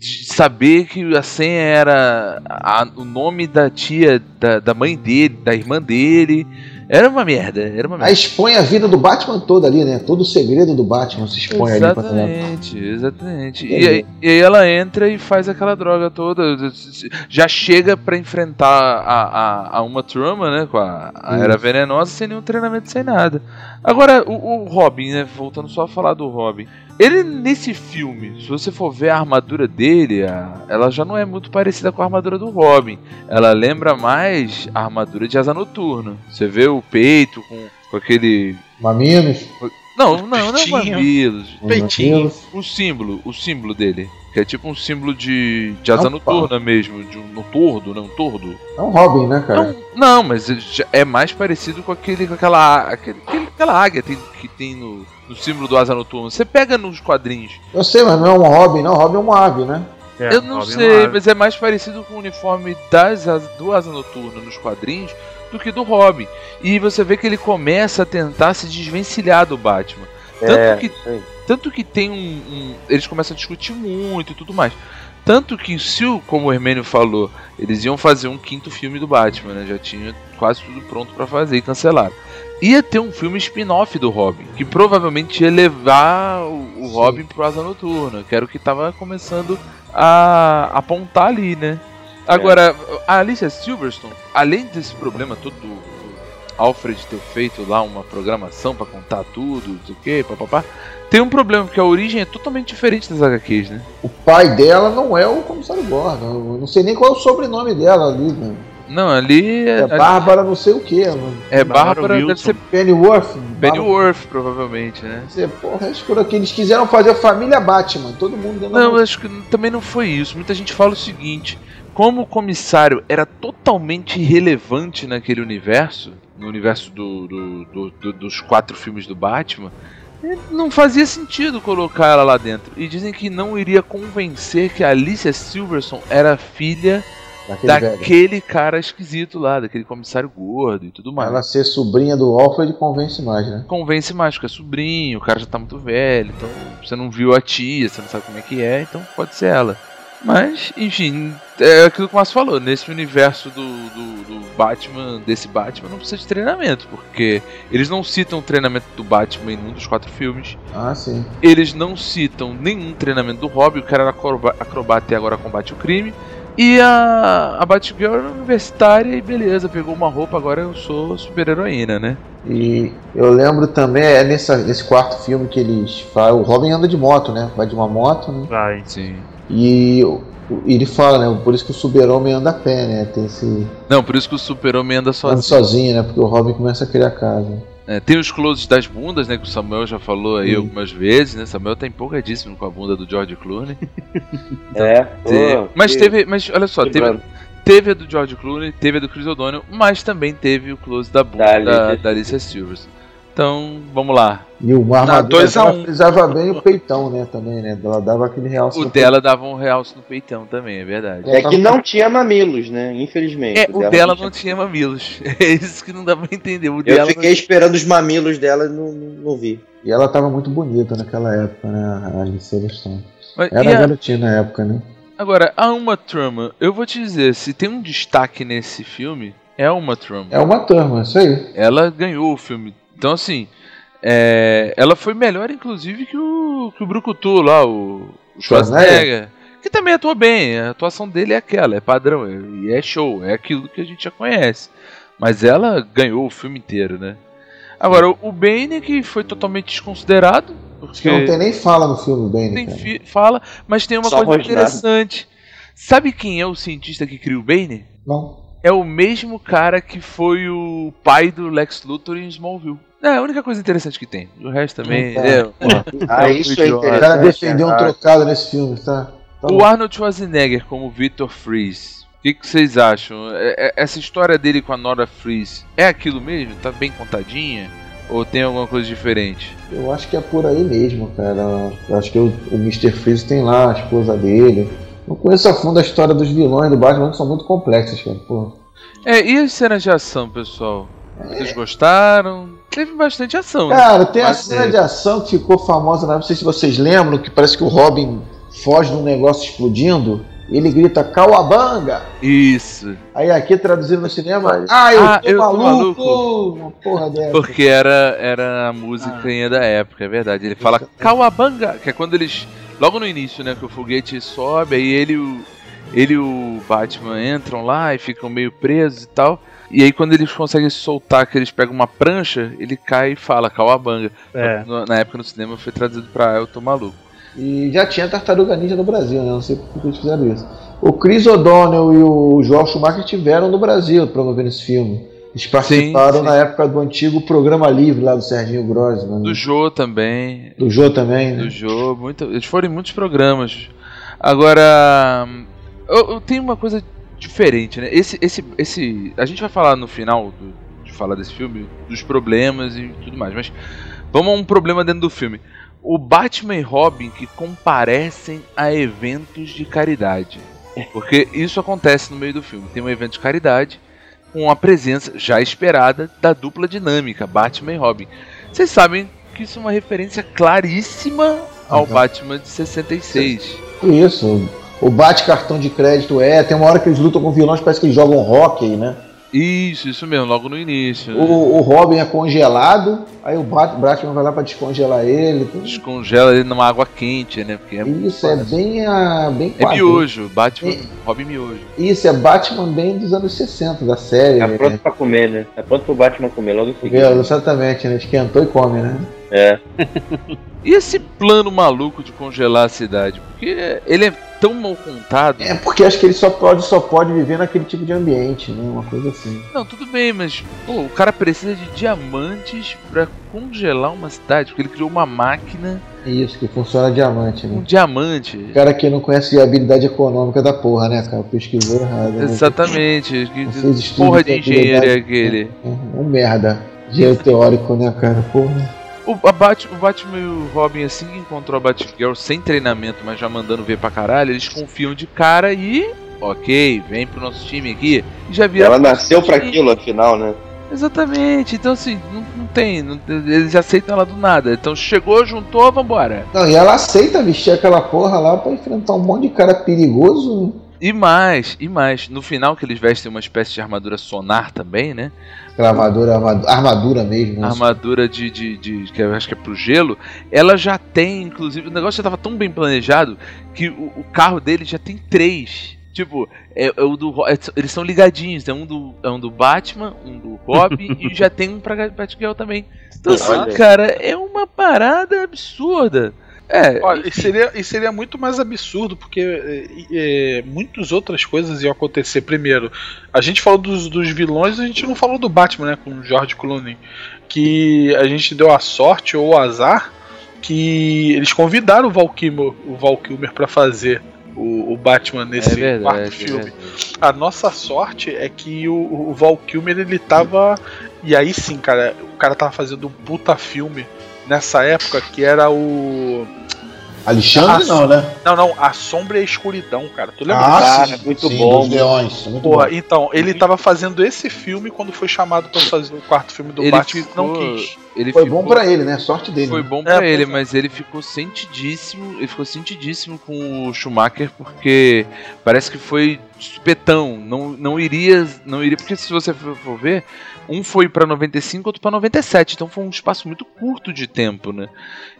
saber que a senha era a, o nome da tia, da, da mãe dele, da irmã dele. Era uma merda, era uma merda. Aí expõe a vida do Batman toda ali, né? Todo o segredo do Batman se expõe exatamente, ali. Exatamente, exatamente. E aí, e aí ela entra e faz aquela droga toda. Já chega para enfrentar a, a, a, Uma Truma, né? Com a, a Era Venenosa, sem nenhum treinamento, sem nada. Agora, o, o Robin, né? Voltando só a falar do Robin. Ele, nesse filme, se você for ver a armadura dele, ela já não é muito parecida com a armadura do Robin. Ela lembra mais a armadura de Asa Noturna. Você vê o peito com Com aquele. Mamilos? Não, não, não é Peitinho. mamilos. Peitinho. O símbolo, o símbolo dele. Que é tipo um símbolo de, de asa Não, noturna mesmo, de um noturno, não, tordo. É um Robin, né, cara? Não, mas ele já é mais parecido com aquele, com aquela, aquele, aquele- aquela águia tem- que tem no, no símbolo do asa noturno. Você pega nos quadrinhos. Eu sei, mas não é um Robin, não. Robin é uma ave, né? Eu não sei, mas é mais parecido com o uniforme das, as- do Asa Noturna nos quadrinhos do que do Robin. E você vê que ele começa a tentar se desvencilhar do Batman. Tanto, É, que, tanto que tem um, um- Eles começam a discutir muito e tudo mais. Tanto que, se o, como o Hermênio falou, eles iam fazer um quinto filme do Batman, né? Já tinha quase tudo pronto pra fazer e cancelaram. Ia ter um filme spin-off do Robin, que provavelmente ia levar o, o Robin pro Asa Noturna, que era o que tava começando a apontar ali, né? Agora, a Alicia Silverstone, além desse problema todo do Alfred ter feito lá uma programação pra contar tudo, não sei o que, papapá, tem um problema, porque a origem é totalmente diferente das HQs, né? O pai dela não é o comissário Gordon. Eu não sei nem qual é o sobrenome dela ali, né? Não, ali É ali- Bárbara não sei o que. É Bárbara, deve ser Pennyworth. Pennyworth, provavelmente, né? Você, porra, escuro que eles quiseram fazer a família Batman, todo mundo Não, acho que também não foi isso. Muita gente fala o seguinte: como o comissário era totalmente irrelevante naquele universo, no universo do, do- do- do- dos quatro filmes do Batman, não fazia sentido colocar ela lá dentro. E dizem que não iria convencer que a Alicia Silverson era filha Daquele daquele cara esquisito lá, daquele comissário gordo e tudo mais. Ela ser sobrinha do Alfred convence mais, né? Convence mais, porque é sobrinho, o cara já tá muito velho, então você não viu a tia, você não sabe como é que é, então pode ser ela. Mas, enfim, é aquilo que o Márcio falou, nesse universo do, do, do Batman, desse Batman, não precisa de treinamento, porque eles não citam o treinamento do Batman em nenhum dos quatro filmes. Ah, sim. Eles não citam nenhum treinamento do Robin, o cara era acroba- acrobata e agora combate o crime. E a, a Batgirl era universitária e beleza, pegou uma roupa, agora eu sou super-heroína, né? E eu lembro também, é nessa, nesse quarto filme que eles falam, o Robin anda de moto, né? Vai de uma moto, né? Vai. Sim. E ele fala, né? Por isso que o super-homem anda a pé, né? Tem esse. Não, por isso que o super-homem anda sozinho. Anda sozinho, né? Porque o Robin começa a criar casa. É, tem os closes das bundas, né? Que o Samuel já falou aí Sim. algumas vezes, né? Samuel tá empolgadíssimo com a bunda do George Clooney. É, Tem- pô, mas que- teve. Mas olha só, que teve, brando. teve a do George Clooney, teve a do Chris O'Donnell, mas também teve o close da bunda Da da, Alicia da Alicia Silvers. Então, vamos lá. E o armadura dois a dela um. frisava bem o peitão, né? Também, né? Ela dava aquele realce. O no dela dava um realce no peitão também, é verdade. É que não tinha mamilos, né? Infelizmente. É, o dela não tinha mamilos. É isso que não dá pra entender. O Eu dela fiquei esperando os mamilos dela e não, não, não vi. E ela tava muito bonita naquela época, né? A Alice Silverstone. Mas- Era a- garotinha na época, né? Agora, a Uma Thurman, eu vou te dizer, se tem um destaque nesse filme, é a Uma Thurman. É uma turma, isso aí. Ela ganhou o filme. Então, assim, é, ela foi melhor, inclusive, que o, que o Brucutu lá, o, o Schwarzenegger. Que também atua bem, a atuação dele é aquela, é padrão, é- e é show, é aquilo que a gente já conhece. Mas ela ganhou o filme inteiro, né? Agora, o- Bane, que foi totalmente desconsiderado, porque que não tem nem fala no filme bem, né? tem cara? fi- fala, mas tem uma Só coisa interessante. Sabe quem é o cientista que criou o Bane? Não. é o mesmo cara que foi o pai do Lex Luthor em Smallville. É a única coisa interessante que tem. O resto também. Tá. é, Ah, é isso é idiota. O cara defendeu um trocado nesse filme, tá? Tá O bom. Arnold Schwarzenegger como Victor Freeze. O que, que vocês acham? É- é- Essa história dele com a Nora Freeze é aquilo mesmo? Tá bem contadinha? Ou tem alguma coisa diferente? Eu acho que é por aí mesmo, cara. Eu acho que o, o Mr. Freeze tem lá a esposa dele. Não conheço a fundo a história dos vilões do Batman, que são muito complexas, cara. Pô. É, e as cenas de ação, pessoal? Vocês gostaram? Teve bastante ação, né? Cara, tem a cena é, de ação que ficou famosa, né? não sei se vocês lembram, que parece que o Robin foge de um negócio explodindo. E ele grita Cauabanga! Isso. Aí aqui traduzindo no cinema, ah, eu, Ah, tô, eu tô maluco! maluco. Uma porra dessa. Porque era, era a musiquinha da época, é verdade. Ele fala Kawabanga, que é quando eles. Logo no início, né? Que o foguete sobe, aí ele e o, ele e o Batman entram lá e ficam meio presos e tal. E aí quando eles conseguem soltar, que eles pegam uma prancha, ele cai e fala Kawabanga. É. Na época no cinema foi traduzido pra Eu Tô Maluco. E já tinha Tartaruga Ninja no Brasil, né? Não sei por que eles fizeram isso. O Chris O'Donnell e o Joel Schumacher tiveram no Brasil promovendo esse filme. Eles participaram Sim, sim. na época do antigo programa livre lá do Serginho Grossman. Do Jô também. Do Jô também, né? Do Jô, muito, eles foram em muitos programas. Agora, eu, eu tenho uma coisa diferente, né? Esse, esse, esse, a gente vai falar no final do, de falar desse filme dos problemas e tudo mais, mas vamos a um problema dentro do filme. O Batman e Robin que comparecem a eventos de caridade. Porque isso acontece no meio do filme. Tem um evento de caridade com a presença já esperada da dupla dinâmica, Batman e Robin. Vocês sabem que isso é uma referência claríssima ao Uhum. Batman de 66. Isso. O bate cartão de crédito é. Tem uma hora que eles lutam com vilões, parece que eles jogam hockey, né? Isso, isso mesmo, logo no início. né? O, o Robin é congelado, aí o Bat- Batman vai lá pra descongelar ele. Descongela ele numa água quente, né? Porque é, Isso é bem, ah, bem é miojo, Batman, Robin miojo. Isso é Batman bem dos anos 60, da série. Tá né? pronto pra comer, né? Tá pronto pro Batman comer logo em seguida. Exatamente, né? Esquentou e come, né? É. E esse plano maluco de congelar a cidade? Porque ele é tão mal contado. É porque acho que ele só pode, só pode viver naquele tipo de ambiente, né? Uma coisa assim. Não, tudo bem, mas pô, o cara precisa de diamantes pra congelar uma cidade, porque ele criou uma máquina Isso, que funciona diamante, né? diamante. O cara que não conhece a habilidade econômica da porra, né, cara? Pesquisou errado. né? Exatamente. Estudo porra de engenheiro é habilidade. aquele. Um merda. Dinheiro teórico, né, cara? Porra. O, a Bat, o Batman e o Robin, assim que encontrou a Batgirl sem treinamento, mas já mandando ver pra caralho, eles confiam de cara e. Ok, vem pro nosso time aqui. E já vira. Ela nasceu pra aquilo, afinal, né? Exatamente, então assim, não, não tem. não- eles aceitam ela do nada. Então chegou, juntou, vambora. Não, e ela aceita vestir aquela porra lá pra enfrentar um monte de cara perigoso. Né? E mais, e mais, no final que eles vestem uma espécie de armadura sonar também, né? Aquela armadura, armadura, armadura mesmo. né? armadura de, de, de- que eu acho que é pro gelo, ela já tem, inclusive, o negócio já tava tão bem planejado que o, o carro dele já tem três. Tipo, é, é o do é- eles são ligadinhos, é um do, é um do Batman, um do Robin e já tem um pra Batgirl também. Então, assim, cara, é uma parada absurda. É, Olha, e seria, e seria muito mais absurdo, porque é, é, muitas outras coisas iam acontecer. Primeiro, a gente falou dos, dos vilões, a gente não falou do Batman, né? Com o George Clooney. Que a gente deu a sorte ou o azar que eles convidaram o Val Kilmer, o Val Kilmer pra fazer o, o Batman nesse É verdade, quarto é filme. A nossa sorte é que o, o Val Kilmer ele tava. E aí sim, cara, o cara tava fazendo um puta filme nessa época que era o. Alexandre A- não, né? Não, não, A Sombra e a Escuridão, cara. Tu lembra Ah, disso? sim, muito sim, bom. dos Leões, muito Porra, bom. então, ele tava fazendo esse filme quando foi chamado pra fazer o quarto filme do Ele Batman. ficou- Não quis. Ele Foi ficou- bom pra ele, né? Sorte dele. Foi né? bom pra É, ele, mas ele ficou sentidíssimo, ele ficou sentidíssimo com o Schumacher porque parece que foi supetão, não, não iria, não iria, porque se você for for ver, um foi pra 95, outro pra 97, então foi um espaço muito curto de tempo, né?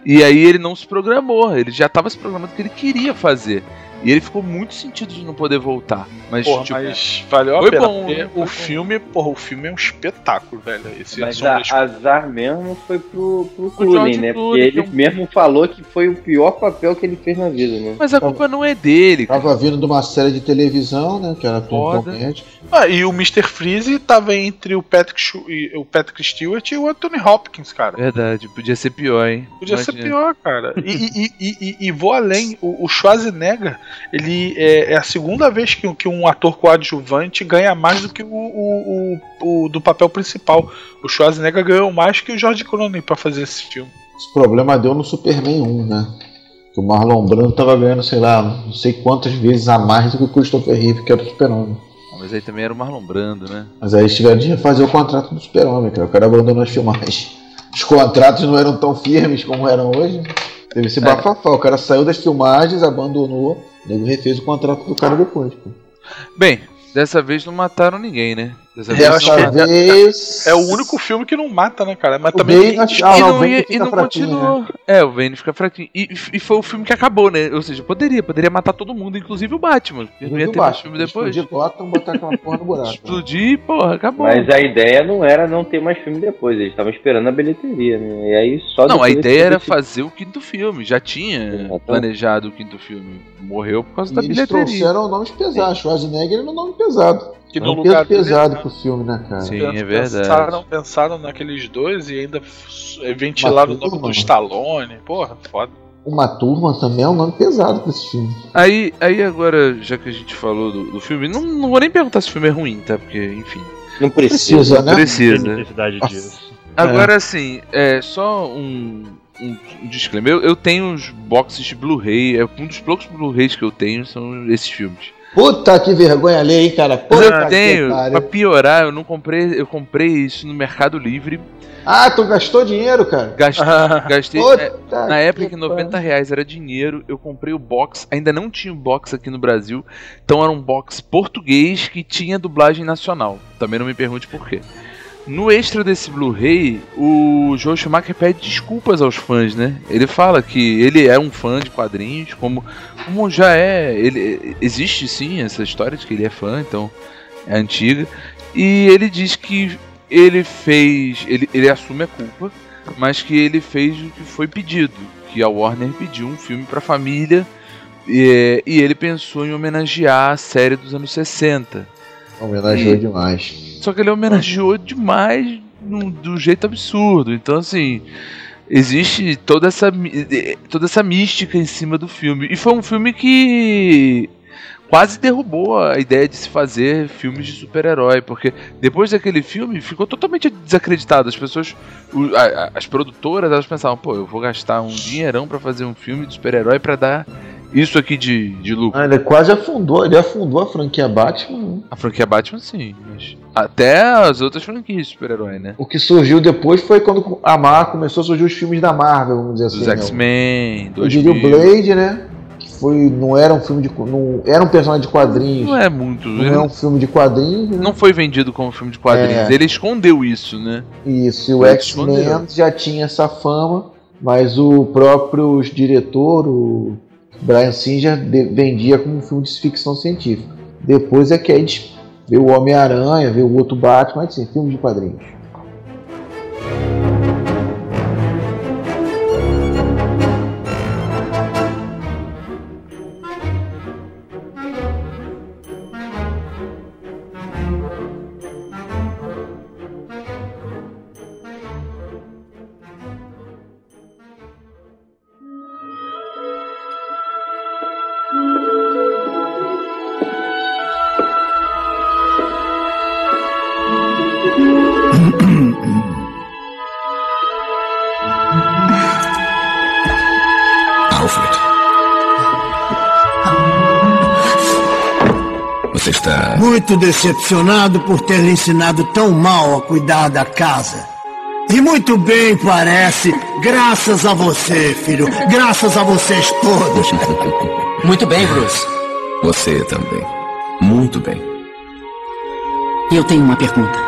E aí ele não se programou, ele já tava se programando o que ele queria fazer. E ele ficou muito sentido de não poder voltar. Mas, Porra, tipo, mas valeu a foi pena. bom, né? Foi o bom. filme, porra, o filme é um espetáculo, velho. Esse Mas a, Escuridão. azar mesmo foi pro, pro Clooney, né? Porque Clooney, ele que é um- mesmo falou que foi o pior papel que ele fez na vida, né? mas a culpa não é dele. cara. Tava vindo de uma série de televisão, né? Que era. Hanks. Ah, e o Mr. Freeze tava entre o Patrick, o Patrick Stewart e o Anthony Hopkins, cara. Verdade, podia ser pior, hein? Podia ser Imagina. pior, cara. E, e- e- e- e vou além. O, o Schwarzenegger, ele é, é a segunda vez que, que um ator coadjuvante ganha mais do que o, o- o- o do papel principal. O Schwarzenegger ganhou mais que o George Clooney pra fazer esse filme. Esse problema deu no Superman 1, né? Que o Marlon Brando tava ganhando, sei lá, não sei quantas vezes a mais do que o Christopher Reeve, que era o Super-Homem. Ah, Mas aí também era o Marlon Brando, né? Mas aí eles tiveram de refazer o contrato do Super-Homem, cara. O cara abandonou as filmagens. Os contratos não eram tão firmes como eram hoje. Teve esse É. bafafá. O cara saiu das filmagens, abandonou. O nego refez o contrato do cara depois, pô. Bem, dessa vez não mataram ninguém, né? Dessa Eu acho que Dessa vez. É o único filme que não mata, né, cara? Mas O também. Bane acho- Ah, e não, fica e não continuou. né? É, o Bane fica fraquinho. E, e foi o filme que acabou, né? Ou seja, poderia, poderia matar todo mundo, inclusive o Batman. Não ia ter mais filme depois. Explodir Gotham, botar aquela porra no buraco. Explodir, porra, acabou. Mas a ideia não era não ter mais filme depois, eles estavam esperando a bilheteria, né? E aí só Não, a ideia era eles- fazer o quinto filme. Já tinha planejado o quinto filme. Morreu por causa da E eles bilheteria. trouxeram nomes pesados. Schwarzenegger era um nome pesado. Que É no um lugar peso dele, pesado pro filme, né, cara? Sim, é verdade. Pensaram, pensaram naqueles dois e ainda f- ventilaram o nome do Stallone. Porra, foda. Uma turma também é um nome pesado pra esse filme. Aí, aí agora, já que a gente falou do, do filme, não, não vou nem perguntar se o filme é ruim, tá? Porque, enfim. Não Precisa, né? Precisa. Tem necessidade disso. Agora, assim, é só um, um, um disclaimer. Eu, eu tenho os boxes de Blu-ray. É um dos poucos Blu-rays que eu tenho são esses filmes. Puta que vergonha alheia, hein, cara? Puta eu que tenho, pariu. pra piorar, eu não comprei. Eu comprei isso no Mercado Livre. Ah, tu gastou dinheiro, cara? Gastei. gastei Puta é, na época que que 90 reais era dinheiro, eu comprei o box. Ainda não tinha o box aqui no Brasil. Então era um box português que tinha dublagem nacional. Também não me pergunte por quê. No extra desse Blu-ray, o Joe Schumacher pede desculpas aos fãs, né? Ele fala que ele é um fã de quadrinhos, como, como já é. Ele, existe sim essa história de que ele é fã, então é antiga. E ele diz que ele fez. Ele, ele assume a culpa, mas que ele fez o que foi pedido. Que a Warner pediu um filme pra família. E, e ele pensou em homenagear a série dos anos 60. Homenageou E- demais. Só que ele homenageou demais num- do jeito absurdo. Então, assim, existe toda essa, toda essa mística em cima do filme. E foi um filme que quase derrubou a ideia de se fazer filmes de super-herói, porque depois daquele filme ficou totalmente desacreditado. As pessoas, as produtoras, elas pensavam, pô, eu vou gastar um dinheirão pra fazer um filme de super-herói pra dar isso aqui de, de lucro. Ah, ele quase afundou, ele afundou a franquia Batman. né? A franquia Batman, sim. Mas até as outras franquias de super-herói, né? O que surgiu depois foi quando a Marvel começou a surgir os filmes da Marvel, vamos dizer assim. Dos né? X-Men, Eu diria o 2000. Blade, né? Que foi, não era um filme de. Não, era um personagem de quadrinhos. Não é muito. Não é um filme de quadrinhos. né? Não foi vendido como filme de quadrinhos. É. Ele escondeu isso, né? Isso, e o X-Men já tinha essa fama, mas o próprio diretor, o Brian Singer, vendia como um filme de ficção científica. Depois é que a gente vê o Homem-Aranha, vê o outro Batman, mas assim, filme de quadrinhos. Muito decepcionado por ter lhe ensinado tão mal a cuidar da casa. E muito bem parece, graças a você, filho. Graças a vocês todos. Muito bem, Bruce. Você também. Muito bem. Eu tenho uma pergunta.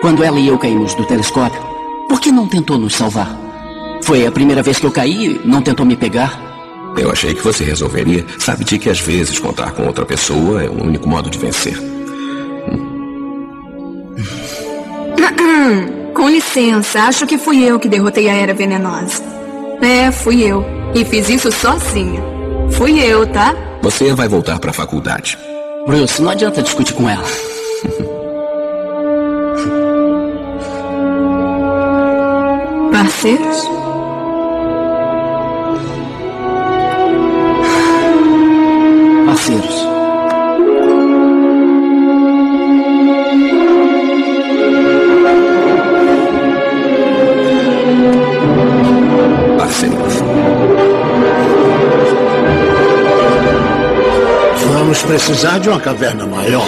Quando ela e eu caímos do telescópio, por que não tentou nos salvar? Foi a primeira vez que eu caí, não tentou me pegar? Eu achei que você resolveria. Sabe de que às vezes contar com outra pessoa é o único modo de vencer. Com licença, acho que fui eu que derrotei a Era Venenosa. É, fui eu. E fiz isso sozinha. Fui eu, tá? Você vai voltar para a faculdade. Bruce, não adianta discutir com ela. Parceiros? Parceiros. Precisar de uma caverna maior.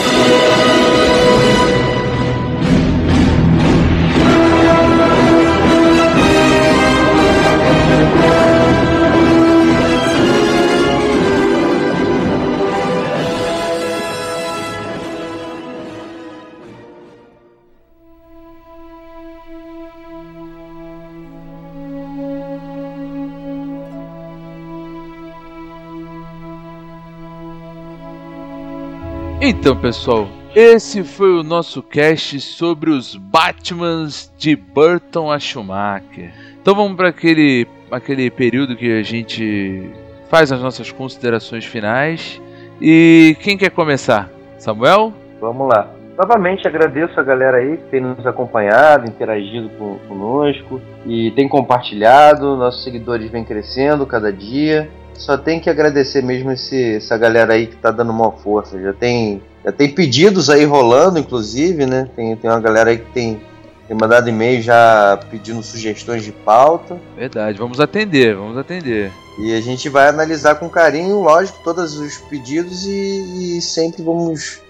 Então, pessoal, esse foi o nosso cast sobre os Batmans de Burton a Schumacher. Então vamos para aquele, aquele período que a gente faz as nossas considerações finais. E quem quer começar? Samuel? Vamos lá. Novamente agradeço a galera aí que tem nos acompanhado, interagido com, conosco e tem compartilhado. Nossos seguidores vêm crescendo cada dia. Só tem que agradecer mesmo esse, essa galera aí que tá dando uma força. Já tem, já tem pedidos aí rolando, inclusive, né? Tem, tem uma galera aí que tem, tem mandado e-mail já pedindo sugestões de pauta. Verdade, vamos atender, vamos atender. E a gente vai analisar com carinho, lógico, todos os pedidos e, e sempre vamos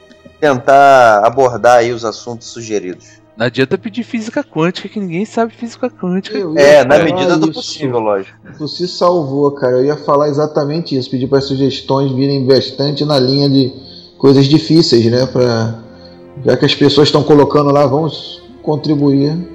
tentar abordar aí os assuntos sugeridos. Não adianta pedir física quântica, que ninguém sabe física quântica. Eu É, na medida do isso. possível, lógico. Tu se salvou, cara. Eu ia falar exatamente isso. Pedir para sugestões virem bastante na linha de coisas difíceis, né? Pra... Já que as pessoas estão colocando lá, vamos contribuir.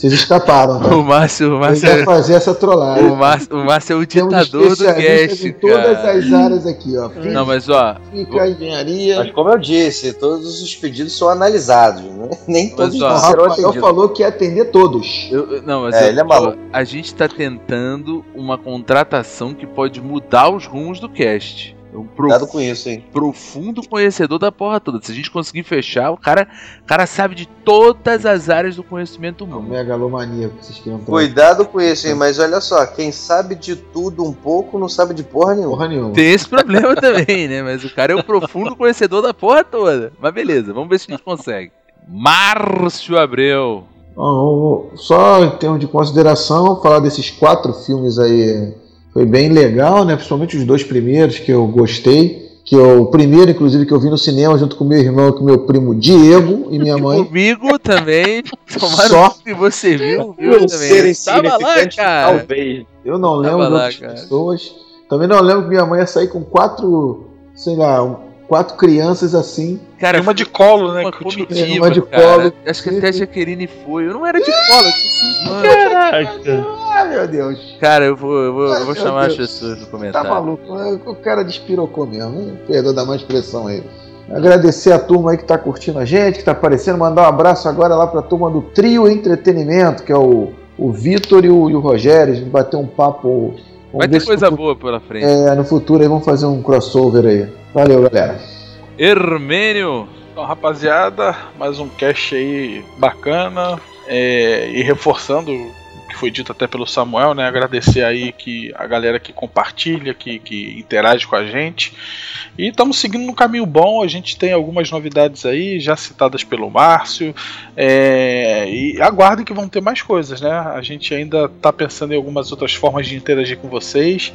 Vocês escaparam, tá? O Márcio, o Márcio, ia fazer essa trollagem. o Márcio, o Márcio é o ditador do cast, em todas cara. as áreas aqui, ó. Não, mas ó, Física, engenharia. Mas como eu disse, todos os pedidos são analisados, né? Nem todos ó, O serão atendidos. falou que ia atender todos. eu- eu- não, mas É, eu- ele é maluco. ó, a gente tá tentando uma contratação que pode mudar os rumos do cast. Um prof- com isso, hein? profundo conhecedor da porra toda. Se a gente conseguir fechar, o cara, o cara sabe de todas as áreas do conhecimento É um humano. megalomania que vocês queriam trazer. Cuidado com isso, hein? Mas olha só, quem sabe de tudo um pouco não sabe de porra nenhuma. Porra nenhuma. Tem esse problema também, né? Mas o cara é o profundo conhecedor da porra toda. Mas beleza, vamos ver se a gente consegue. Márcio Abreu. Bom, Só em termos de consideração, falar desses quatro filmes aí foi bem legal, né? Principalmente os dois primeiros que eu gostei. Que eu, o primeiro, inclusive, que eu vi no cinema junto com meu irmão com meu primo Diego e minha mãe. Comigo também. Tomara Só. que você viu, viu também. ser Tava lá, cara. talvez. Eu não lembro Tava de lá, outras cara. pessoas. Também não lembro que minha mãe ia sair com quatro, sei lá, quatro crianças assim. Cara, uma de colo, né? uma que eu tinha- comitiva, uma de cara. colo. Acho que até a Jaqueline foi. Eu não era de colo, eu tinha cinco anos. Caraca. Ai, meu Deus. Cara, eu vou, eu vou, eu vou Ai, chamar meu as Deus. pessoas no Tá comentário. maluco? O cara despirocou mesmo. Perdão da má expressão aí. Agradecer a turma aí que tá curtindo a gente, que tá aparecendo. Mandar um abraço agora lá pra turma do Trio Entretenimento, que é o, o Vitor e o, e o Rogério. A gente bateu um papo. Vamos Vai ter coisa no, boa pela frente. É, no futuro aí vamos fazer um crossover aí. Valeu, galera. Hermênio. Então, rapaziada, mais um cast aí bacana. é, e reforçando o que foi dito até pelo Samuel, né? Agradecer aí que a galera que compartilha, que, que interage com a gente. E estamos seguindo no caminho bom. A gente tem algumas novidades aí, já citadas pelo Márcio. é, e aguardem que vão ter mais coisas, né? A gente ainda está pensando em algumas outras formas de interagir com vocês.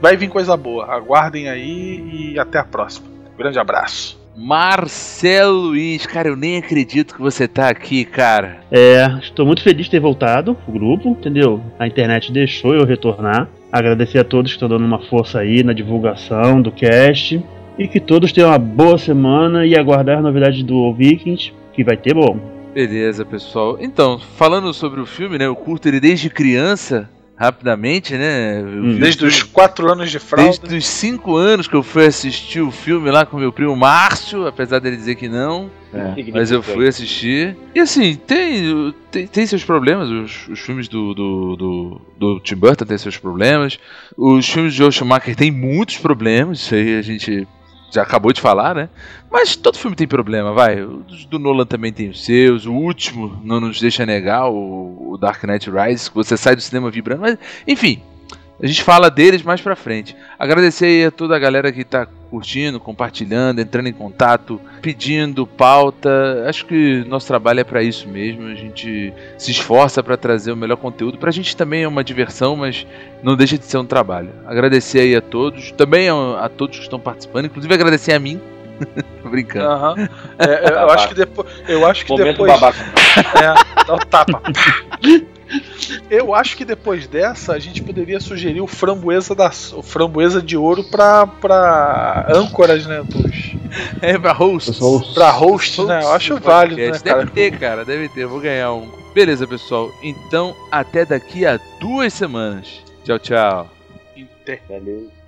Vai vir coisa boa. Aguardem aí e até a próxima. Grande abraço. Marcelo Luiz, cara, eu nem acredito que você tá aqui, cara. É, estou muito feliz de ter voltado pro grupo, entendeu? A internet deixou eu retornar. Agradecer a todos que estão dando uma força aí na divulgação do cast. E que todos tenham uma boa semana e aguardar as novidades do Vikings, que vai ter bom. Beleza, pessoal. Então, falando sobre o filme, né? Eu curto ele desde criança, rapidamente, né? O Desde os 4 anos de fralda. Desde os 5 anos que eu fui assistir o filme lá com meu primo Márcio, apesar dele dizer que não. Mas eu fui assistir. E assim, tem, tem, tem seus problemas. Os, os filmes do, do, do, do Tim Burton têm seus problemas. Os filmes de Joe Schumacher têm muitos problemas. Isso aí a gente já acabou de falar, né? Mas todo filme tem problema, vai. Os do Nolan também tem os seus. O último não nos deixa negar, o, Dark Knight Rises, que você sai do cinema vibrando. Mas, enfim, a gente fala deles mais pra frente. Agradecer aí a toda a galera que tá curtindo, compartilhando, entrando em contato, pedindo pauta. Acho que nosso trabalho é pra isso mesmo. A gente se esforça pra trazer o melhor conteúdo. Pra gente também é uma diversão, mas não deixa de ser um trabalho. Agradecer aí a todos, também a, todos que estão participando, inclusive agradecer a mim. Tô brincando. Aham. É, eu acho que depois. Eu acho que Momento depois. babaca. É, dá o tapa. Eu acho que depois dessa a gente poderia sugerir o framboesa da, o framboesa de ouro pra, pra âncoras, né? É pra host. pra host, né? Eu acho válido, né, Deve cara? ter, cara, deve ter. Eu vou ganhar um. Beleza, pessoal. Então, até daqui a duas semanas. Tchau, tchau. Valeu.